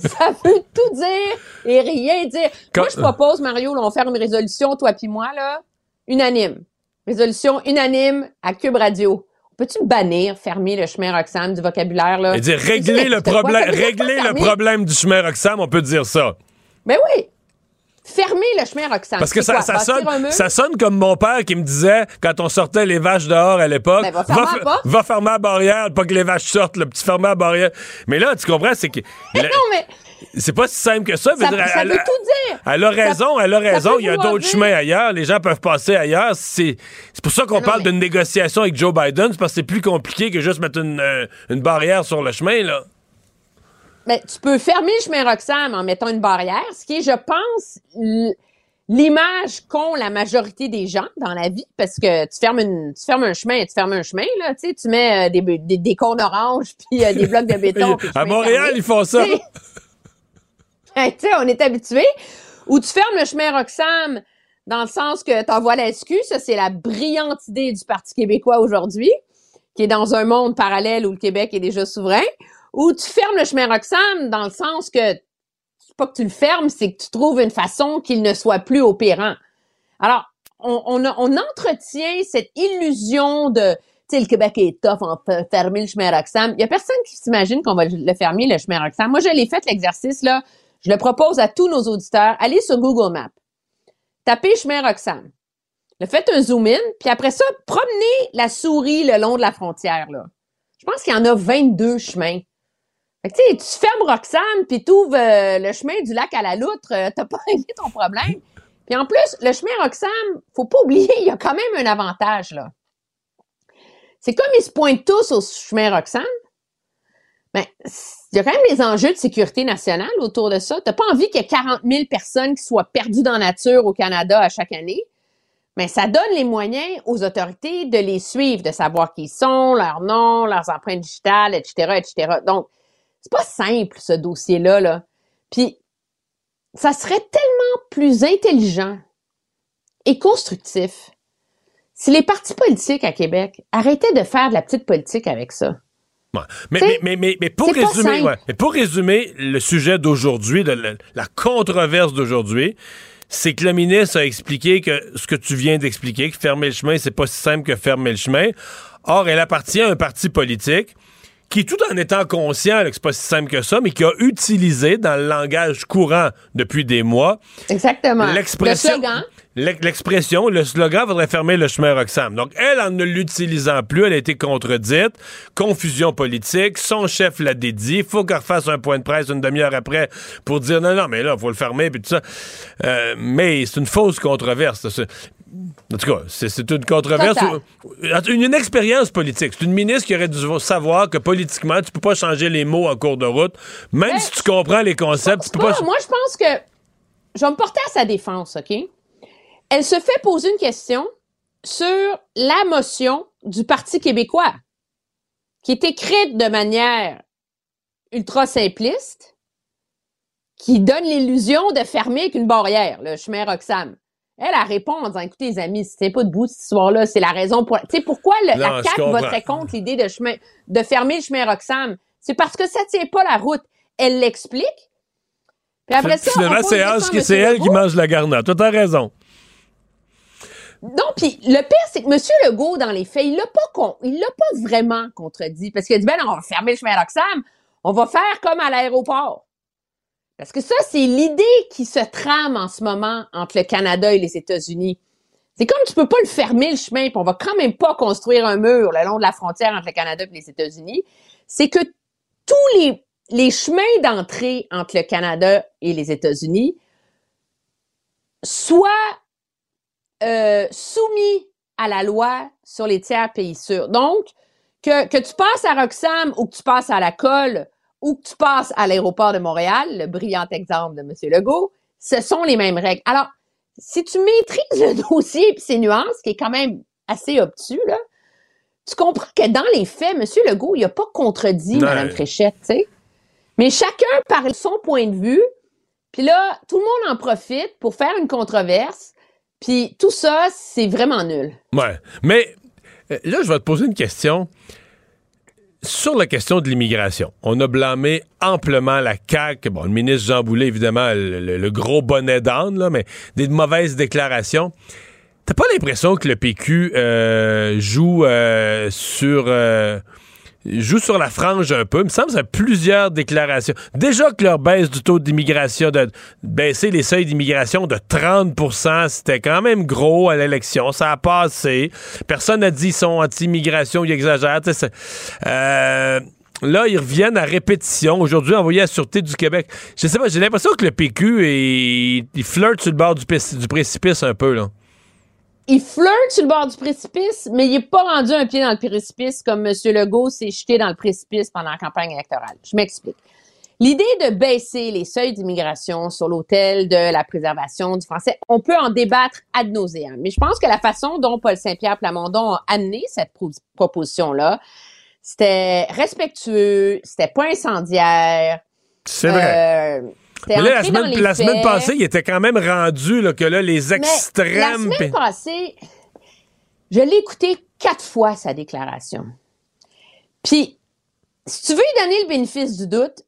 Ça veut tout dire et rien dire. Quand- Moi, je propose, Mario, là, on faire une résolution, toi puis moi, là, unanime. Résolution unanime à Cube Radio. Peux-tu bannir, fermer le chemin Roxham du vocabulaire, là? Et dire régler le problème, régler le problème du chemin Roxham, on peut dire ça. Ben oui! Fermer le chemin Roxham. Parce que ça, quoi? ça sonne, ça sonne comme mon père qui me disait quand on sortait les vaches dehors à l'époque. Ben, va fermer la f- porte. va fermer la barrière, pas que les vaches sortent, le petit fermer la barrière. Mais là, tu comprends, c'est que. Mais la- non, mais C'est pas si simple que ça. ça, dire, ça elle, veut tout dire. elle a raison, elle a raison. Il y a d'autres chemins ailleurs. Les gens peuvent passer ailleurs. C'est c'est pour ça qu'on parle mais- d'une négociation avec Joe Biden. C'est parce que c'est plus compliqué que juste mettre une, euh, une barrière sur le chemin, là. Ben, tu peux fermer le chemin Roxham en mettant une barrière, ce qui est, je pense, l'image qu'ont la majorité des gens dans la vie, parce que tu fermes, une, tu fermes un chemin et tu fermes un chemin, là, tu sais, tu mets euh, des, des, des cônes oranges puis euh, des blocs de béton. à Montréal, fermé. ils font ça. Tu sais, Hey, tu sais, on est habitué. Ou tu fermes le chemin Roxham dans le sens que t'envoies la SQ, ça c'est la brillante idée du Parti québécois aujourd'hui, qui est dans un monde parallèle où le Québec est déjà souverain. Ou tu fermes le chemin Roxham dans le sens que c'est pas que tu le fermes, c'est que tu trouves une façon qu'il ne soit plus opérant. Alors, on, entretient cette illusion de, tu sais, le Québec est tough, on peut fermer le chemin Roxham. Il y a personne qui s'imagine qu'on va le fermer, le chemin Roxham. Moi, je l'ai fait, l'exercice, là. Je le propose à tous nos auditeurs. Allez sur Google Maps. Tapez chemin Roxham. Le faites un zoom in, puis après ça, promenez la souris le long de la frontière, là. Je pense qu'il y en a 22 chemins. Fait que, tu fermes Roxham, puis tu ouvres le chemin du lac à la loutre, euh, t'as pas réglé ton problème. Puis en plus, le chemin Roxham, faut pas oublier, il y a quand même un avantage, là. C'est comme ils se pointent tous au chemin Roxham, ben, il y a quand même des enjeux de sécurité nationale autour de ça. T'as pas envie qu'il y ait 40 000 personnes qui soient perdues dans la nature au Canada à chaque année. Mais ça donne les moyens aux autorités de les suivre, de savoir qui ils sont, leurs noms, leurs empreintes digitales, etc., etc. Donc, c'est pas simple, ce dossier-là, là. Puis, ça serait tellement plus intelligent et constructif si les partis politiques à Québec arrêtaient de faire de la petite politique avec ça. Ouais. Mais, mais, mais, mais, pour résumer, ouais, mais pour résumer le sujet d'aujourd'hui, la controverse d'aujourd'hui, c'est que le ministre a expliqué que ce que tu viens d'expliquer, que fermer le chemin, c'est pas si simple que fermer le chemin. Or, elle appartient à un parti politique qui, tout en étant conscient là, que c'est pas si simple que ça, mais qui a utilisé dans le langage courant depuis des mois Exactement. l'expression. Le slogan. l'ex- L'expression, le slogan faudrait fermer le chemin Roxham. Donc, elle, en ne l'utilisant plus, elle a été contredite. Confusion politique. Son chef l'a dédié. Faut qu'elle refasse un point de presse une demi-heure après pour dire non, non, mais là, faut le fermer, puis tout ça. Euh, mais c'est une fausse controverse. En tout cas, c'est une controverse. Une, une expérience politique. C'est une ministre qui aurait dû savoir que politiquement, tu peux pas changer les mots en cours de route. Même si tu comprends les concepts, tu peux pas- pas. moi, je pense que je vais me porter à sa défense, OK? Elle se fait poser une question sur la motion du Parti québécois, qui est écrite de manière ultra simpliste, qui donne l'illusion de fermer avec une barrière, le chemin Roxham. Elle, elle répond en disant, écoutez, les amis, si pas debout cette histoire-là, c'est la raison pour... Tu sais, pourquoi le, Non, la CAQ voterait contre l'idée de, chemin, de fermer le chemin Roxham? C'est parce que ça tient pas la route. Elle l'explique. Puis après ça, Finalement, c'est elle, à c'est elle qui mange la garnotte. Toi, t'as raison. Non, puis le pire, c'est que M. Legault, dans les faits, il l'a pas con, il l'a pas vraiment contredit. Parce qu'il a dit, ben non, on va fermer le chemin Roxham, on va faire comme à l'aéroport. Parce que ça, c'est l'idée qui se trame en ce moment entre le Canada et les États-Unis. C'est comme tu peux pas le fermer, le chemin, puis on va quand même pas construire un mur le long de la frontière entre le Canada et les États-Unis. C'est que tous les, les chemins d'entrée entre le Canada et les États-Unis soient euh, soumis à la loi sur les tiers pays sûrs. Donc, que, que tu passes à Roxham ou que tu passes à la colle ou que tu passes à l'aéroport de Montréal, le brillant exemple de M. Legault, ce sont les mêmes règles. Alors, si tu maîtrises le dossier et ses nuances, qui est quand même assez obtus, là, tu comprends que dans les faits, M. Legault, il n'a pas contredit. Mme Fréchette, tu sais. Mais chacun parle son point de vue, puis là, tout le monde en profite pour faire une controverse, puis tout ça, c'est vraiment nul. Ouais. Mais euh, là, je vais te poser une question. Sur la question de l'immigration, on a blâmé amplement la CAQ. Bon, le ministre Jean Boulet, évidemment, le, gros bonnet d'âne, là, mais des mauvaises déclarations. T'as pas l'impression que le PQ euh, joue euh, sur euh, joue sur la frange un peu. Il me semble que plusieurs déclarations. Déjà que leur baisse du taux d'immigration, de baisser les seuils d'immigration de 30% c'était quand même gros à l'élection. Ça a passé. Personne n'a dit qu'ils sont anti-immigration, ils exagèrent. Euh, Là, ils reviennent à répétition. Aujourd'hui, envoyé à la Sûreté du Québec. Je sais pas, j'ai l'impression que le PQ, il flirte sur le bord du, du précipice un peu, là. Il flirte sur le bord du précipice, mais il n'est pas rendu un pied dans le précipice comme M. Legault s'est jeté dans le précipice pendant la campagne électorale. Je m'explique. L'idée de baisser les seuils d'immigration sur l'autel de la préservation du français, on peut en débattre ad nauseam. Mais je pense que la façon dont Paul Saint-Pierre Plamondon a amené cette pro- proposition-là, c'était respectueux, c'était pas incendiaire. C'est vrai. Euh, Mais là, la semaine, la passée, il était quand même rendu là, que là, les Mais extrêmes. la semaine passée, je l'ai écouté quatre fois, sa déclaration. Puis, si tu veux lui donner le bénéfice du doute,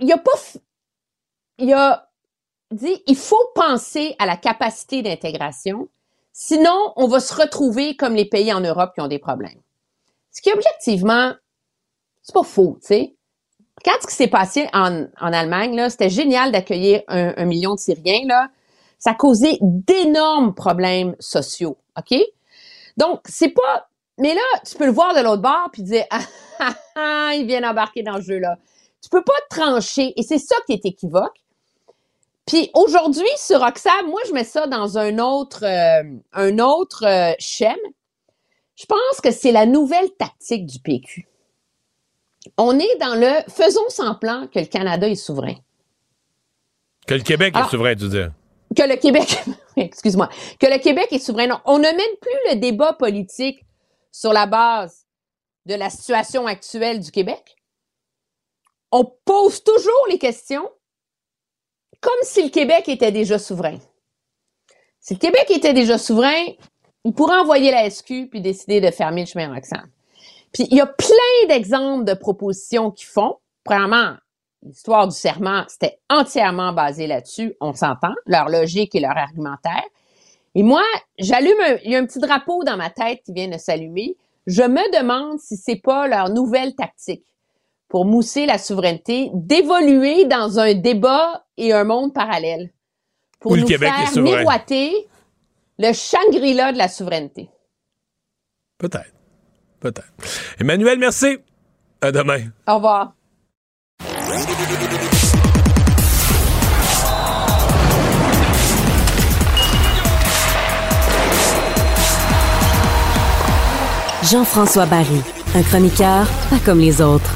il a pas... f- Il a dit, il faut penser à la capacité d'intégration, sinon on va se retrouver comme les pays en Europe qui ont des problèmes. Ce qui, objectivement, c'est pas faux, tu sais. Regarde ce qui s'est passé en, Allemagne. C'était génial d'accueillir un, million de Syriens. Ça a causé d'énormes problèmes sociaux, OK? Donc, c'est pas... Mais là, tu peux le voir de l'autre bord puis dire, ah, ah, ah, ils viennent embarquer dans le jeu-là. Tu peux pas trancher, et c'est ça qui est équivoque. Puis aujourd'hui, sur Roxham, moi, je mets ça dans un autre, euh, un autre euh, schème. Je pense que c'est la nouvelle tactique du PQ. On est dans le faisons semblant que le Canada est souverain. Que le Québec Alors- est souverain, tu dire. Que le Québec, excuse-moi, que le Québec est souverain. Non, on ne mène plus le débat politique sur la base de la situation actuelle du Québec. On pose toujours les questions comme si le Québec était déjà souverain. Si le Québec était déjà souverain, il pourrait envoyer la SQ puis décider de fermer le chemin Roxham. Puis il y a plein d'exemples de propositions qui font. Premièrement, l'histoire du serment, c'était entièrement basé là-dessus, on s'entend, leur logique et leur argumentaire. Et moi, j'allume un, il y a un petit drapeau dans ma tête qui vient de s'allumer. Je me demande si c'est pas leur nouvelle tactique pour mousser la souveraineté, d'évoluer dans un débat et un monde parallèle. Pour le nous Québec faire miroiter le Shangri-La de la souveraineté. Peut-être. Peut-être. Emmanuel, merci. À demain. Au revoir. Jean-François Barry, un chroniqueur pas comme les autres.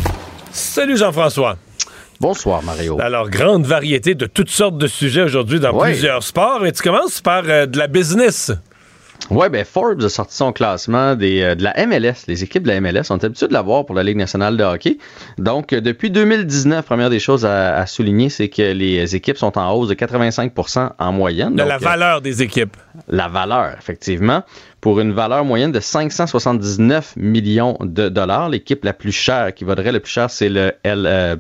Salut Jean-François. Bonsoir Mario. Alors, grande variété de toutes sortes de sujets aujourd'hui dans Oui. plusieurs sports. Et tu commences par euh, de la business. Oui, ben Forbes a sorti son classement des, euh, de la MLS. Les équipes de la MLS sont habituées de l'avoir pour la Ligue nationale de hockey. Donc, euh, depuis 2019, première des choses à, souligner, c'est que les équipes sont en hausse de 85% en moyenne. De la valeur des équipes. La valeur, effectivement pour une valeur moyenne de 579 millions de dollars. L'équipe la plus chère, qui vaudrait le plus cher, c'est le, L, euh,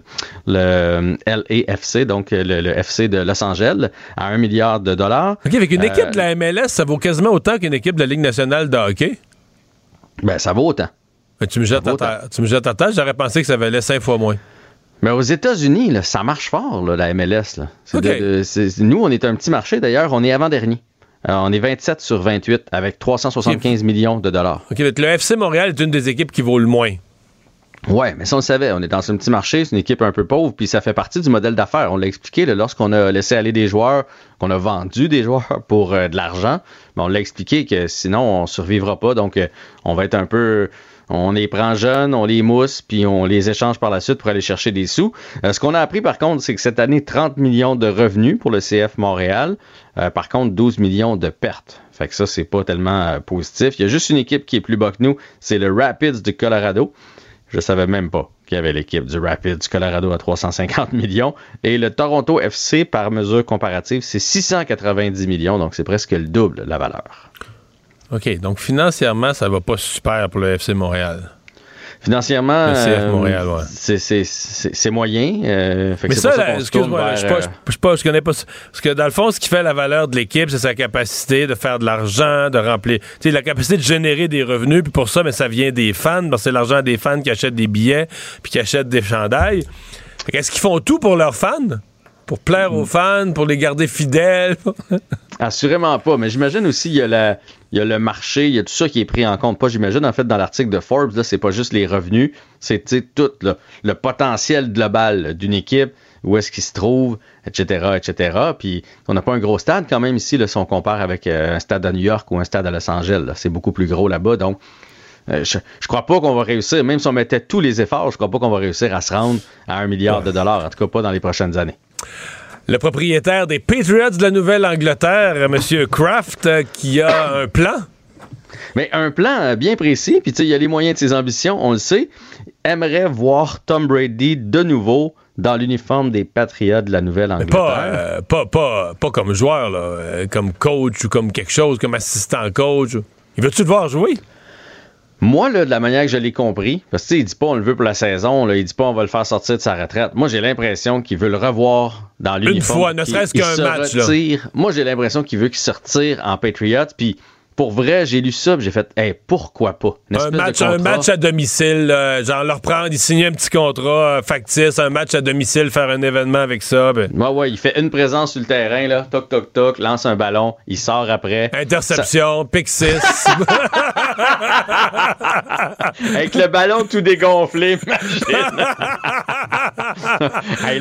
le LAFC, donc le, le, FC de Los Angeles, à 1 milliard de dollars. OK, avec une équipe de la MLS, ça vaut quasiment autant qu'une équipe de la Ligue nationale de hockey? Ben, ça vaut autant. tu me jettes à tu me jettes à terre, j'aurais pensé que ça valait cinq fois moins. Mais aux États-Unis, ça marche fort, la MLS. nous, on est un petit marché, d'ailleurs, on est avant-dernier. Euh, on est 27 sur 28 avec 375 millions de dollars. OK, le FC Montréal est une des équipes qui vaut le moins. Ouais, mais ça on le savait. On est dans un petit marché, c'est une équipe un peu pauvre, puis ça fait partie du modèle d'affaires. On l'a expliqué lorsqu'on a laissé aller des joueurs, qu'on a vendu des joueurs pour euh, de l'argent. Mais on l'a expliqué que sinon on survivra pas. Donc euh, on va être un peu on les prend jeunes, on les mousse, puis on les échange par la suite pour aller chercher des sous. Euh, ce qu'on a appris par contre, c'est que cette année, 30 millions de revenus pour le CF Montréal. Euh, par contre, 12 millions de pertes. Fait que ça, c'est pas tellement euh, positif. Il y a juste une équipe qui est plus bas que nous, c'est le Rapids du Colorado. Je savais même pas qu'il y avait l'équipe du Rapids du Colorado à 350 millions. Et le Toronto FC, par mesure comparative, c'est 690 millions, donc c'est presque le double la valeur. OK, donc financièrement, ça va pas super pour le FC Montréal. Financièrement, euh, c'est moyen. Euh, mais ça, excuse-moi, je, ne je, connais pas Parce que dans le fond, ce qui fait la valeur de l'équipe, c'est sa capacité de faire de l'argent, de remplir. Tu sais, la capacité de générer des revenus. Puis pour ça, mais ça vient des fans. Parce que c'est l'argent des fans qui achètent des billets, puis qui achètent des chandails. Est-ce qu'ils font tout pour leurs fans? Pour plaire aux fans, pour les garder fidèles? Assurément pas, mais j'imagine aussi il y, a la, il y a le marché, il y a tout ça qui est pris en compte. Pas, j'imagine, en fait, dans l'article de Forbes, là, c'est pas juste les revenus, c'est tout le potentiel global d'une équipe, où est-ce qu'il se trouve, etc., etc. Puis on n'a pas un gros stade quand même ici, là, si on compare avec euh, un stade à New York ou un stade à Los Angeles. C'est beaucoup plus gros là-bas, donc euh, je, je crois pas qu'on va réussir, même si on mettait tous les efforts, je crois pas qu'on va réussir à se rendre à un milliard de dollars, en tout cas pas dans les prochaines années le propriétaire des Patriots de la Nouvelle-Angleterre, M. Kraft, euh, qui a un plan. Mais un plan euh, bien précis, puis il y a les moyens de ses ambitions, on le sait. Aimerait voir Tom Brady de nouveau dans l'uniforme des Patriots de la Nouvelle-Angleterre. Euh, pas, pas, pas, comme joueur, là, comme coach ou comme quelque chose, comme assistant coach. Il veut-tu te voir jouer? Moi, là, de la manière que je l'ai compris, parce que il dit pas on le veut pour la saison, là, il dit pas on va le faire sortir de sa retraite. Moi, j'ai l'impression qu'il veut le revoir dans l'uniforme. Une fois, ne serait-ce qu'un match. Là. Moi, j'ai l'impression qu'il veut qu'il se retire en Patriots, puis pour vrai, j'ai lu ça, j'ai fait, hey, pourquoi pas? Un match, un match, à domicile, genre leur prendre, il signe un petit contrat euh, factice, un match à domicile, faire un événement avec ça. Ben. Ouais, ouais, il fait une présence sur le terrain, là, toc, toc, toc, lance un ballon, il sort après. Interception, pick 6. avec le ballon tout dégonflé, imagine.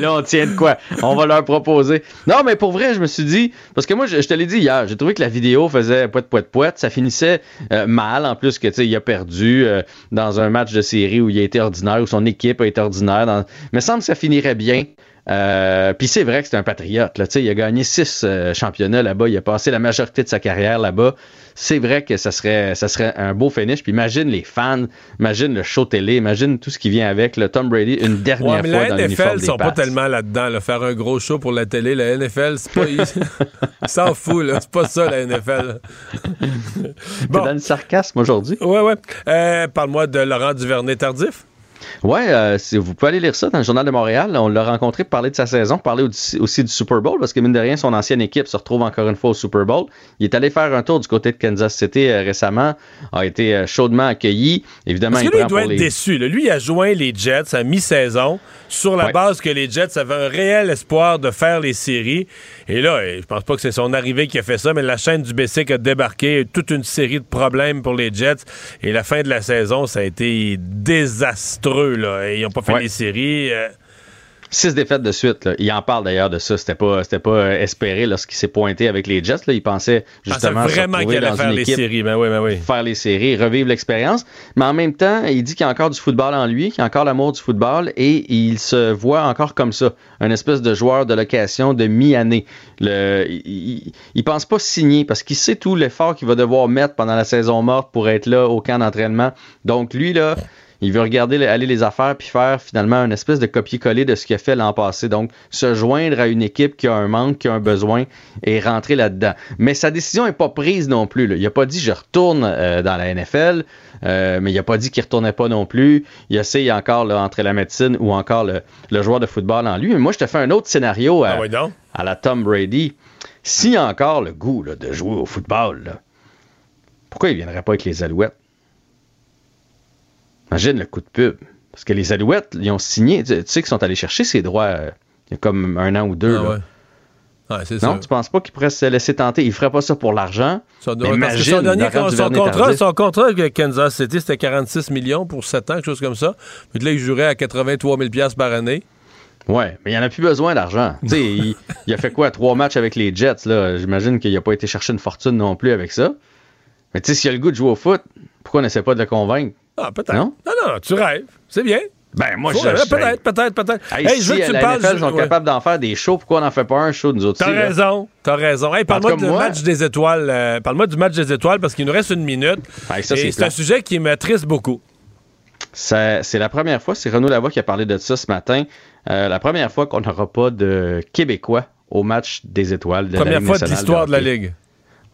là, on tient de quoi? On va leur proposer. Non, mais pour vrai, je me suis dit, parce que moi, je, te l'ai dit hier, j'ai trouvé que la vidéo faisait poète, poète, poète ça finissait euh, mal. En plus que il a perdu euh, dans un match de série où il a été ordinaire, où son équipe a été ordinaire. Mais il semble que ça finirait bien. Euh, puis c'est vrai que c'est un patriote. Là, il a gagné six championnats là-bas. Il a passé la majorité de sa carrière là-bas c'est vrai que ça serait, ça serait un beau finish. Puis imagine les fans, imagine le show télé, imagine tout ce qui vient avec le Tom Brady une dernière fois dans l'uniforme des sont pas tellement là-dedans. faire un gros show pour la télé, la NFL, c'est pas, ils s'en fout. C'est pas ça la NFL. bon. dans le sarcasme aujourd'hui? Ouais, ouais. Euh, parle-moi de Laurent Duvernay Ouais, euh, vous pouvez aller lire ça dans le Journal de Montréal. On l'a rencontré pour parler de sa saison, parler aussi, du Super Bowl, parce que mine de rien, son ancienne équipe se retrouve encore une fois au Super Bowl. Il est allé faire un tour du côté de Kansas City euh, récemment, a été euh, chaudement accueilli. Évidemment, parce que lui, il doit être déçu. Lui, il a joint les Jets à mi-saison sur la base que les Jets avaient un réel espoir de faire les séries. Et là, je pense pas que c'est son arrivée qui a fait ça, mais la chaîne du BC a débarqué, toute une série de problèmes pour les Jets. Et la fin de la saison, ça a été désastreux. Là. Ils n'ont pas fait les séries. Euh. Six défaites de suite. Là. Il en parle d'ailleurs de ça. C'était pas, c'était pas euh, espéré lorsqu'il s'est pointé avec les Jets. Là. Il pensait justement vraiment qu'il allait faire les séries. Ben oui, ben oui. Faire les séries, revivre l'expérience. Mais en même temps, il dit qu'il y a encore du football en lui, qu'il a encore l'amour du football et il se voit encore comme ça. Un espèce de joueur de location de mi-année. Le, il, il, pense pas signer parce qu'il sait tout l'effort qu'il va devoir mettre pendant la saison morte pour être là au camp d'entraînement. Donc lui, là, il veut regarder aller les affaires puis faire finalement une espèce de copier-coller de ce qu'il a fait l'an passé. Donc, se joindre à une équipe qui a un manque, qui a un besoin et rentrer là-dedans. Mais sa décision n'est pas prise non plus. Là. Il n'a pas dit je retourne euh, dans la NFL, euh, mais il n'a pas dit qu'il retournait pas non plus. Il essaye encore là, entre la médecine ou encore le, joueur de football en lui. Mais moi, je te fais un autre scénario à, ah à la Tom Brady. S'il a encore le goût là, de jouer au football, pourquoi il ne viendrait pas avec les Alouettes? Imagine le coup de pub. Parce que les Alouettes, ils ont signé. Tu, sais qu'ils sont allés chercher ces droits euh, il y a comme un an ou deux. Ah là. Ouais. Ouais, non, ça. tu penses pas qu'ils pourraient se laisser tenter? Ils ne feraient pas ça pour l'argent? Son, imagine, son, dernier, son, contrat, son contrat avec Kansas City, c'était 46 millions pour 7 ans, quelque chose comme ça. Mais là, il jouerait à 83 000 par année. Ouais, mais il en a plus besoin d'argent. il, il a fait quoi? Trois matchs avec les Jets, là? J'imagine qu'il n'a pas été chercher une fortune non plus avec ça. Mais tu sais, s'il a le goût de jouer au foot, pourquoi on n'essaie pas de le convaincre? Ah, peut-être. Non? non, non, tu rêves. C'est bien. Ben, moi, je. Peut-être, peut-être, peut-être. Hey, hey, je veux que tu me parles. NFL sont capables d'en faire des shows. Pourquoi on n'en fait pas un show, nous autres T'as raison. T'as raison. Hey, parle-moi du match des étoiles. Euh, parle-moi du match des étoiles parce qu'il nous reste une minute. Hey, c'est un sujet qui m'attriste beaucoup. C'est la première fois, c'est Renaud Lavoie qui a parlé de ça ce matin. Euh, la première fois qu'on n'aura pas de Québécois au match des étoiles. De première la fois de l'histoire de, de la Ligue.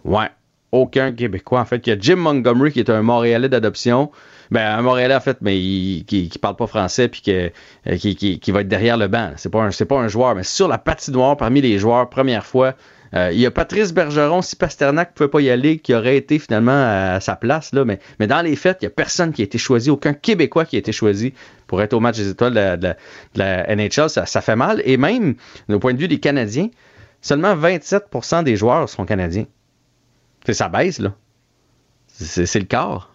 Ouais. Aucun Québécois. En fait, il y a Jim Montgomery qui est un Montréalais d'adoption. Ben, un Montréalais, en fait, mais qui, qui parle pas français puis que, qui, qui, qui, va être derrière le banc. C'est pas un, pas un joueur, mais sur la patinoire, parmi les joueurs, première fois, euh, il y a Patrice Bergeron, si Pasternak pouvait pas y aller, qui aurait été finalement à sa place, là, mais, mais dans les faits, il y a personne qui a été choisi, aucun Québécois qui a été choisi pour être au match des étoiles de la, NHL. Ça, fait mal. Et même, au point de vue des Canadiens, seulement 27% des joueurs sont Canadiens. Ça baisse, là. C'est, le quart.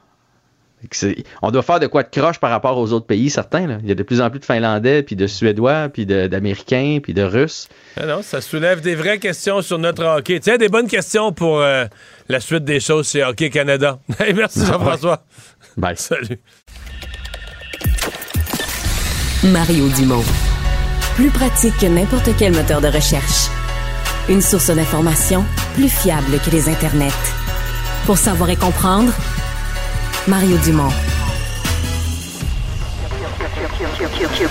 On doit faire de quoi de croche par rapport aux autres pays, certains. Là. Il y a de plus en plus de Finlandais, puis de Suédois, puis d'Américains, puis de Russes. Ah non, ça soulève des vraies questions sur notre hockey. Tiens, des bonnes questions pour euh, la suite des choses chez Hockey Canada. merci Jean-François. Bye. Salut. Mario Dumont. Plus pratique que n'importe quel moteur de recherche. Une source d'information plus fiable que les internets. Pour savoir et comprendre, Mario Dumont.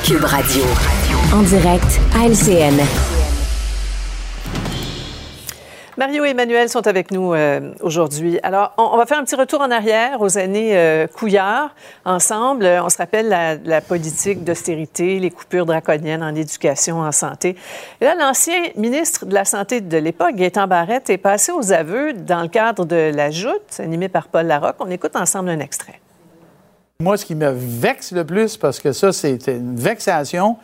Cube Radio. En direct à LCN. Mario et Emmanuel sont avec nous euh, aujourd'hui. Alors, on, va faire un petit retour en arrière aux années euh, Couillard ensemble. On se rappelle la, la politique d'austérité, les coupures draconiennes en éducation, en santé. Et là, l'ancien ministre de la Santé de l'époque, Gaétan Barrette, est passé aux aveux dans le cadre de la joute, animée par Paul Larocque. On écoute ensemble un extrait. Moi, ce qui me vexe le plus, parce que ça, c'est une vexation,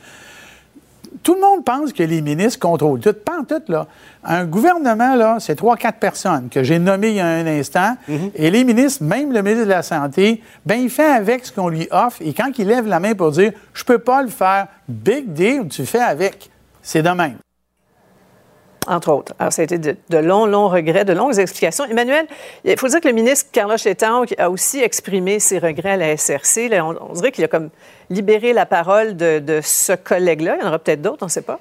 tout le monde pense que les ministres contrôlent tout. Pas en tout, là. Un gouvernement, là, c'est trois, quatre personnes que j'ai nommées il y a un instant. Mhm. Et les ministres, même le ministre de la Santé, ben il fait avec ce qu'on lui offre. Et quand il lève la main pour dire « je peux pas le faire », big deal, tu fais avec. C'est de même entre autres. Alors, ça a été de, de, longs, longs regrets, de longues explications. Emmanuel, il faut dire que le ministre Carlos Chétan a aussi exprimé ses regrets à la SRC. Là, on, on, dirait qu'il a comme libéré la parole de, de ce collègue-là. Il y en aura peut-être d'autres, on ne sait pas.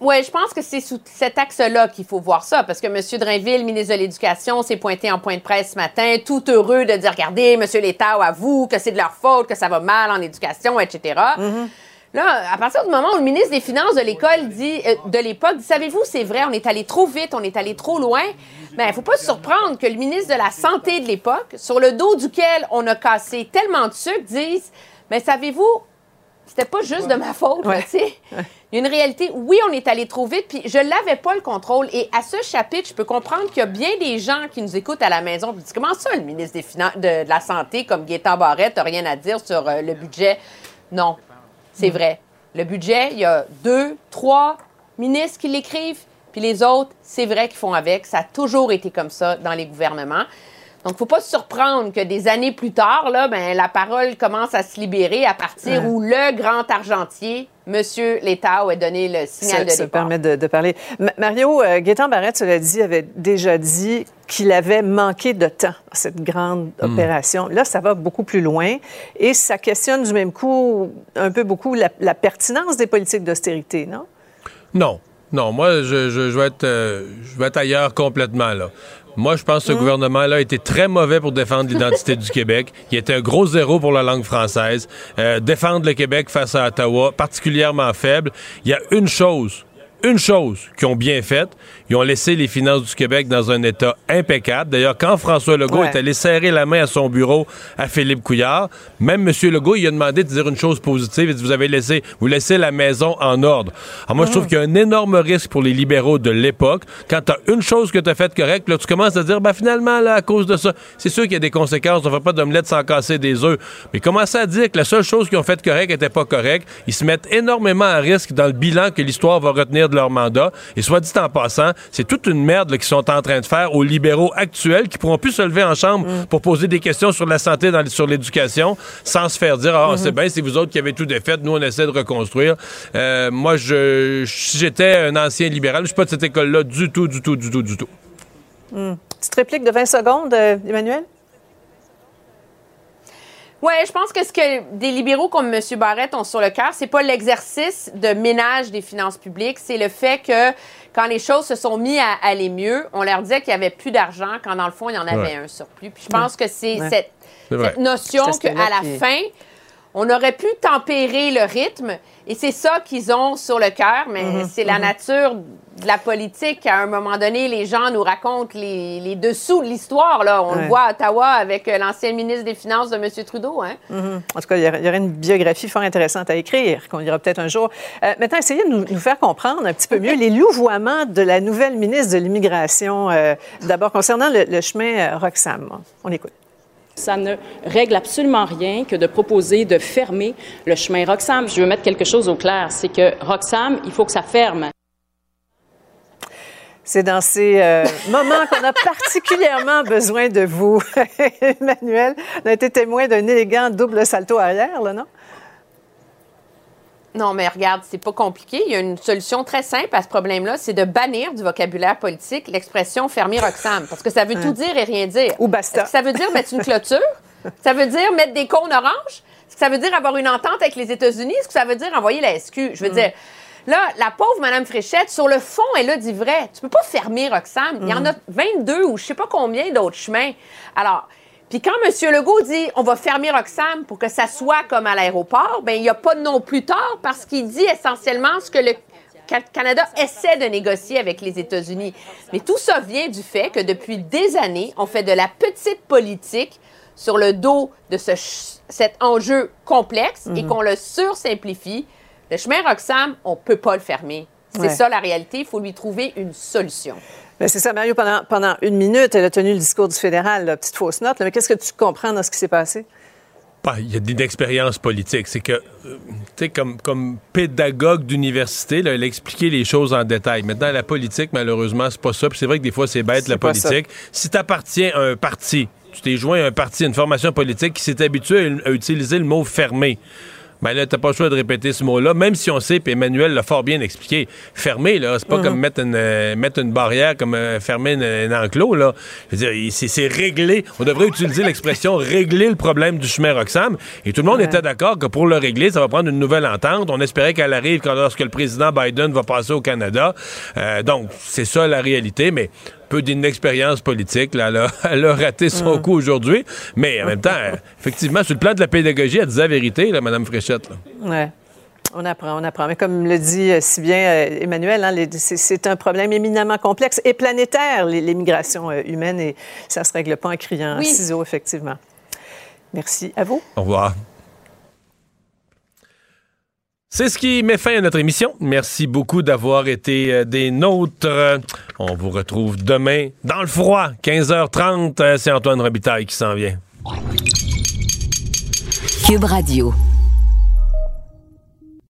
Oui, je pense que c'est sous cet axe-là qu'il faut voir ça, parce que M. Drainville, ministre de l'Éducation, s'est pointé en point de presse ce matin, tout heureux de dire, regardez, M. l'État avoue que c'est de leur faute, que ça va mal en éducation, etc. Là, à partir du moment où le ministre des Finances de l'école dit, euh, de l'époque, dit, savez-vous, c'est vrai, on est allé trop vite, on est allé trop loin. Mais il ne faut pas se surprendre que le ministre de la Santé de l'époque, sur le dos duquel on a cassé tellement de sucre, dise, mais savez-vous, c'était pas juste de ma faute, Ouais. tu sais. Il y a une réalité. Oui, on est allé trop vite, puis je n'avais pas le contrôle. Et à ce chapitre, je peux comprendre qu'il y a bien des gens qui nous écoutent à la maison. Puis disent, comment ça, le ministre des Finances, de, de la Santé, comme Gaétan Barrette, n'a rien à dire sur euh, le budget? Non, c'est vrai. Le budget, il y a deux, trois ministres qui l'écrivent, puis les autres, c'est vrai qu'ils font avec. Ça a toujours été comme ça dans les gouvernements. Donc, faut pas se surprendre que des années plus tard, là, ben, la parole commence à se libérer à partir où le grand argentier, M. Létao, a donné le signal de ça départ. permet de, de parler. Ma- Mario, euh, Gaétan Barrette, cela dit, avait déjà dit qu'il avait manqué de temps dans cette grande Hmm. opération. Là, ça va beaucoup plus loin et ça questionne du même coup un peu beaucoup la, la pertinence des politiques d'austérité, non? Non. Non, moi, je, je, je vais être, euh, je vais être ailleurs complètement, là. Moi, je pense que ce gouvernement-là a été très mauvais pour défendre l'identité du Québec. Il était un gros zéro pour la langue française. Euh, défendre le Québec face à Ottawa, particulièrement faible. Il y a une chose, une chose qu'ils ont bien faite. Ils ont laissé les finances du Québec dans un état impeccable. D'ailleurs, quand François Legault Ouais. est allé serrer la main à son bureau à Philippe Couillard, même M. Legault, il a demandé de dire une chose positive. Il dit, vous avez laissé, vous laissez la maison en ordre. Alors moi, je trouve qu'il y a un énorme risque pour les libéraux de l'époque. Quand tu as une chose que tu as faite correcte, là, tu commences à dire, ben, finalement, là, à cause de ça, c'est sûr qu'il y a des conséquences. On ne fait pas d'omelette sans casser des œufs. Mais commencer à dire que la seule chose qu'ils ont faite correcte n'était pas correcte, ils se mettent énormément à risque dans le bilan que l'histoire va retenir de leur mandat. Et soit dit en passant, c'est toute une merde qu'ils sont en train de faire aux libéraux actuels qui pourront plus se lever en chambre pour poser des questions sur la santé, dans, sur l'éducation, sans se faire dire ah c'est bien, c'est vous autres qui avez tout défait, nous on essaie de reconstruire. Euh, moi, je, si j'étais un ancien libéral, je suis pas de cette école-là du tout, du tout, du tout, du tout. Hmm. Petite réplique de 20 secondes, euh, Emmanuel? Oui, je pense que ce que des libéraux comme M. Barrette ont sur le cœur, c'est pas l'exercice de ménage des finances publiques, c'est le fait que quand les choses se sont mises à aller mieux, on leur disait qu'il y avait plus d'argent quand dans le fond il y en avait Ouais. un surplus. Puis je pense que c'est Ouais. cette, cette notion qu'à la fin, on aurait pu tempérer le rythme et c'est ça qu'ils ont sur le cœur, mais Mhm, c'est la mhm. nature de la politique. À un moment donné, les gens nous racontent les, les dessous de l'histoire. Là. On le voit à Ottawa avec euh, l'ancien ministre des Finances de M. Trudeau. Hein? Mhm. En tout cas, il y aurait- une biographie fort intéressante à écrire, qu'on lira peut-être un jour. Euh, maintenant, essayez de nous, nous faire comprendre un petit peu mieux les louvoiements de la nouvelle ministre de l'Immigration. euh, D'abord, concernant le, le chemin Roxham. On écoute. Ça ne règle absolument rien que de proposer de fermer le chemin Roxham. Je veux mettre quelque chose au clair, c'est que Roxham, il faut que ça ferme. C'est dans ces euh, moments qu'on a particulièrement besoin de vous, Emmanuel. On a été témoin d'un élégant double salto arrière, là, non? Non, mais regarde, c'est pas compliqué. Il y a une solution très simple à ce problème-là, c'est de bannir du vocabulaire politique l'expression fermer Roxham, parce que ça veut tout dire et rien dire. Ou basta. Que ça veut dire mettre une clôture? ça veut dire mettre des cônes oranges? Est-ce que ça veut dire avoir une entente avec les États-Unis? Est-ce que ça veut dire envoyer la SQ? Je veux dire, là, la pauvre Mme Fréchette, sur le fond, elle a dit vrai. Tu peux pas fermer Roxham. Il y en a 22 ou je sais pas combien d'autres chemins. Alors, puis quand M. Legault dit on va fermer Roxham pour que ça soit comme à l'aéroport, ben il n'y a pas non plus tort parce qu'il dit essentiellement ce que le Ca- Canada essaie de négocier avec les États-Unis. Mais tout ça vient du fait que depuis des années, on fait de la petite politique sur le dos de ce cet enjeu complexe et Mhm. qu'on le sursimplifie. Le chemin Roxham, on peut pas le fermer. C'est Ouais. ça la réalité. Il faut lui trouver une solution. Ben, c'est ça, Mario, pendant, pendant une minute, elle a tenu le discours du fédéral, là, petite fausse note. là. mais qu'est-ce que tu comprends dans ce qui s'est passé? Bah, Il y a une expérience politique. C'est que, euh, tu sais, comme, comme pédagogue d'université, elle a expliqué les choses en détail. Maintenant, la politique, malheureusement, c'est pas ça. Puis c'est vrai que des fois, c'est bête, la politique. Si tu appartiens à un parti, tu t'es joint à un parti, à une formation politique qui s'est habitué à, à utiliser le mot fermé. Ben là, t'as pas le choix de répéter ce mot-là, même si on sait, puis Emmanuel l'a fort bien expliqué. Fermé, là, c'est pas Mhm. comme mettre une, euh, mettre une barrière, comme euh, fermer un enclos, là. Je veux dire, il- c'est c'est réglé. On devrait utiliser l'expression régler le problème du chemin Roxham. Et tout le monde était d'accord que pour le régler, ça va prendre une nouvelle entente. On espérait qu'elle arrive quand, lorsque le président Biden va passer au Canada. Euh, donc, c'est ça la réalité, mais peu d'inexpérience politique. Là, elle, a, elle a raté son Mhm. coup aujourd'hui. Mais en même temps, effectivement, sur le plan de la pédagogie, elle disait la vérité, là, Mme Fréchette. là. Ouais. On apprend, on apprend. Mais comme le dit euh, si bien euh, Emmanuel, hein, c'est- un problème éminemment complexe et planétaire, les, les migrations euh, humaines, et ça se règle pas en criant Oui. ciseaux, effectivement. Merci à vous. Au revoir. C'est ce qui met fin à notre émission. Merci beaucoup d'avoir été euh, des nôtres. On vous retrouve demain dans le froid, 15h30. Euh, C'est Antoine Robitaille qui s'en vient. Cube Radio.